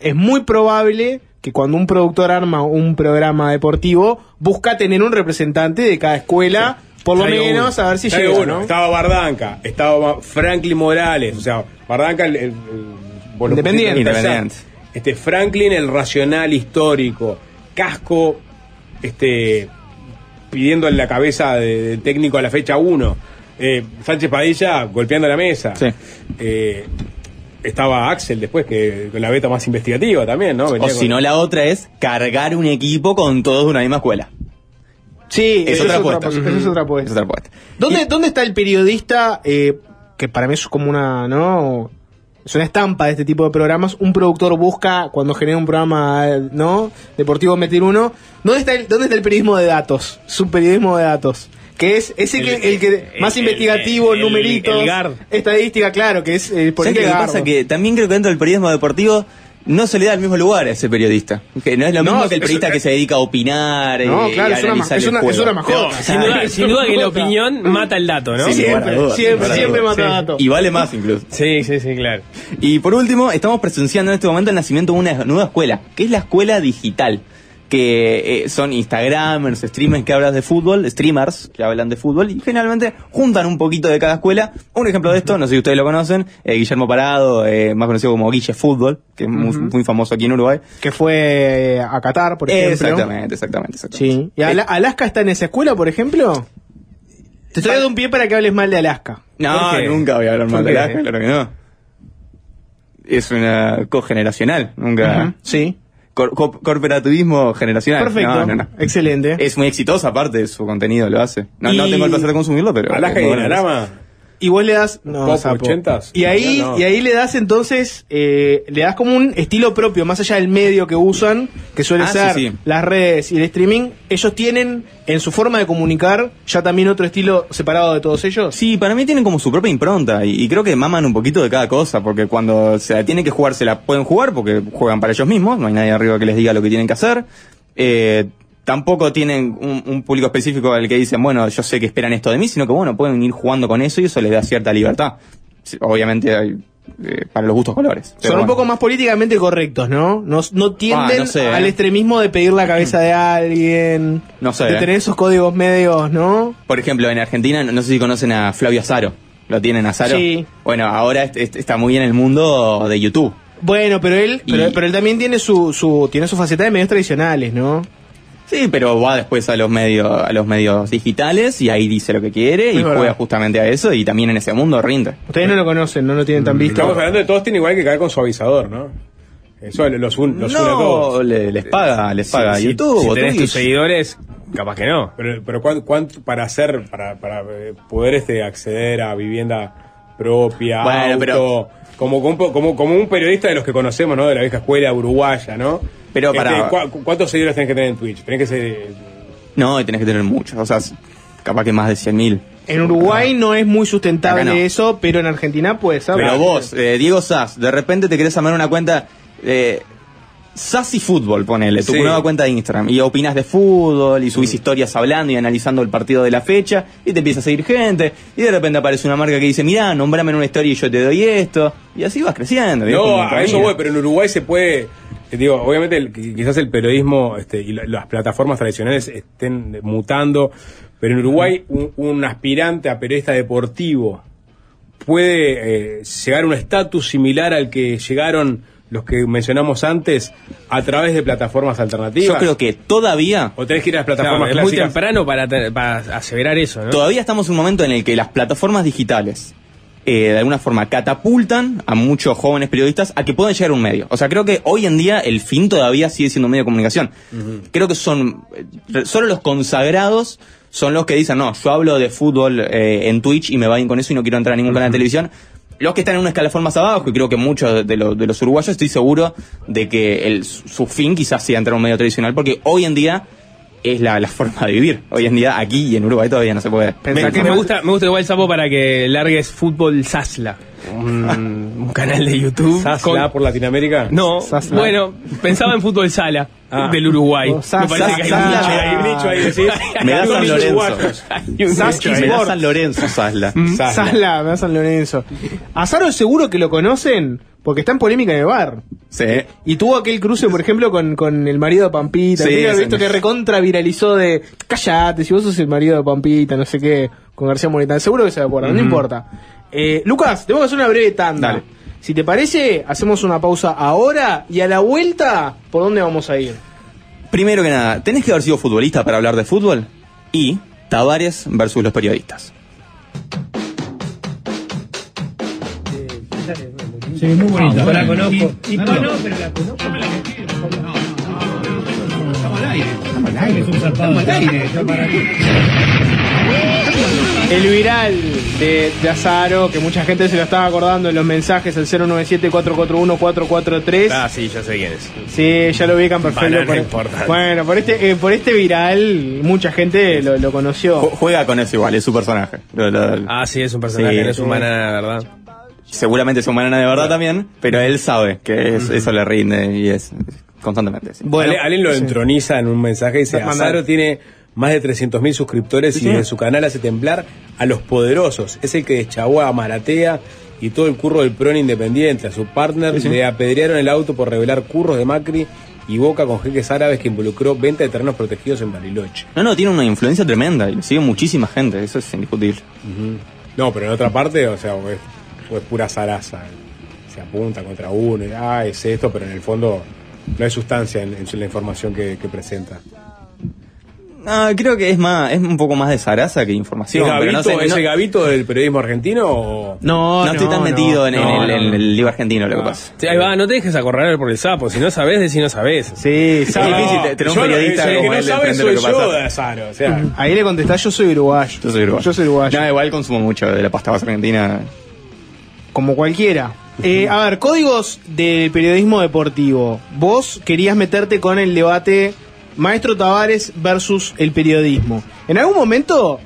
es muy probable que cuando un productor arma un programa deportivo, busca tener un representante de cada escuela, por lo Traigo menos, uno. a ver si Traigo llega, uno. ¿no? Estaba Bardanca, estaba Franklin Morales, o sea, Bardanca el, Independiente. Este Franklin el racional histórico, Casco este pidiendo en la cabeza de- del técnico a la fecha 1. Sánchez Padilla golpeando la mesa. Sí. Eh, estaba Axel después que con la beta más investigativa también, ¿no? Venía O si no, la otra es cargar un equipo con todos de una misma escuela. Sí, Es eso otra es otra, apuesta. es otra Es apuesta. otra apuesta. ¿Dónde, ¿Dónde está el periodista, eh, que para mí es como una, ¿no? Es una estampa de este tipo de programas. Un productor busca, cuando genera un programa, eh, ¿no? Deportivo meter uno. ¿Dónde está el, dónde está el periodismo de datos? Su periodismo de datos. Que es ese que, el, que más el- investigativo, el- numeritos, el GAR. estadística, claro, que es eh, por ¿Sabes qué pasa? Que también creo que dentro del periodismo deportivo no se le da el mismo lugar a ese periodista. Que no es lo No, mismo que el es- periodista que se dedica a opinar No, eh, claro, y es una es el una- juego. es una mascota. Sin duda, sin duda que la opinión mata el dato, ¿no? Sí, Siempre, siempre, siempre mata Sí. datos. Y vale más incluso. Sí, sí, sí, claro. Y por último, estamos presenciando en este momento el nacimiento de una nueva escuela, que es la escuela digital. Que eh, son Instagramers, streamers que hablan de fútbol, streamers que hablan de fútbol y generalmente juntan un poquito de cada escuela. Un ejemplo de esto, no sé si ustedes lo conocen, eh, Guillermo Parado, eh, más conocido como Guille Fútbol, que es muy, muy famoso aquí en Uruguay. Que fue a Qatar, por ejemplo. Exactamente, exactamente, exactamente. Sí. ¿Y Ala- Alaska está en esa escuela, por ejemplo? Te estoy dando un pie para que hables mal de Alaska. No, nunca voy a hablar mal ¿Por de? Alaska, claro que no. Es una cogeneracional, nunca. Sí. Cor- co- corporativismo generacional. Perfecto. No, no, no. Excelente. Es muy exitosa, aparte de su contenido, lo hace. No, no tengo el placer de consumirlo, pero. Alaska y bueno, Dinarama. Y vos le das. No, Pop sapo. 80s. Y ahí, No, no. y ahí le das entonces. eh, le das como un estilo propio, más allá del medio que usan, que suele Ah, ser sí. las redes y el streaming. Ellos tienen en su forma de comunicar ya también otro estilo separado de todos ellos. Sí, para mí tienen como su propia impronta y, y creo que maman un poquito de cada cosa, porque cuando se la tienen que jugar, se la pueden jugar porque juegan para ellos mismos, no hay nadie arriba que les diga lo que tienen que hacer. Eh, tampoco tienen un, un público específico al que dicen, bueno, yo sé que esperan esto de mí, sino que bueno, pueden ir jugando con eso y eso les da cierta libertad. Obviamente hay, eh, para los gustos colores. Son un poco más políticamente correctos, ¿no? No, no tienden Ah, no sé, al eh. extremismo de pedir la cabeza de alguien, No sé, de eh. tener esos códigos medios, ¿no? Por ejemplo, en Argentina, no sé si conocen a Flavio Azaro. ¿Lo tienen a Azaro? Sí. Bueno, ahora est- est- está muy en el mundo de YouTube. Bueno, pero él, Y- pero, pero él también tiene su, su, tiene su faceta de medios tradicionales, ¿no? Sí, pero va después a los medios, a los medios digitales y ahí dice lo que quiere y verdad. juega justamente a eso y también en ese mundo rinde. Ustedes no lo conocen, no lo tienen tan visto. Estamos hablando de todos tienen igual que caer con suavizador, ¿no? Eso los, un, los une a no, todos. le- les paga, les paga Si- YouTube si o tenés tus seguidores, capaz que no. Pero, pero ¿cuánto, cuánto para hacer, para, para eh, poder este acceder a vivienda propia, Bueno, auto, pero- como, como, como un periodista de los que conocemos, ¿no? De la vieja escuela uruguaya, ¿no? Pero Este, para- ¿cu- ¿Cuántos seguidores tenés que tener en Twitch? Tenés que ser... eh, No, y tenés que tener muchos, o sea, capaz que más de 100.000. En Uruguay no es muy sustentable no. eso, pero en Argentina puede ser. Pero vos, eh, Diego Sass, de repente te querés armar una cuenta, eh, Sassy Fútbol, ponele, tu Sí. nueva cuenta de Instagram. Y opinas de fútbol, y subís historias hablando y analizando el partido de la fecha, y te empieza a seguir gente, y de repente aparece una marca que dice, mirá, nombrame en una historia y yo te doy esto. Y así vas creciendo. No, a eso voy, pero en Uruguay se puede. eh, Digo, obviamente el- quizás el periodismo este, y la- las plataformas tradicionales estén mutando, pero en Uruguay un, un aspirante a periodista deportivo puede eh, llegar a un estatus similar al que llegaron los que mencionamos antes a través de plataformas alternativas. Yo creo que todavía O tenés que ir a las Claro, plataformas es muy temprano para, te- para aseverar eso, ¿no? Todavía estamos en un momento en el que las plataformas digitales eh, de alguna forma catapultan a muchos jóvenes periodistas a que puedan llegar a un medio. O sea, creo que hoy en día el fin todavía sigue siendo un medio de comunicación. Creo que son eh, solo los consagrados son los que dicen, no, yo hablo de fútbol eh, en Twitch y me va bien con eso y no quiero entrar a ningún canal de televisión. Los que están en un escalafón más abajo, y creo que muchos de, los- de los uruguayos, estoy seguro de que el, su fin quizás sea entrar a un medio tradicional, porque hoy en día es la, la forma de vivir. Hoy en día aquí y en Uruguay todavía no se puede. Me, me gusta, me gusta igual Sapo para que largues Fútbol Sasla. Un, un canal de YouTube. Sasla con- por Latinoamérica. No, Sasla. bueno, pensaba en Fútbol Sala Ah. del Uruguay. Oh, Sasla. me parece que hay un Sasla. nicho ahí. Hay un nicho ahí, decís. Me da San Lorenzo. Me da. San Lorenzo, Sasla. Me da San Lorenzo. A Saro seguro que lo conocen porque está en polémica en el bar. Sí. Y tuvo aquel cruce, por ejemplo, con, con el marido de Pampita. Sí, visto que recontra viralizó de callate, si vos sos el marido de Pampita, no sé qué, con García Moritán. Seguro que se acuerdan, no importa. Eh, Lucas, tenemos que hacer una breve tanda. Dale. Si te parece, hacemos una pausa ahora y a la vuelta, ¿por dónde vamos a ir? Primero que nada, ¿tenés que haber sido futbolista para hablar de fútbol? Y Tavares versus los periodistas. Sí, muy bonita. No la conozco. Y, y No, no, no, pero la conozco. Estamos al aire. Estamos al aire. Estamos al aire. Yo para qué. El viral de, de Azaro, que mucha gente se lo estaba acordando en los mensajes, el 097-441-443. Ah, sí, ya sé quién es. Sí, ya lo ubican perfecto. Banana Por- importante. bueno, por este, eh, por este viral, mucha gente lo, lo conoció. Ju- Juega con eso igual, es su personaje. Lo- lo- Ah, sí, es un personaje, Sí, no es un sí. banana, ¿verdad? Seguramente es un banana de verdad también, pero él sabe que es- eso le rinde y es constantemente. sí. Bueno, Ale- Alguien lo sí. entroniza en un mensaje y dice. Azaro tiene más de 300.000 suscriptores y en su canal hace temblar a los poderosos. Es el que deschavó a Maratea y todo el curro del PRON independiente. A su partner le apedrearon el auto por revelar curros de Macri y Boca con jeques árabes que involucró venta de terrenos protegidos en Bariloche. No, no, tiene una influencia tremenda y le sigue muchísima gente, eso es indiscutible. No, pero en otra parte, o sea, es, es pura zaraza. Se apunta contra uno y, ah, es esto, pero en el fondo no hay sustancia en, en la información que, que presenta. No, creo que es más, es un poco más de zaraza que información. ¿Es, pero no Gavito, sé, ¿Es no- el Gavito del periodismo argentino o...? No, no estoy tan metido en, en no, el, no, en no. el libro argentino lo que pasa. Sí, ahí va, no te dejes acorralar por el sapo. Si no sabes, decir no sabes. Sí, Es sabe. difícil te- tener un no- periodista el como que él no sabe soy lo que yo pasa. de Azaro, o sea... Ahí le contestás, yo soy uruguayo. Yo soy uruguayo. Yo soy uruguayo. No, igual consumo mucho de la pasta base argentina. Como cualquiera. Eh, a ver, códigos del periodismo deportivo. Vos querías meterte con el debate Maestro Tavares versus el periodismo. En algún momento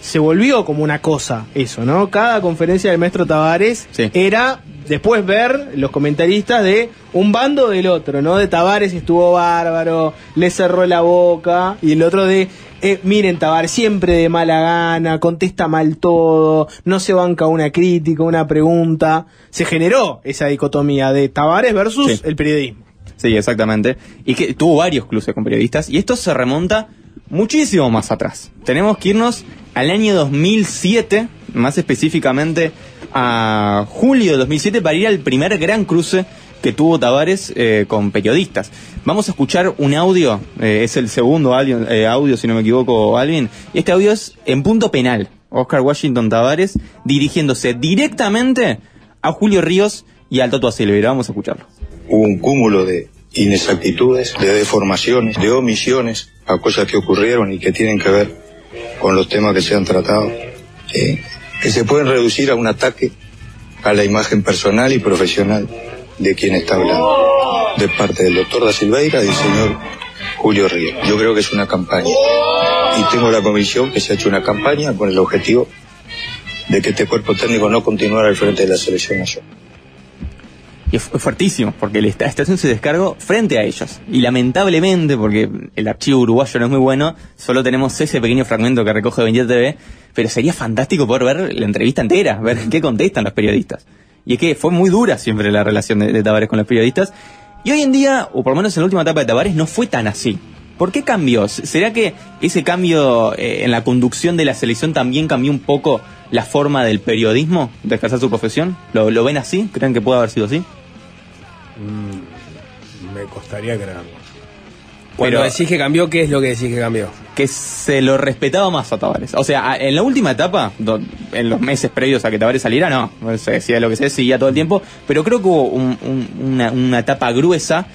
se volvió como una cosa eso, ¿no? Cada conferencia del Maestro Tavares Sí. era después ver los comentaristas de un bando del otro, ¿no? De Tavares estuvo bárbaro, le cerró la boca, y el otro de, eh, miren Tavares, siempre de mala gana, contesta mal todo, no se banca una crítica, una pregunta. Se generó esa dicotomía de Tavares versus Sí. el periodismo. Sí, exactamente. Y que tuvo varios cruces con periodistas. Y esto se remonta muchísimo más atrás. Tenemos que irnos al año 2007, más específicamente a julio de 2007, para ir al primer gran cruce que tuvo Tavares eh, con periodistas. Vamos a escuchar un audio, eh, es el segundo audio, eh, audio, si no me equivoco, Alvin. Este audio es en punto penal. Oscar Washington Tavares dirigiéndose directamente a Julio Ríos y al Toto Silveira. Vamos a escucharlo. hubo un cúmulo de inexactitudes, de deformaciones, de omisiones a cosas que ocurrieron y que tienen que ver con los temas que se han tratado, que se pueden reducir a un ataque a la imagen personal y profesional de quien está hablando, de parte del doctor da Silveira y del señor Julio Ríos. Yo creo que es una campaña y tengo la convicción que se ha hecho una campaña con el objetivo de que este cuerpo técnico no continuara al frente de la selección nacional. Y es fu- fuertísimo, porque le está, está haciendo su descargo frente a ellos. Y lamentablemente, porque el archivo uruguayo no es muy bueno, solo tenemos ese pequeño fragmento que recoge 27 TV, pero sería fantástico poder ver la entrevista entera, ver qué contestan los periodistas. Y es que fue muy dura siempre la relación de, de Tavares con los periodistas. Y hoy en día, o por lo menos en la última etapa de Tavares, no fue tan así. ¿Por qué cambió? ¿Será que ese cambio eh, en la conducción de la selección también cambió un poco la forma del periodismo de ejercer su profesión? ¿Lo, lo ven así? ¿Creen que puede haber sido así? Mm, me costaría creerlo. Cuando Pero- decís que cambió, ¿qué es lo que decís que cambió? Que se lo respetaba más a Tavares. O sea, en la última etapa, en los meses previos a que Tavares saliera, no. Se decía lo que se decía todo el tiempo. Pero creo que hubo un- un- una, una etapa gruesa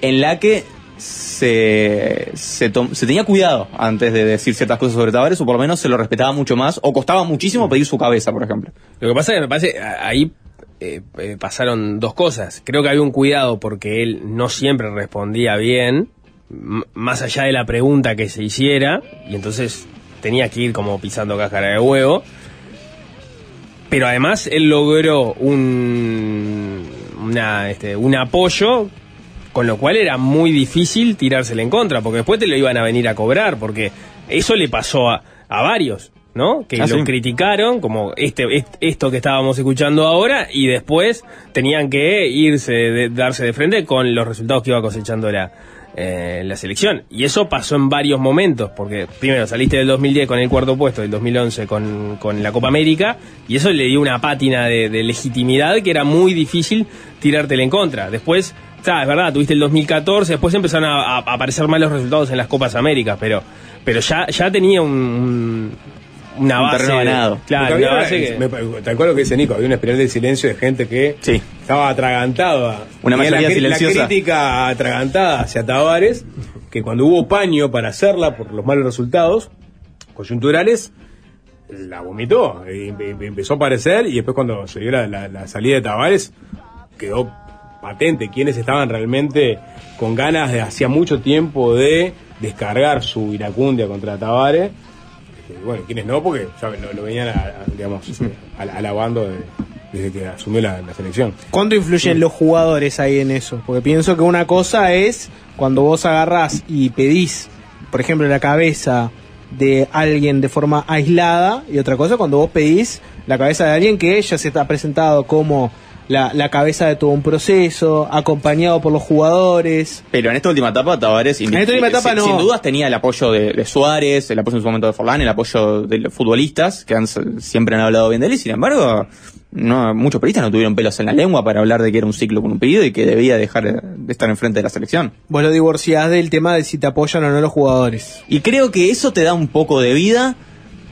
en la que se, se, tom- se tenía cuidado antes de decir ciertas cosas sobre Tavares, o por lo menos se lo respetaba mucho más, o costaba muchísimo pedir su cabeza, por ejemplo. Lo que pasa es que me parece, ahí eh, eh, pasaron dos cosas. Creo que había un cuidado porque él no siempre respondía bien, más allá de la pregunta que se hiciera, y entonces tenía que ir como pisando cáscara de huevo. Pero además él logró un, una, este, un apoyo con lo cual era muy difícil tirársele en contra, porque después te lo iban a venir a cobrar, porque eso le pasó a, a varios, ¿no? Que Ah, lo sí. criticaron, como este, est- esto que estábamos escuchando ahora, y después tenían que irse, de- darse de frente con los resultados que iba cosechando la, eh, la selección. Y eso pasó en varios momentos, porque primero saliste del 2010 con el cuarto puesto, del 2011 con, con la Copa América, y eso le dio una pátina de, de legitimidad que era muy difícil tirártela en contra. Después, está, es verdad, tuviste el 2014, después empezaron a, a aparecer malos resultados en las Copas Américas, pero, pero ya, ya tenía un, un- una Un base. terreno ganado. Claro, Porque una había- base que- me- tal cual lo que dice Nico, había una espiral de silencio de gente que estaba atragantada. Una mayoría la, silenciosa. La crítica atragantada hacia Tavares, que cuando hubo paño para hacerla por los malos resultados coyunturales, la vomitó. Y empe- empe- empezó a aparecer y después cuando se dio la, la- la salida de Tavares, quedó patente quiénes estaban realmente con ganas de hacía mucho tiempo de descargar su iracundia contra Tavares. Y bueno, quienes no, porque ya lo, lo venían, a- a- digamos, al- alabando de- desde que asumió la, la selección. ¿Cuánto influyen los jugadores ahí en eso? Porque pienso que una cosa es cuando vos agarrás y pedís, por ejemplo, la cabeza de alguien de forma aislada, y otra cosa cuando vos pedís la cabeza de alguien que ya se está presentado como la, la cabeza de todo un proceso, acompañado por los jugadores. Pero en esta última etapa, Tavares, En esta última etapa sin, no. sin dudas tenía el apoyo de, de Suárez, el apoyo en su momento de Forlán, el apoyo de los futbolistas, que han- siempre han hablado bien de él, y sin embargo, no, muchos periodistas no tuvieron pelos en la lengua para hablar de que era un ciclo con un pedido y que debía dejar de estar enfrente de la selección. Vos lo divorciás del tema de si te apoyan o no los jugadores. Y creo que eso te da un poco de vida,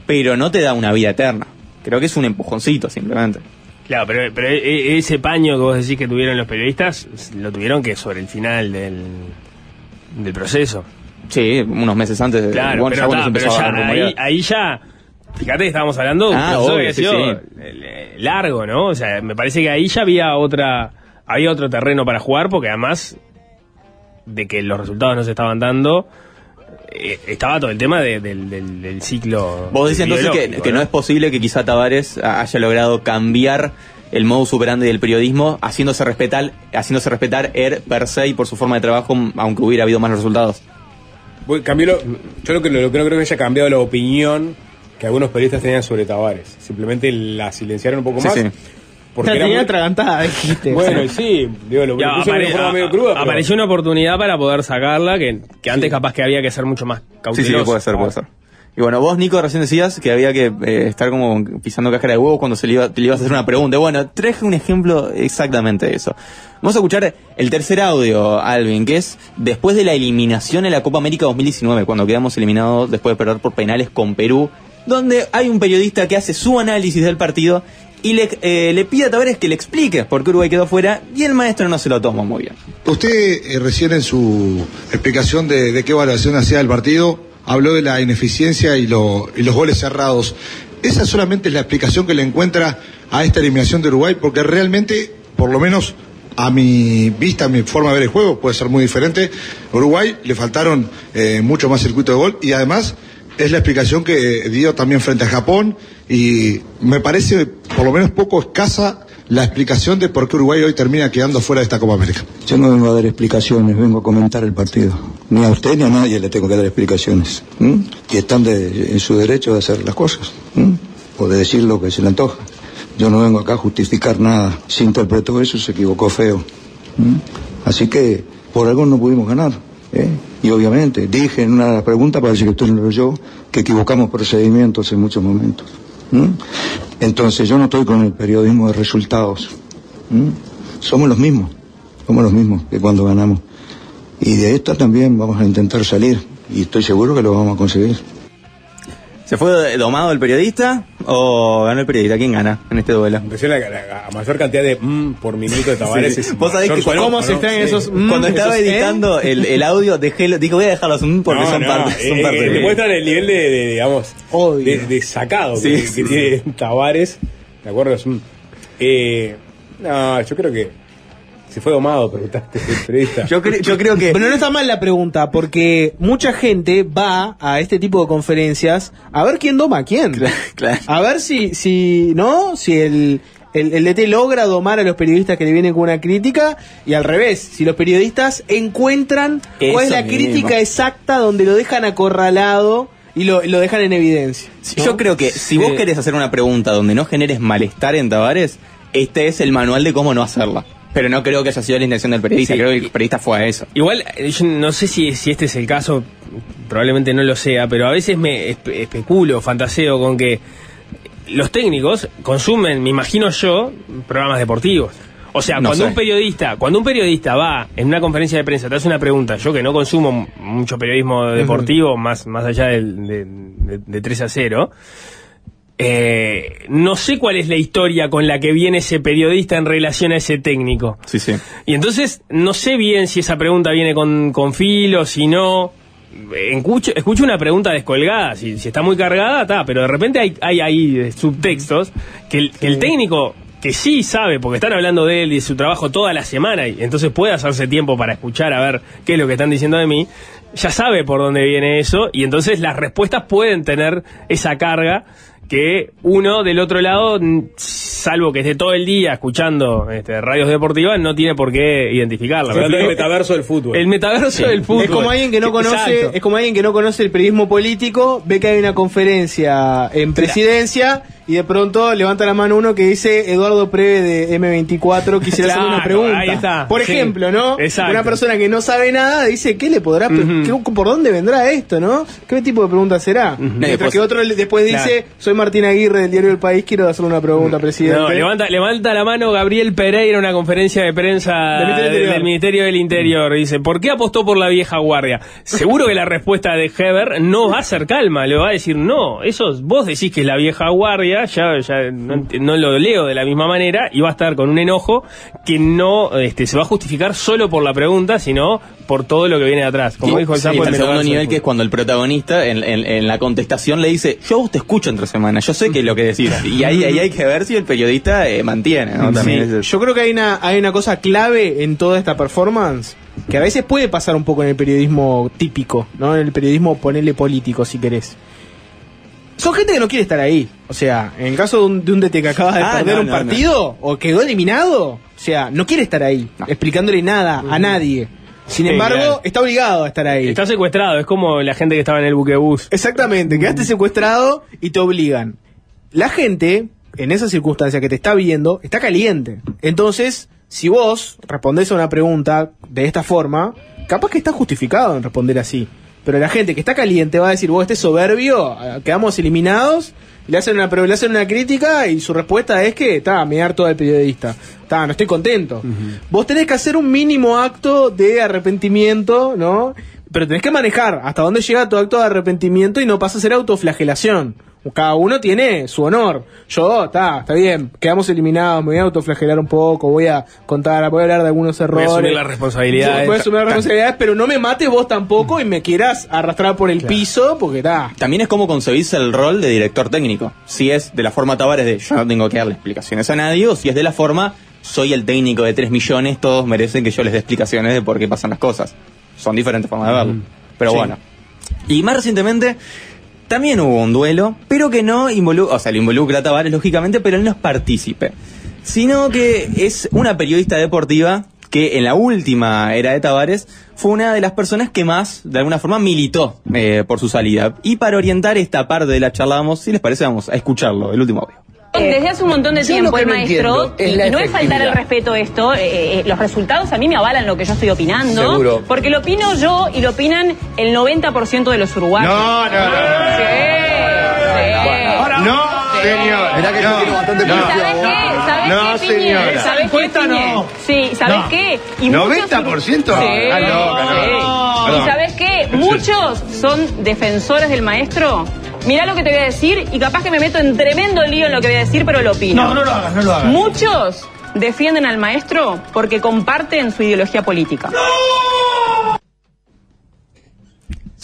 pero no te da una vida eterna. Creo que es un empujoncito simplemente. Claro, pero, pero e- e- ese paño que vos decís que tuvieron los periodistas, lo tuvieron que sobre el final del, del proceso. Sí, unos meses antes de Claro, pero, pero ya ahí, ahí ya, fíjate que estábamos hablando Ah, obvio, sí, sido sí. eh, largo, ¿no? O sea, me parece que ahí ya había otra, había otro terreno para jugar, porque además de que los resultados no se estaban dando, estaba todo el tema de- del, del- del ciclo. Vos decís entonces que, no es posible que quizá Tavares haya logrado cambiar el modo superandi del periodismo, haciéndose respetar, haciéndose respetar er per se y por su forma de trabajo, aunque hubiera habido malos resultados. Voy- cambió lo- yo lo que, lo que no creo que haya cambiado la opinión que algunos periodistas tenían sobre Tavares. Simplemente la silenciaron un poco Sí, más. sí. Porque la tenía muy- atragantada, dijiste. Bueno, sí, digo, lo, Ya, de apare- a- medio cruda, pero- apareció una oportunidad para poder sacarla que, que antes capaz que había que ser mucho más Sí, cauteloso. sí, puede ser, puede ser. Y bueno, vos, Nico, recién decías que había que eh, estar como pisando cáscara de huevo cuando se le, iba, te le ibas a hacer una pregunta. Bueno, traje un ejemplo exactamente de eso. Vamos a escuchar el tercer audio, Alvin, que es después de la eliminación en la Copa América 2019, cuando quedamos eliminados después de perder por penales con Perú, donde hay un periodista que hace su análisis del partido y le, eh, le pide a Tavares que le explique por qué Uruguay quedó fuera y el maestro no se lo toma muy bien. Usted eh, recién en su explicación de, qué evaluación hacía el partido habló de la ineficiencia y, lo- y los goles cerrados. ¿Esa solamente es la explicación que le encuentra a esta eliminación de Uruguay? Porque realmente, por lo menos a mi vista, a mi forma de ver el juego, puede ser muy diferente. Uruguay le faltaron eh, mucho más circuito de gol y además es la explicación que dio también frente a Japón y me parece por lo menos poco escasa la explicación de por qué Uruguay hoy termina quedando fuera de esta Copa América. Yo no vengo a dar explicaciones, vengo a comentar el partido. Ni a usted ni a nadie le tengo que dar explicaciones. ¿m? Y están de- en su derecho de hacer las cosas. O de decir lo que se le antoja. Yo no vengo acá a justificar nada. Si interpretó eso, se equivocó feo. Así que por algo no pudimos ganar. ¿eh? Y obviamente, dije en una de las preguntas, parece que usted no lo oyó, que equivocamos procedimientos en muchos momentos. ¿M? Entonces yo no estoy con el periodismo de resultados. ¿m? Somos los mismos, somos los mismos que cuando ganamos. Y de esta también vamos a intentar salir y estoy seguro que lo vamos a conseguir. ¿Se fue domado el periodista o ganó el periodista? ¿Quién gana en este duelo? Impresiona la, la- la mayor cantidad de mm por minuto de Tavares. Sí. es Vos sabés que suelo, cómo se esos mm, Cuando estaba esos, ¿eh? editando el, el audio, dejé, lo- digo, voy a dejarlos mm porque No, son no, parte, son eh, parte eh, demuestran el nivel de, de, digamos, de, de sacado Sí, que, sí, que tiene Tavares. ¿De acuerdo? Eh, no, yo creo que se fue domado, preguntaste el periodista. Yo, cre- yo creo que. Pero no está mal la pregunta, porque mucha gente va a este tipo de conferencias a ver quién doma a quién. A ver si, si, ¿no? Si el, el, el DT logra domar a los periodistas que le vienen con una crítica y al revés, si los periodistas encuentran cuál es la mismo. crítica exacta donde lo dejan acorralado y lo, lo dejan en evidencia. ¿no? Yo creo que si vos querés hacer una pregunta donde no generes malestar en Tavares, este es el manual de cómo no hacerla. Pero no creo que haya sido la intención del periodista, Sí. creo que el periodista fue a eso. Igual, eh, yo no sé si, si este es el caso, probablemente no lo sea, pero a veces me espe- especulo, fantaseo con que los técnicos consumen, me imagino yo, programas deportivos. O sea, No cuando sé. un periodista, cuando un periodista va en una conferencia de prensa, te hace una pregunta, yo que no consumo mucho periodismo deportivo, más, más allá del- de, de, de 3 a 0, eh, no sé cuál es la historia con la que viene ese periodista en relación a ese técnico. Sí, sí. Y entonces no sé bien si esa pregunta viene con, con filo, si no. Escucho, escucho una pregunta descolgada, si, si está muy cargada, está, pero de repente hay, hay ahí eh, subtextos que el, que el técnico que sí sabe, porque están hablando de él y de su trabajo toda la semana, y entonces puede hacerse tiempo para escuchar a ver qué es lo que están diciendo de mí, ya sabe por dónde viene eso, y entonces las respuestas pueden tener esa carga que uno del otro lado, salvo que esté todo el día escuchando este, radios deportivas, no tiene por qué identificarla. El- metaverso del fútbol. El metaverso del fútbol. Es como alguien que no conoce, Exacto. es como alguien que no conoce el periodismo político, ve que hay una conferencia en presidencia y de pronto levanta la mano uno que dice Eduardo Preve de M24 quisiera hacer una pregunta. ahí está. Por Sí. ejemplo, ¿no? Exacto. Una persona que no sabe nada dice ¿qué le podrá qué- por dónde vendrá esto, ¿no? ¿Qué tipo de pregunta será? Mientras después- que otro le- después Claro. dice soy Martín Aguirre del diario El País, quiero hacerle una pregunta, presidente. No, levanta, levanta la mano Gabriel Pereira en una conferencia de prensa Del Ministerio del, Interior. del Ministerio del Interior. Dice, ¿por qué apostó por la vieja guardia? Seguro que la respuesta de Heber no va a ser calma, le va a decir, no, eso vos decís que es la vieja guardia, ya, ya no, lo leo de la misma manera, y va a estar con un enojo que no este, se va a justificar solo por la pregunta, sino por todo lo que viene de atrás. Como dijo el sí, el segundo nivel que es cuando el protagonista en, en- en la contestación le dice yo te escucho entre semanas, yo sé qué es lo que decís y ahí, ahí hay que ver si el periodista eh, mantiene ¿no? También Sí, es- Yo creo que hay una, hay una cosa clave en toda esta performance que a veces puede pasar un poco en el periodismo típico, ¿no? En el periodismo ponerle político, si querés. Son gente que no quiere estar ahí. O sea, en el caso de un, de un DT que acaba de Ah, perder no, un no, partido o quedó eliminado, o sea, no quiere estar ahí, explicándole nada a nadie. Sin Sí, embargo, claro. está obligado a estar ahí. Está secuestrado, es como la gente que estaba en el buquebús. Exactamente, quedaste secuestrado y te obligan. La gente, en esa circunstancia que te está viendo, está caliente. Entonces, si vos respondés a una pregunta de esta forma, capaz que está justificado en responder así. Pero la gente que está caliente va a decir, vos este soberbio, quedamos eliminados, le hacen una, pero le hacen una crítica y su respuesta es que, está, me harto del periodista. Está, no estoy contento. Vos tenés que hacer un mínimo acto de arrepentimiento, ¿no? Pero tenés que manejar hasta dónde llega tu acto de arrepentimiento y no pasa a ser autoflagelación. Cada uno tiene su honor. Yo, está, está bien, quedamos eliminados, me voy a autoflagelar un poco, voy a contar, voy a hablar de algunos Voy a errores. asumir las responsabilidades. Voy a asumir las responsabilidades, pero no me mates vos tampoco y me quieras arrastrar por el piso, porque está. También es como concebirse el rol de director técnico. Si es de la forma Tavares de yo no tengo que darle explicaciones a nadie, o si es de la forma soy el técnico de 3 millones, todos merecen que yo les dé explicaciones de por qué pasan las cosas. Son diferentes formas de verlo. Pero Sí. bueno. Y más recientemente también hubo un duelo, pero que no involucra, o sea, lo involucra a Tavares lógicamente, pero él no es partícipe. sino que es una periodista deportiva que en la última era de Tavares fue una de las personas que más, de alguna forma, militó eh, por su salida. Y para orientar esta parte de la charla, vamos, si les parece, vamos a escucharlo, el último audio. Desde hace un montón de Yo tiempo el no maestro, es y, no es faltar el respeto esto, eh, eh, los resultados a mí me avalan lo que yo estoy opinando, Seguro. porque lo opino yo y lo opinan el 90% de los uruguayos. No, no, no, no. Sí, sí. No, señor. Mirá que yo quiero bastante ¿Y publicidad, ¿Sabes vos. qué? ¿Sabes No, señora. ¿Sabes qué, Encuesta no. Sí, ¿sabes No. qué? Y muchos- 90%. Sí, Ah, no, no, no. sí. ¿Y sabes qué? Muchos son defensores del maestro. Mirá lo que te voy a decir y capaz que me meto en tremendo lío en lo que voy a decir, pero lo opino. No, no lo hagas, no lo hagas. Muchos defienden al maestro porque comparten su ideología política.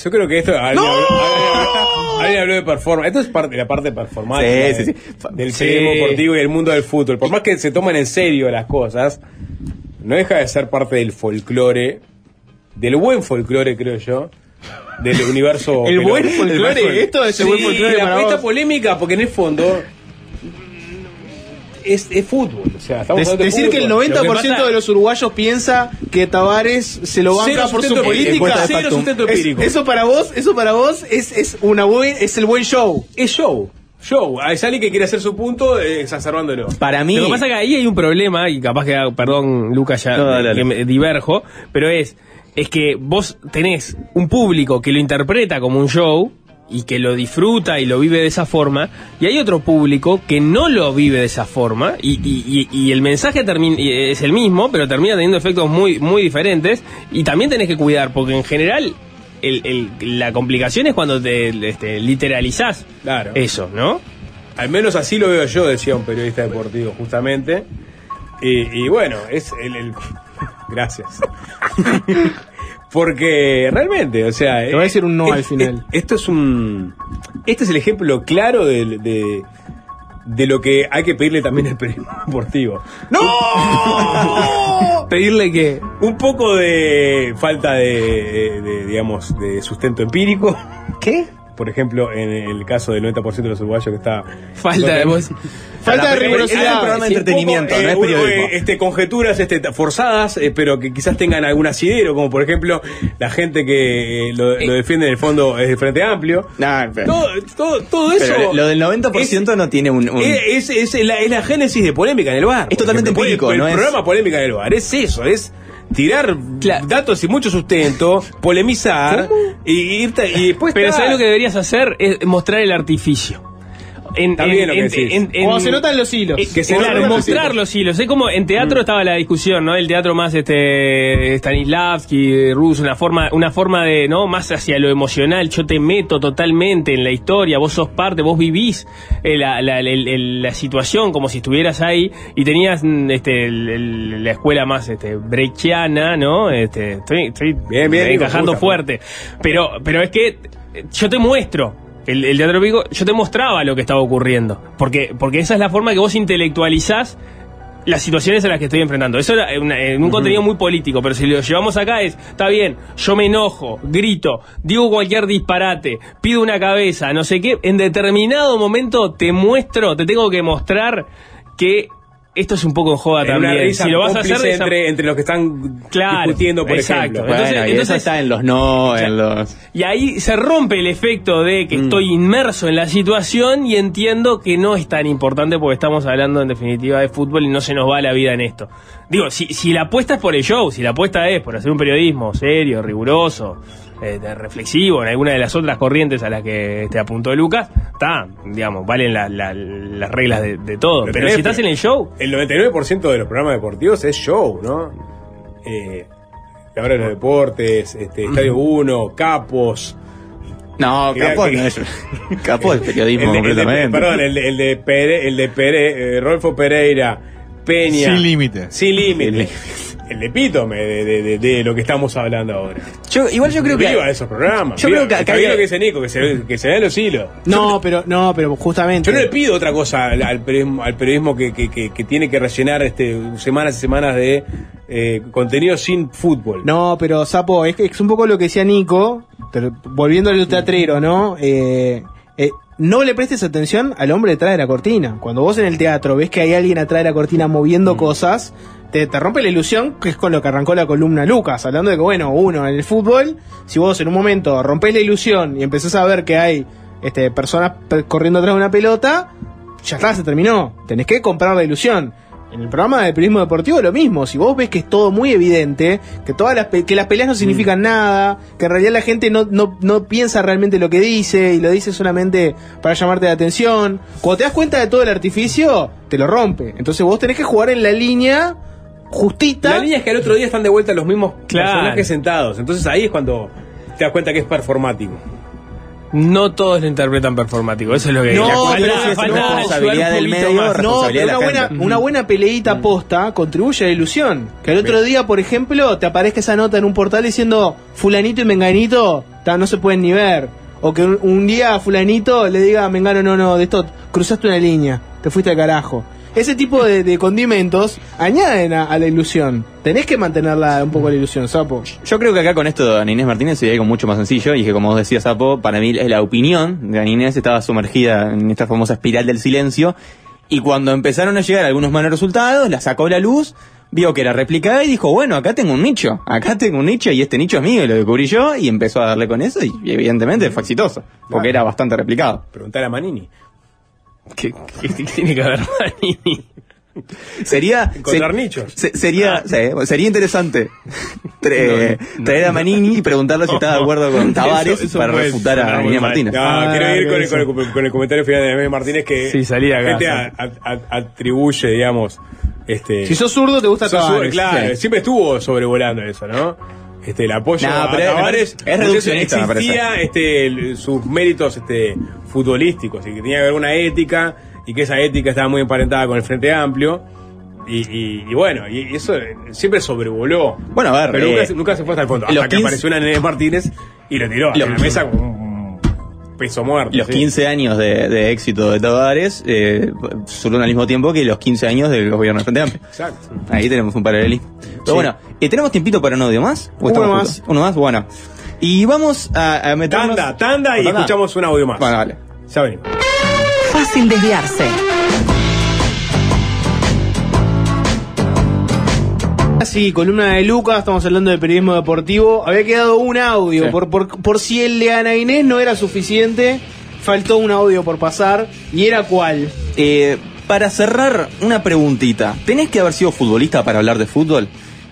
Yo creo que esto. Alguien, habló, alguien- alguien habló de performance. Esto es parte, la parte performática Sí, sí, de- sí. del Sí. periodismo deportivo y del mundo del fútbol. Por más que se tomen en serio las cosas, no deja de ser parte del folclore, del buen folclore, creo yo, del universo. El buen folclore, El buen esto es el buen folclore la para esta polémica, porque en el fondo. Es, es fútbol, o sea, de decir que el fútbol. 90% Lo que pasa- de los uruguayos piensa que Tavares se lo banca por su política. cero sustento Es- eso para vos, eso para vos es, es una buen, es el buen show. Es show. Show. Es alguien que quiere hacer su punto eh, exacerbándolo. Para mí. Lo que pasa es que ahí hay un problema, y capaz que, ah, perdón, Lucas, ya No, dale, que me diverjo, pero es, es que vos tenés un público que lo interpreta como un show y que lo disfruta y lo vive de esa forma, y hay otro público que no lo vive de esa forma, y, y- y- y el mensaje termina, y es el mismo, pero termina teniendo efectos muy, muy diferentes, y también tenés que cuidar, porque en general el- el- la complicación es cuando te este, literalizás Claro. eso, ¿no? Al menos así lo veo yo, decía un periodista deportivo, justamente. Y, y bueno, es el. el- Gracias. Porque realmente, o sea. Te voy a decir un no es- al final. es- esto es un. Este es el ejemplo claro de, de, de lo que hay que pedirle también al periodismo deportivo. ¡No! Pedirle que. Un poco de falta de, de, digamos, de sustento empírico. ¿Qué? Por ejemplo, en el caso del 90% de los uruguayos que está. Falta de voz. Falta de Es un rigurosidad. programa de entretenimiento, no es eh, periodismo. eh, este, conjeturas este, forzadas, eh, pero que quizás tengan algún asidero, como por ejemplo la gente que eh, lo, lo defiende en el fondo es de Frente Amplio. Nah, pero- Todo, todo, todo eso. pero lo del 90% no tiene un. un- Es, es- es la, es la génesis de polémica en el bar. Es totalmente ejemplo. empírico, El, no el es- programa polémica en el bar es eso, es tirar Claro. datos y mucho sustento, polemizar y, irte- y después. Pero ¿sabes lo que deberías hacer? Es mostrar el artificio. En, Está bien lo que decís. Se notan los hilos. eh, Que se claro, notan los mostrar hilos. los hilos. Es como en Mm. teatro estaba la discusión, ¿no? El teatro más este Stanislavski, Rus, una forma, una forma de, ¿no? Más hacia lo emocional. Yo te meto totalmente en la historia, vos sos parte, vos vivís eh, la, la- el- el- la situación como si estuvieras ahí y tenías mm, este el- el- la escuela más este brechiana, ¿no? Este, estoy, estoy Bien, bien, encajando gusta. fuerte. Pero, pero es que eh, yo te muestro. El, el teatro pico, yo te mostraba lo que estaba ocurriendo. Porque, porque esa es la forma que vos intelectualizás las situaciones a las que estoy enfrentando. Eso era una- un contenido muy político, pero si lo llevamos acá es, está bien, yo me enojo, grito, digo cualquier disparate, pido una cabeza, no sé qué, en determinado momento te muestro, te tengo que mostrar que esto es un poco en joda en también. una risa si lo vas a hacer cómplice de esa- entre, entre los que están Claro, discutiendo, por exacto. ejemplo. Bueno, entonces- y entonces- eso está en los no, en los. Y ahí se rompe el efecto de Mm. que estoy inmerso en la situación y entiendo que no es tan importante porque estamos hablando en definitiva de fútbol y no se nos va la vida en esto. Digo, si, si la apuesta es por el show, si la apuesta es por hacer un periodismo serio, riguroso, eh, reflexivo, en alguna de las otras corrientes a las que te apuntó Lucas, está, digamos, valen la- la- las reglas de, de todo. Pero tenés si estás en el show, El 99% de los programas deportivos es show, ¿no? Eh, la hora de los deportes, este, Estadio 1, Capos. No, que- no es. Capaz es periodismo El de- el de- completamente. perdón, el de, el de, Pere- el de Pere- eh, Rolfo Pereira, Peña. Sin límite. Sin límite. El epítome de, de- de- de lo que estamos hablando ahora. Yo, igual yo creo que. Viva esos programas. Yo viva- creo que acá está hay- bien lo que dice Nico, que se, que se den los hilos. No, pero, no, pero justamente. Yo no le pido otra cosa al, al periodismo, al periodismo que, que- que- que tiene que rellenar este semanas y semanas de eh, contenido sin fútbol. No, pero Sapo, es, que es un poco lo que decía Nico, pero volviendo al teatrero, ¿no? Eh, eh, no le prestes atención al hombre detrás de la cortina. Cuando vos en el teatro ves que hay alguien atrás de la cortina moviendo cosas, te, te rompe la ilusión, que es con lo que arrancó la columna Lucas, hablando de que, bueno, uno, en el fútbol, si vos en un momento rompés la ilusión y empezás a ver que hay este, personas pe- corriendo atrás de una pelota, ya está, se terminó. Tenés que comprar la ilusión. En el programa de periodismo deportivo lo mismo, si vos ves que es todo muy evidente, que todas las pe- que las peleas no significan nada, que en realidad la gente no, no, no piensa realmente lo que dice y lo dice solamente para llamarte la atención, cuando te das cuenta de todo el artificio, te lo rompe. Entonces vos tenés que jugar en la línea justita. La línea es que al otro día están de vuelta los mismos Claro. personajes sentados. Entonces ahí es cuando te das cuenta que es performático. No todos lo interpretan performático, eso es lo que No, la- pero falta- es falta responsabilidad del medio, más. No, responsabilidad pero de una buena, una buena peleita posta contribuye a la ilusión. Que al otro día, por ejemplo, te aparezca esa nota en un portal diciendo fulanito y menganito ta, no se pueden ni ver. O que un, un día a fulanito le diga a mengano, no, no, de esto cruzaste una línea, te fuiste al carajo. Ese tipo de, de condimentos añaden a, a la ilusión. Tenés que mantenerla un poco la ilusión, sapo. Yo creo que acá con esto de Ana Inés Martínez sería algo mucho más sencillo y que como vos decías, Sapo, para mí la opinión de Ana Inés estaba sumergida en esta famosa espiral del silencio y cuando empezaron a llegar algunos malos resultados, la sacó la luz, vio que era replicada y dijo, bueno, acá tengo un nicho, acá tengo un nicho y este nicho es mío y lo descubrí yo y empezó a darle con eso y, y evidentemente fue exitoso, porque era bastante replicado. Preguntar a Manini. ¿Qué, qué- qué tiene que ver Manini? Sería Encontrar se- nichos. se- sería sí, sería interesante tra- traer a Manini y preguntarle si está de acuerdo con Tavares eso para refutar a mal. Martínez. No, Ah, quiero ir con el, con, el, con el comentario final de Inés Martínez que Sí, salí acá, gente sí. a- atribuye, digamos, este. Si sos zurdo, te gusta Tavares. Claro, Sí. siempre estuvo sobrevolando eso, ¿no? Este, el apoyo No, a Tavares es reduccionista, existía este, sus méritos este, futbolísticos y que tenía que haber una ética y que esa ética estaba muy emparentada con el Frente Amplio. Y, y- y bueno, y eso eh, siempre sobrevoló. Bueno, a ver, pero eh, nunca, se- nunca se fue hasta el fondo. Hasta que 15 apareció una Nene Martínez y lo tiró a la 15 mesa un peso muerto. Los sí. 15 años de, de éxito de Tavares eh, surgieron al mismo tiempo que los 15 años del gobierno del Frente Amplio. Exacto. Ahí tenemos un paralelismo. Pero Sí. bueno, ¿y ¿tenemos tiempito para un audio más? ¿O Uno más. Uno más, bueno. Y vamos a, a meternos... Tanda, tanda y Tanda. escuchamos un audio más. Bueno, vale. Ya venimos. Fácil desviarse. Sí, columna de Lucas, estamos hablando de periodismo deportivo. Había quedado un audio, Sí. por, por, por si el de Ana Inés no era suficiente, faltó un audio por pasar. ¿Y era cuál? Eh, para cerrar, una preguntita. ¿Tenés que haber sido futbolista para hablar de fútbol?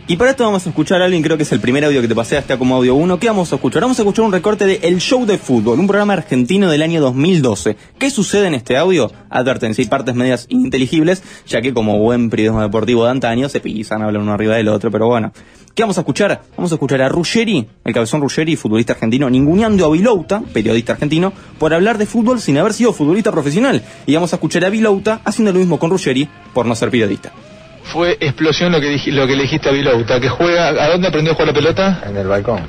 Y para esto vamos a escuchar a alguien, creo que es el primer audio que te pasé hasta como audio 1. ¿Qué vamos a escuchar? Vamos a escuchar un recorte de El Show de Fútbol, un programa argentino del año 2012. ¿Qué sucede en este audio? Advertencia, hay partes medias ininteligibles, ya que como buen periodismo deportivo de antaño se pisan, hablan uno arriba del otro, pero bueno. ¿Qué vamos a escuchar? Vamos a escuchar a Ruggeri, el cabezón Ruggeri, futbolista argentino, ninguneando a Vilouta, periodista argentino, por hablar de fútbol sin haber sido futbolista profesional. Y vamos a escuchar a Vilouta haciendo lo mismo con Ruggeri por no ser periodista. Fue explosión lo que, dij- lo que le dijiste a Vilouta, que juega, ¿a dónde aprendió a jugar la pelota? En el balcón.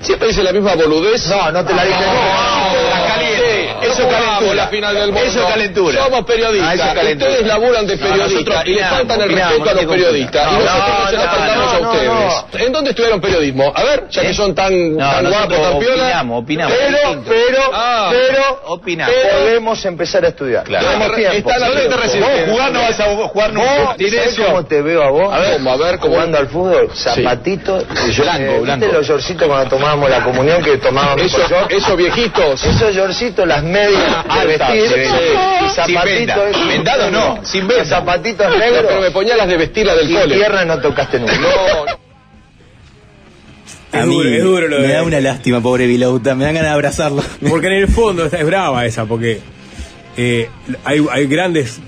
Siempre dice la misma boludez. No, no te la dije. la caliente. Eso es calentura. La final del mundo. Eso es calentura. Somos periodistas. Ah, eso es calentura. Ustedes laburan de periodistas y le faltan el respeto a los periodistas. y nosotros No, no, se la no, faltamos no, a no, ustedes. ¿En dónde estudiaron periodismo? A ver, ya que son tan, No, tan guapos, tan piola. opinamos, opinamos. Pero, pero, Ah, pero, opinamos. pero- Podemos empezar a estudiar. Claro. Tenemos tiempo. Jugar no vas a jugar nunca. ¿Vos ¿Tiene sabés eso? cómo te veo a vos? A ver. ¿Cómo? A ver. Jugando al fútbol, zapatito. y yo- Blanco, eh, blanco. ¿Viste los yorcitos cuando tomábamos la comunión que tomábamos? Esos- esos viejitos. Esos yorcitos, las medias Altas, vestir. sí, Sin Vendado no, sin venda. Zapatitos negros. Pero me ponía las de vestir, las del y cole. tierra no tocaste nunca. A Es mí duro, es duro lo me da una lástima, pobre Vilouta, me dan ganas de abrazarlo. Porque en el fondo esta es brava esa, porque eh, hay, hay grandes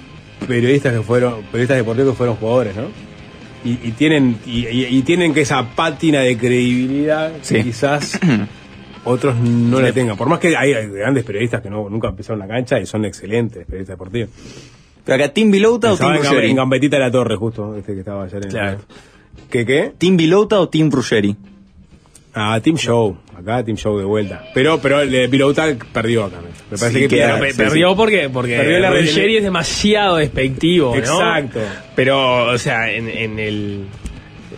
periodistas que fueron, periodistas deportivos que fueron jugadores, ¿no? Y, y tienen y, y- y tienen que esa pátina de credibilidad que quizás otros no la tengan. Por más que hay, grandes periodistas que no, nunca pisaron la cancha y son excelentes periodistas deportivos. Pero acá, ¿Team Vilouta o Gam- Ruggeri? en Gambetita de la Torre, justo, este que estaba ayer en Claro. ¿Qué qué? ¿Team Vilouta o Team Ruggeri? Ah, Team Show. Acá Team Show de vuelta. Pero, pero el de Pilota perdió acá. Me parece Sí, que sí, perdió sí. porque, porque Perdió la Ruggeri es demasiado despectivo, ¿no? Exacto. Pero, o sea, en, en el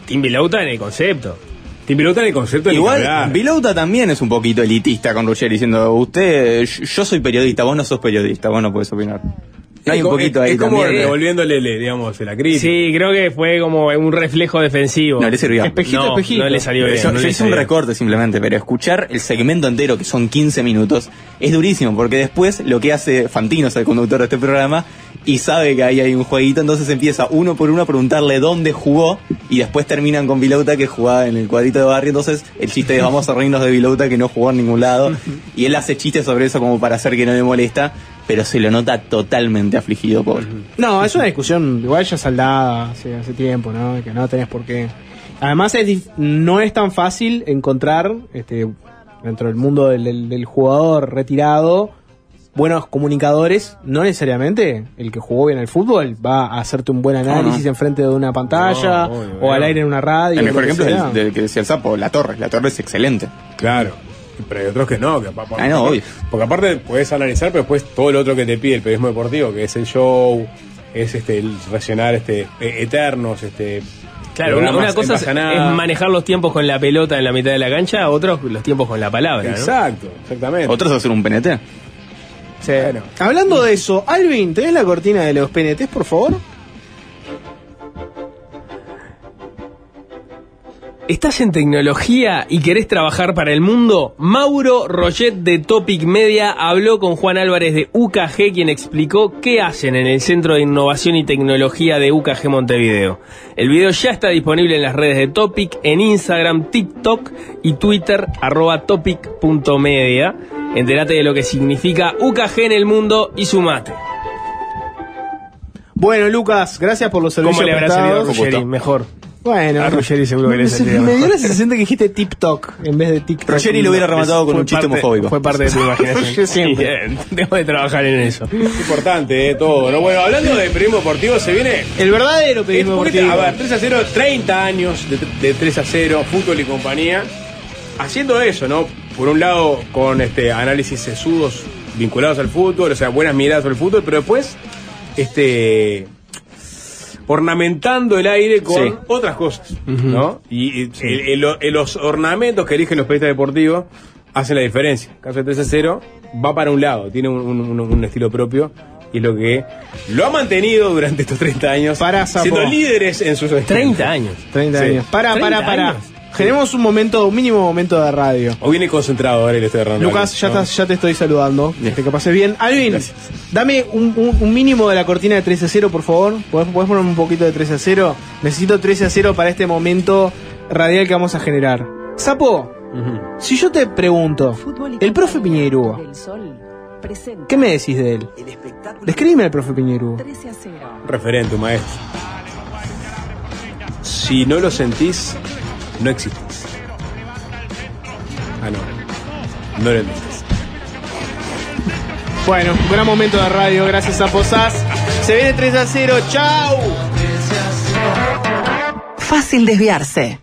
Team Vilauta, en el concepto. Tim Vilouta en el concepto de Igual, Vilouta también es un poquito elitista con Ruggeri, diciendo, usted, yo soy periodista, vos no sos periodista, vos no podés opinar. No hay Es un poquito es, ahí es como también. revolviéndole, digamos, la crítica. Sí, creo que fue como un reflejo defensivo. No le sirvió. no, No le salió bien. Yo, no yo le hice un salió recorte simplemente, pero escuchar el segmento entero, que son 15 minutos, es durísimo, porque después lo que hace Fantino, es el conductor de este programa, y sabe que ahí hay un jueguito, entonces empieza uno por uno a preguntarle dónde jugó, y después terminan con Vilauta que jugaba en el cuadrito de barrio, entonces el chiste de vamos a reírnos de Vilauta que no jugó en ningún lado, y él hace chistes sobre eso como para hacer que no le molesta, pero se lo nota totalmente afligido, pobre. No, es una discusión igual ya saldada hace, hace tiempo, ¿no? Que no tenés por qué. Además es dif- no es tan fácil encontrar este dentro del mundo del, del- del jugador retirado buenos comunicadores, no necesariamente el que jugó bien al fútbol va a hacerte un buen análisis no. enfrente de una pantalla No, obvio, o al aire en una radio. El mejor ejemplo es del que decía el sapo, La Torre. La Torre es excelente. Claro. Pero hay otros que no. Que, pa- pa- Ah, no, obvio. Porque aparte puedes analizar, pero después todo lo otro que te pide el periodismo deportivo, que es el show, es este el relacionar este e- eternos, este Claro, una, cosa es, manejar los tiempos con la pelota en la mitad de la cancha, otros los tiempos con la palabra. ¿no? Exacto, exactamente. Otros hacer un PNT. Sí. Hablando de eso, Alvin, ¿tenés la cortina de los PNTs, por favor? ¿Estás en tecnología y querés trabajar para el mundo? Mauro Roget de Topic Media habló con Juan Álvarez de UKG, quien explicó qué hacen en el Centro de Innovación y Tecnología de UKG Montevideo. El video ya está disponible en las redes de Topic, en Instagram, TikTok y Twitter, arroba topic.media. Entérate de lo que significa UKG en el mundo y sumate. Bueno, Lucas, gracias por los servicios ¿Cómo le habrá a. Ruggeri? Mejor. Bueno, A Ruggeri seguro que le me, saldría me dio la sensación de que dijiste TikTok en vez de TikTok. Ruggeri lo hubiera rematado con un chiste homofóbico. Fue parte de tu imaginación. Yo siempre. Bien, Tengo de trabajar en eso. Importante, eh, todo. ¿no? Bueno, hablando de periodismo deportivo, se viene. El verdadero periodismo deportivo. A ver, 3 a 0, 30 años de, de 3 a 0, fútbol y compañía. Haciendo eso, ¿no? Por un lado, con este análisis sesudos vinculados al fútbol, o sea, buenas miradas sobre el fútbol, pero después, este. Ornamentando el aire con Sí. otras cosas, ¿no? Y, y el- el- el- los ornamentos que eligen los periodistas deportivos hacen la diferencia. En caso de 3 a 0, va para un lado, tiene un, un- un estilo propio. Y es lo que lo ha mantenido durante estos 30 años, Para, siendo líderes en sus 30 años. 30 Sí. años. Para, 30 para, para. años. Generemos un momento, un mínimo momento de radio. O viene concentrado ahora y le estoy errando. Lucas, ya, ¿no? estás- ya te estoy saludando. Que que pases bien. Alvin, Gracias. dame un, un- un mínimo de la cortina de 13 a 0, por favor. ¿Podés, podés ponerme un poquito de 13 a 0? Necesito 13 a 0 para este momento radial que vamos a generar. Sapo, si yo te pregunto, el profe Piñerúa, ¿qué me decís de él? Describime al profe Piñerúa. Referente, un maestro. Si no lo sentís, no existís. Ah, no. No lo entendés. Bueno, un gran momento de radio, gracias a Posás. Se viene 3 a 0, chau. Fácil desviarse.